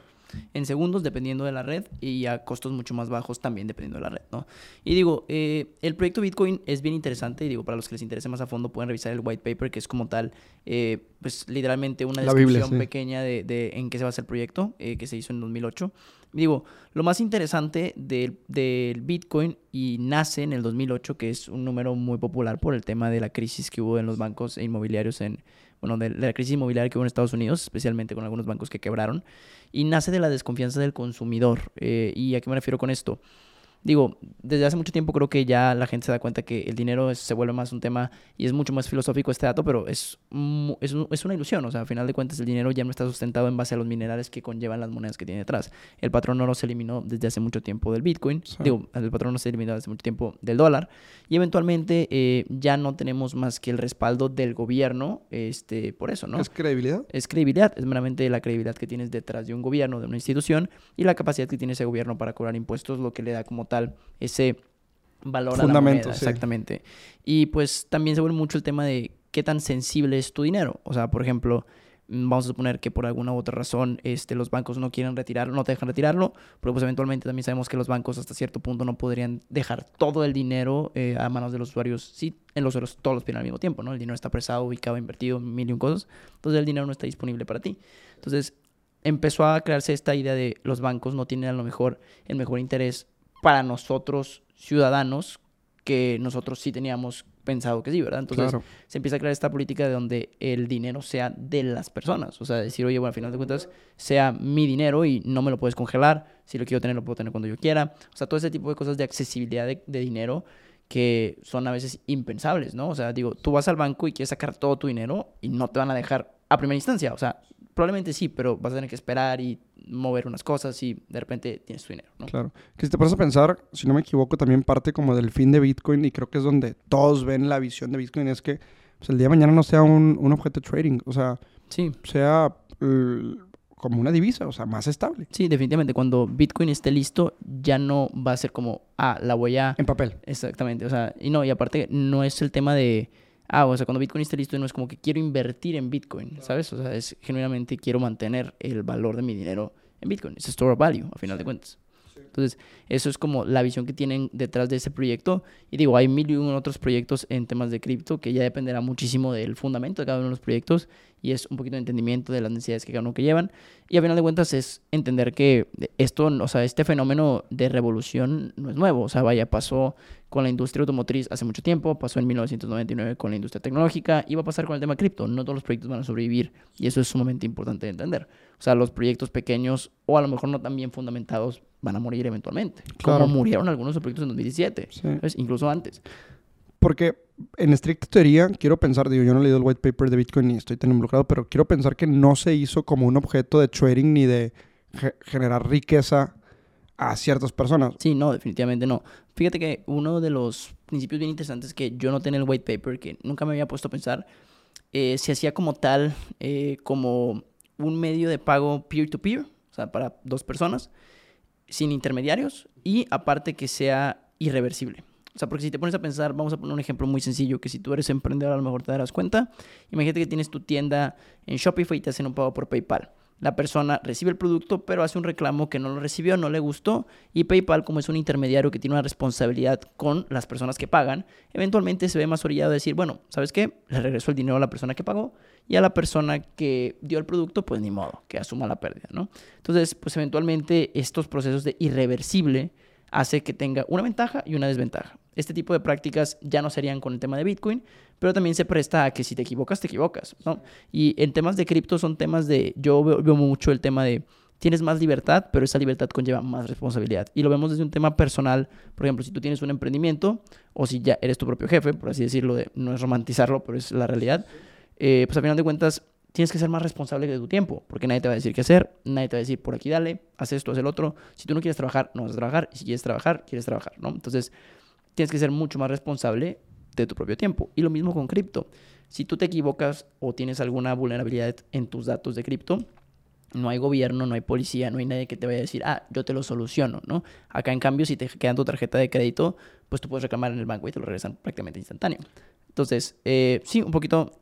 en segundos dependiendo de la red y a costos mucho más bajos también dependiendo de la red, ¿no? Y digo, eh, el proyecto Bitcoin es bien interesante y digo, para los que les interese más a fondo pueden revisar el white paper que es como tal, eh, pues literalmente una descripción pequeña de, de, en qué se basa el proyecto eh, que se hizo en 2008. Digo, lo más interesante del, del Bitcoin y nace en el 2008, que es un número muy popular por el tema de la crisis que hubo en los bancos inmobiliarios en, bueno, de, la crisis inmobiliaria que hubo en Estados Unidos, especialmente con algunos bancos que quebraron, y nace de la desconfianza del consumidor. Eh, ¿Y a qué me refiero con esto? Digo, desde hace mucho tiempo creo que ya la gente se da cuenta que el dinero se vuelve más un tema y es mucho más filosófico este dato, pero es, es, es, una ilusión. O sea, a final de cuentas el dinero ya no está sustentado en base a los minerales que conllevan las monedas que tiene detrás. El patrón oro se eliminó desde hace mucho tiempo del Bitcoin. Digo, el patrón no se eliminó desde hace mucho tiempo del dólar. Y eventualmente eh, ya no tenemos más que el respaldo del gobierno este, por eso, ¿no? ¿Es credibilidad? Es credibilidad. Es meramente la credibilidad que tienes detrás de un gobierno, de una institución y la capacidad que tiene ese gobierno para cobrar impuestos, lo que le da como tal ese valor a la moneda, exactamente. Y pues también se vuelve mucho el tema de qué tan sensible es tu dinero. O sea, por ejemplo, mm, vamos a suponer que por alguna u otra razón este, los bancos no quieren retirarlo, no te dejan retirarlo, pero pues eventualmente también sabemos que los bancos hasta cierto punto no podrían dejar todo el dinero eh, a manos de los usuarios, sí, en los usuarios todos los piden al mismo tiempo, ¿no? El dinero está apresado, ubicado, invertido, mil y un cosas, entonces el dinero no está disponible para ti. Entonces empezó a crearse esta idea de los bancos no tienen a lo mejor el mejor interés para nosotros ciudadanos que nosotros sí teníamos pensado que sí, ¿verdad? Entonces se empieza a crear esta política de donde el dinero sea de las personas. O sea, decir, oye, bueno, al final de cuentas, sea mi dinero y no me lo puedes congelar. Si lo quiero tener, lo puedo tener cuando yo quiera. O sea, todo ese tipo de cosas de accesibilidad de, de dinero que son a veces impensables, ¿no? O sea, digo, tú vas al banco y quieres sacar todo tu dinero y no te van a dejar a primera instancia. O sea, probablemente sí, pero vas a tener que esperar y mover unas cosas y de repente tienes tu dinero, ¿no? Claro. Que si te pones a pensar, si no me equivoco, también parte como del fin de Bitcoin y creo que es donde todos ven la visión de Bitcoin, es que pues, el día de mañana no sea un, un objeto de trading, o sea, sí. sea como una divisa, o sea, más estable. Sí, definitivamente. Cuando Bitcoin esté listo, ya no va a ser como, ah, la voy a... En papel. Exactamente. O sea, y no, y aparte no es el tema de ah, o sea, cuando Bitcoin esté listo no es como que quiero invertir en Bitcoin, ¿sabes? O sea, es genuinamente quiero mantener el valor de mi dinero en Bitcoin. Es store of value, a final de cuentas. Entonces, eso es como la visión que tienen detrás de ese proyecto. Y digo, hay mil y un otros proyectos en temas de cripto que ya dependerá muchísimo del fundamento de cada uno de los proyectos y es un poquito de entendimiento de las necesidades que cada uno que llevan. Y a final de cuentas es entender que esto, o sea, este fenómeno de revolución no es nuevo. O sea, vaya, pasó con la industria automotriz hace mucho tiempo, pasó en 1999 con la industria tecnológica y va a pasar con el tema cripto. No todos los proyectos van a sobrevivir y eso es sumamente importante de entender. O sea, los proyectos pequeños o a lo mejor no tan bien fundamentados van a morir eventualmente. Como murieron algunos de los proyectos en 2017, incluso antes. Porque en estricta teoría, quiero pensar, digo, yo no he leído el white paper de Bitcoin ni estoy tan involucrado, pero quiero pensar que no se hizo como un objeto de trading ni de generar riqueza a ciertas personas. Sí, no, definitivamente no. Fíjate que uno de los principios bien interesantes que yo noté en el white paper, que nunca me había puesto a pensar, eh, se hacía como tal, eh, como un medio de pago peer-to-peer. o sea, para dos personas, sin intermediarios y aparte que sea irreversible. O sea, porque si te pones a pensar, vamos a poner un ejemplo muy sencillo, que si tú eres emprendedor a lo mejor te darás cuenta. Imagínate que tienes tu tienda en Shopify y te hacen un pago por PayPal. La persona recibe el producto, pero hace un reclamo que no lo recibió, no le gustó. Y PayPal, como es un intermediario que tiene una responsabilidad con las personas que pagan, eventualmente se ve más orillado de decir, bueno, ¿sabes qué? Le regreso el dinero a la persona que pagó y a la persona que dio el producto, pues ni modo, que asuma la pérdida, ¿no? Entonces, pues eventualmente estos procesos de irreversible hace que tenga una ventaja y una desventaja. Este tipo de prácticas ya no serían con el tema de Bitcoin, pero también se presta a que si te equivocas, te equivocas. Y en temas de cripto son temas de, yo veo, mucho el tema de, tienes más libertad, pero esa libertad conlleva más responsabilidad. Y lo vemos desde un tema personal, por ejemplo, si tú tienes un emprendimiento o si ya eres tu propio jefe, por así decirlo, de, no es romantizarlo, pero es la realidad, eh, pues al final de cuentas tienes que ser más responsable de tu tiempo, porque nadie te va a decir qué hacer, nadie te va a decir por aquí dale, haz esto, haz el otro. Si tú no quieres trabajar, no vas a trabajar, y si quieres trabajar, quieres trabajar, ¿no? Entonces, tienes que ser mucho más responsable de tu propio tiempo. Y lo mismo con cripto. Si tú te equivocas o tienes alguna vulnerabilidad en tus datos de cripto, no hay gobierno, no hay policía, no hay nadie que te vaya a decir, ah, yo te lo soluciono, ¿no? Acá, en cambio, si te quedan tu tarjeta de crédito, pues tú puedes reclamar en el banco y te lo regresan prácticamente instantáneo. Entonces, eh, sí, un poquito,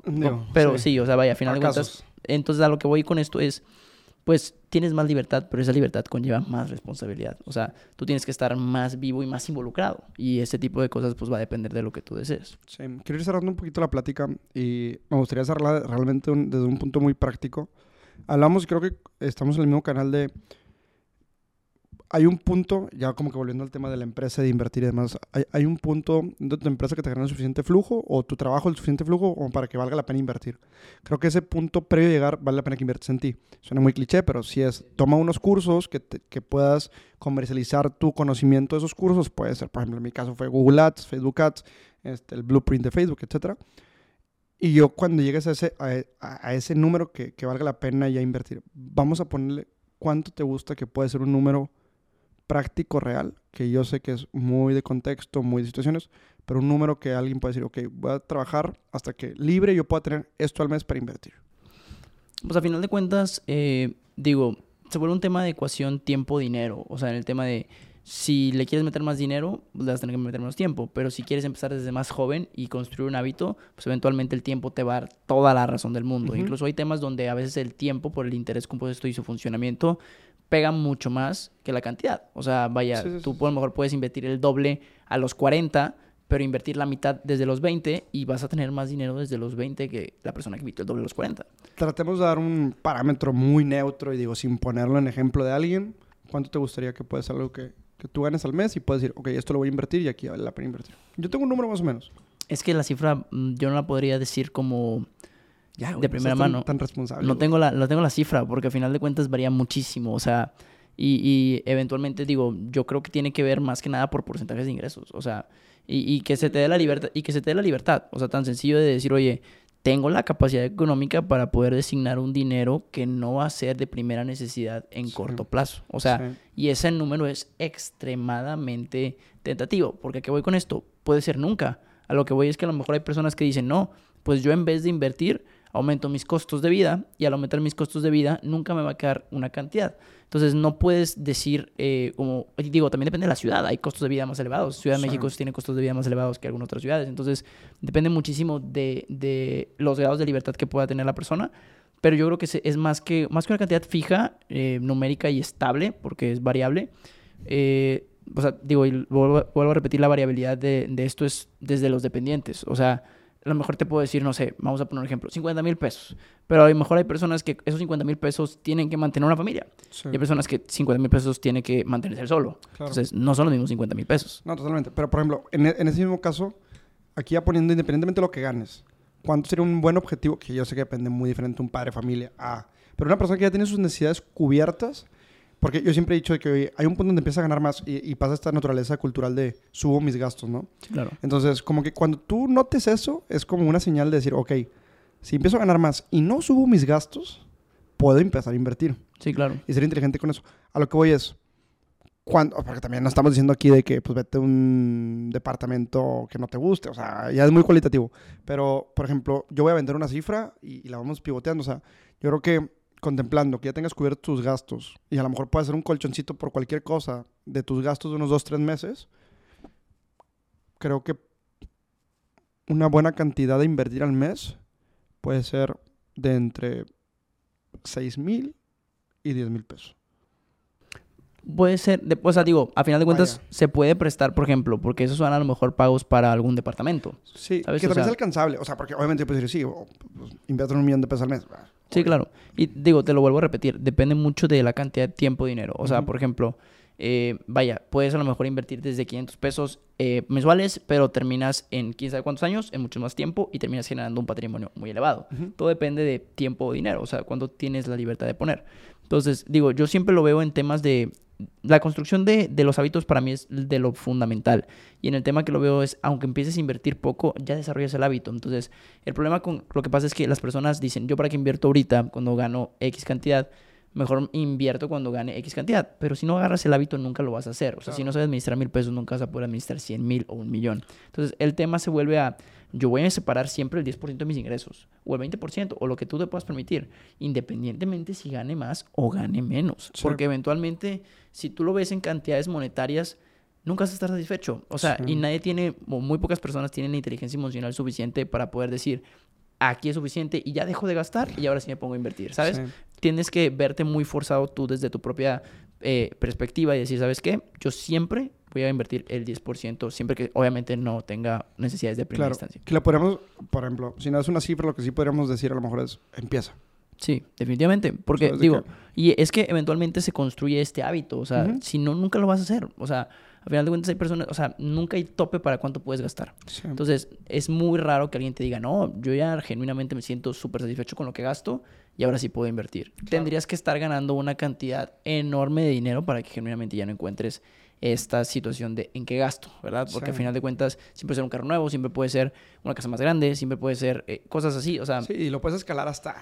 pero sí. o sea, vaya, a final de cuentas. Entonces, a lo que voy con esto es, pues tienes más libertad, pero esa libertad conlleva más responsabilidad. O sea, tú tienes que estar más vivo y más involucrado. Y ese tipo de cosas pues va a depender de lo que tú desees. Sí, quiero ir cerrando un poquito la plática y me gustaría cerrarla realmente desde un punto muy práctico. Hablamos, creo que estamos en el mismo canal de hay un punto, ya como que volviendo al tema de la empresa, de invertir y demás, hay, un punto de tu empresa que te genera suficiente flujo o tu trabajo el suficiente flujo como para que valga la pena invertir. Creo que ese punto previo a llegar vale la pena que inviertes en ti. Suena muy cliché, pero si es, toma unos cursos que, que puedas comercializar tu conocimiento de esos cursos. Puede ser, por ejemplo, en mi caso fue Google Ads, Facebook Ads, este, el blueprint de Facebook, etc. Y yo cuando llegues a ese, a, a ese número que, que valga la pena ya invertir, vamos a ponerle cuánto te gusta que puede ser un número práctico, real, que yo sé que es muy de contexto, muy de situaciones, pero un número que alguien puede decir, ok, voy a trabajar hasta que libre yo pueda tener esto al mes para invertir. Pues a final de cuentas, eh, digo, se vuelve un tema de ecuación tiempo-dinero. O sea, en el tema de si le quieres meter más dinero, le vas a tener que meter menos tiempo. Pero si quieres empezar desde más joven y construir un hábito, pues eventualmente el tiempo te va a dar toda la razón del mundo. Incluso hay temas donde a veces el tiempo, por el interés compuesto y su funcionamiento, pega mucho más que la cantidad. O sea, vaya, tú a lo mejor puedes invertir el doble a los 40, pero invertir la mitad desde los 20 y vas a tener más dinero desde los 20 que la persona que invirtió el doble a los 40. Tratemos de dar un parámetro muy neutro y digo, sin ponerlo en ejemplo de alguien, ¿cuánto te gustaría que puede ser algo que, que tú ganes al mes y puedes decir, ok, esto lo voy a invertir y aquí vale la pena invertir? Yo tengo un número más o menos. Es que la cifra mm, yo no la podría decir como de primera mano. Tan, responsable. No tengo, la, no tengo la cifra, porque al final de cuentas varía muchísimo. O sea, y, y, eventualmente digo, yo creo que tiene que ver más que nada por porcentajes de ingresos. O sea, y, y, que se te dé la libertad, y que se te dé la libertad. O sea, tan sencillo de decir, oye, tengo la capacidad económica para poder designar un dinero que no va a ser de primera necesidad en corto plazo. O sea, y ese número es extremadamente tentativo. Porque ¿a qué voy con esto? Puede ser nunca. A lo que voy es que a lo mejor hay personas que dicen, no, pues yo en vez de invertir, aumento mis costos de vida y al aumentar mis costos de vida nunca me va a quedar una cantidad. Entonces no puedes decir, eh, como digo, también depende de la ciudad, hay costos de vida más elevados. Ciudad de México tiene costos de vida más elevados que algunas otras ciudades. Entonces depende muchísimo de, de los grados de libertad que pueda tener la persona. Pero yo creo que es más que, más que una cantidad fija, eh, numérica y estable, porque es variable. Eh, o sea, digo, y vuelvo, a repetir, la variabilidad de, de esto es desde los dependientes. O sea, a lo mejor te puedo decir, no sé, vamos a poner un ejemplo, 50 mil pesos. Pero a lo mejor hay personas que esos 50 mil pesos tienen que mantener una familia. Y hay personas que 50 mil pesos tienen que mantenerse solo. Entonces, no son los mismos 50 mil pesos. No, totalmente. Pero, por ejemplo, en, e, en, ese mismo caso, aquí ya poniendo independientemente de lo que ganes, ¿cuánto sería un buen objetivo? Que yo sé que depende muy diferente un padre, familia, a... Pero una persona que ya tiene sus necesidades cubiertas porque yo siempre he dicho que hay un punto donde empieza a ganar más y, pasa esta naturaleza cultural de subo mis gastos, ¿no? Claro. Entonces, como que cuando tú notes eso, es como una señal de decir, ok, si empiezo a ganar más y no subo mis gastos, puedo empezar a invertir. Sí, claro. Y ser inteligente con eso. A lo que voy es, cuando, porque también no estamos diciendo aquí de que pues vete a un departamento que no te guste, o sea, ya es muy cualitativo. Pero, por ejemplo, yo voy a vender una cifra y, y la vamos pivoteando, o sea, yo creo que contemplando que ya tengas cubiertos tus gastos y a lo mejor puedes hacer un colchoncito por cualquier cosa de tus gastos de unos dos, tres meses, creo que una buena cantidad de invertir al mes puede ser de entre 6 mil y 10 mil pesos. Puede ser, de- o sea, digo, a final de cuentas Vaya. se puede prestar, por ejemplo, porque esos son a lo mejor pagos para algún departamento. Sí, ¿Sabes? que O también sea- es alcanzable. O sea, porque obviamente puedes decir, sí, o, pues, invierto un millón de pesos al mes. Sí, obvio. claro. Y digo, te lo vuelvo a repetir, depende mucho de la cantidad de tiempo, dinero. O sea, por ejemplo, eh, vaya, puedes a lo mejor invertir desde 500 pesos eh, mensuales, pero terminas en quién sabe cuántos años, en mucho más tiempo, y terminas generando un patrimonio muy elevado. Todo depende de tiempo o dinero, o sea, cuando tienes la libertad de poner. Entonces, digo, yo siempre lo veo en temas de... La construcción de, de los hábitos para mí es de lo fundamental. Y en el tema que lo veo es, aunque empieces a invertir poco, ya desarrollas el hábito. Entonces, el problema con lo que pasa es que las personas dicen, yo para qué invierto ahorita cuando gano X cantidad, mejor invierto cuando gane X cantidad. Pero si no agarras el hábito, nunca lo vas a hacer. O sea, si no sabes administrar mil pesos, nunca vas a poder administrar 100 mil o un millón. Entonces, el tema se vuelve a, yo voy a separar siempre el 10% de mis ingresos, o el 20%, o lo que tú te puedas permitir, independientemente si gane más o gane menos. Sí. Porque eventualmente, si tú lo ves en cantidades monetarias, nunca vas a estar satisfecho. O sea, Sí. y nadie tiene, o muy pocas personas tienen la inteligencia emocional suficiente para poder decir, aquí es suficiente y ya dejo de gastar y ahora sí me pongo a invertir, ¿sabes? Sí. Tienes que verte muy forzado tú desde tu propia eh, perspectiva y decir, ¿sabes qué? Yo siempre voy a invertir el 10%, siempre que obviamente no tenga necesidades de primera Claro. instancia. Que le podríamos, por ejemplo, si no es una cifra, lo que sí podríamos decir a lo mejor es, empieza. Sí, definitivamente. Porque, ¿Sabes de digo, y es que eventualmente se construye este hábito. O sea, si no, nunca lo vas a hacer. O sea, al final de cuentas hay personas, o sea, nunca hay tope para cuánto puedes gastar. Sí. Entonces, es muy raro que alguien te diga, no, yo ya genuinamente me siento súper satisfecho con lo que gasto y ahora sí puedo invertir. Tendrías que estar ganando una cantidad enorme de dinero para que genuinamente ya no encuentres esta situación de en qué gasto, ¿verdad? Porque Sí. al final de cuentas siempre puede ser un carro nuevo, siempre puede ser una casa más grande, siempre puede ser eh, cosas así, o sea, Sí, y lo puedes escalar hasta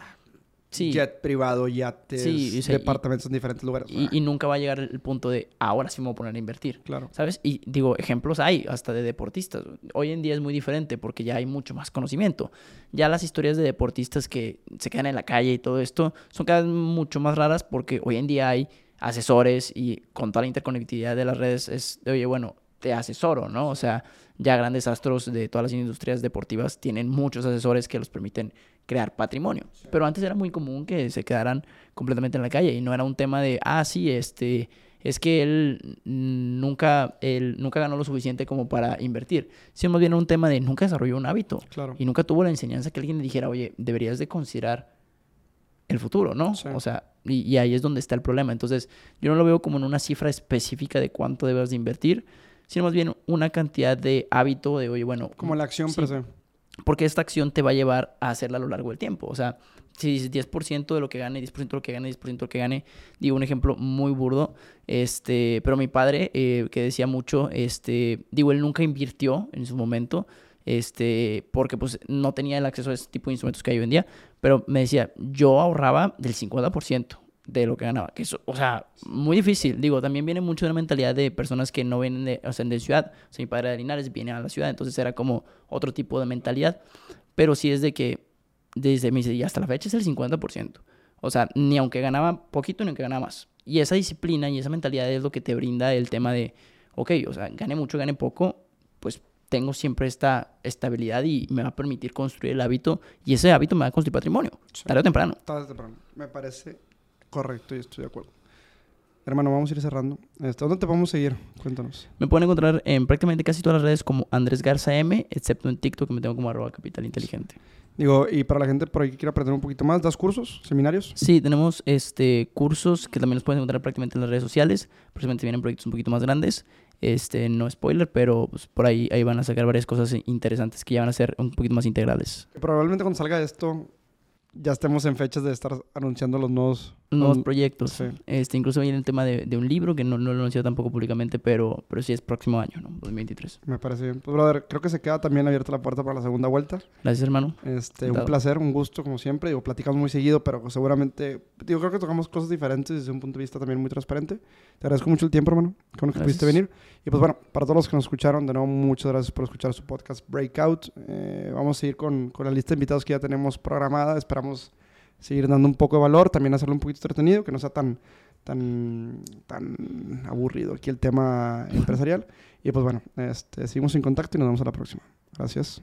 sí. jet privado, yates, Sí, o sea, y- departamentos en diferentes lugares. Y, y nunca va a llegar el punto de ahora sí me voy a poner a invertir. Claro. ¿Sabes? Y digo, ejemplos hay hasta de deportistas. Hoy en día es muy diferente porque ya hay mucho más conocimiento. Ya las historias de deportistas que se quedan en la calle y todo esto son cada vez mucho más raras porque hoy en día hay asesores y con toda la interconectividad de las redes es, de, oye, bueno, te asesoro, ¿no? O sea, ya grandes astros de todas las industrias deportivas tienen muchos asesores que los permiten crear patrimonio. Pero antes era muy común que se quedaran completamente en la calle y no era un tema de, ah, sí, este, es que él nunca, él nunca ganó lo suficiente como para invertir. Sino más bien un tema de nunca desarrolló un hábito Claro. y nunca tuvo la enseñanza que alguien le dijera, oye, deberías de considerar el futuro, ¿no? Sí. O sea, y, y ahí es donde está el problema. Entonces, yo no lo veo como en una cifra específica de cuánto debes de invertir, sino más bien una cantidad de hábito de, oye, bueno, Como la acción Sí. per se. porque esta acción te va a llevar a hacerla a lo largo del tiempo. O sea, si dices 10% de lo que gane, 10% de lo que gane, 10% de lo que gane, digo un ejemplo muy burdo, este, pero mi padre, eh, que decía mucho, este, digo, él nunca invirtió en su momento, este, porque pues no tenía el acceso a ese tipo de instrumentos que hay hoy en día, pero me decía, yo ahorraba del 50% de lo que ganaba, que eso, o sea, muy difícil, digo, también viene mucho de la mentalidad de personas que no vienen de, o sea, de ciudad, o sea, mi padre de Linares viene a la ciudad, entonces era como otro tipo de mentalidad, pero sí es de que desde me dice, y hasta la fecha es el 50%. O sea, ni aunque ganaba poquito ni aunque ganaba más. Y esa disciplina y esa mentalidad es lo que te brinda el tema de, ok, o sea, gane mucho, gane poco, tengo siempre esta estabilidad y me va a permitir construir el hábito y ese hábito me va a construir patrimonio, Sí. tarde o temprano. Tarde o temprano. Me parece correcto y estoy de acuerdo. Hermano, vamos a ir cerrando. Este, ¿Dónde te podemos seguir? Cuéntanos. Me pueden encontrar en prácticamente casi todas las redes como Andrés Garza M, excepto en TikTok que me tengo como arroba capital inteligente. Digo, y para la gente por ahí que quiera aprender un poquito más, ¿das cursos, seminarios? Sí, tenemos este cursos que también los pueden encontrar prácticamente en las redes sociales. Próximamente vienen proyectos un poquito más grandes. Este, no spoiler, pero pues, por ahí, ahí van a sacar varias cosas interesantes que ya van a ser un poquito más integrales. Probablemente cuando salga esto, ya estemos en fechas de estar anunciando los nuevos... Nuevos los- proyectos. sí. Este, incluso viene el tema de, de un libro que no, no lo he anunciado tampoco públicamente, pero, pero sí es próximo año, ¿no? 2023. Me parece bien. Pues, brother, creo que se queda también abierta la puerta para la segunda vuelta. Gracias, hermano. Este, un placer, un gusto, como siempre. Digo, platicamos muy seguido, pero seguramente... Digo, creo que tocamos cosas diferentes desde un punto de vista también muy transparente. Te agradezco mucho el tiempo, hermano. Con lo que Gracias. pudiste venir. Y pues bueno, para todos los que nos escucharon, de nuevo, muchas gracias por escuchar su podcast Breakout. Eh, vamos a seguir con, con la lista de invitados que ya tenemos programada. Esperamos seguir dando un poco de valor, también hacerlo un poquito entretenido, que no sea tan, tan, tan aburrido aquí el tema empresarial. Y pues bueno, este, seguimos en contacto y nos vemos a la próxima. Gracias.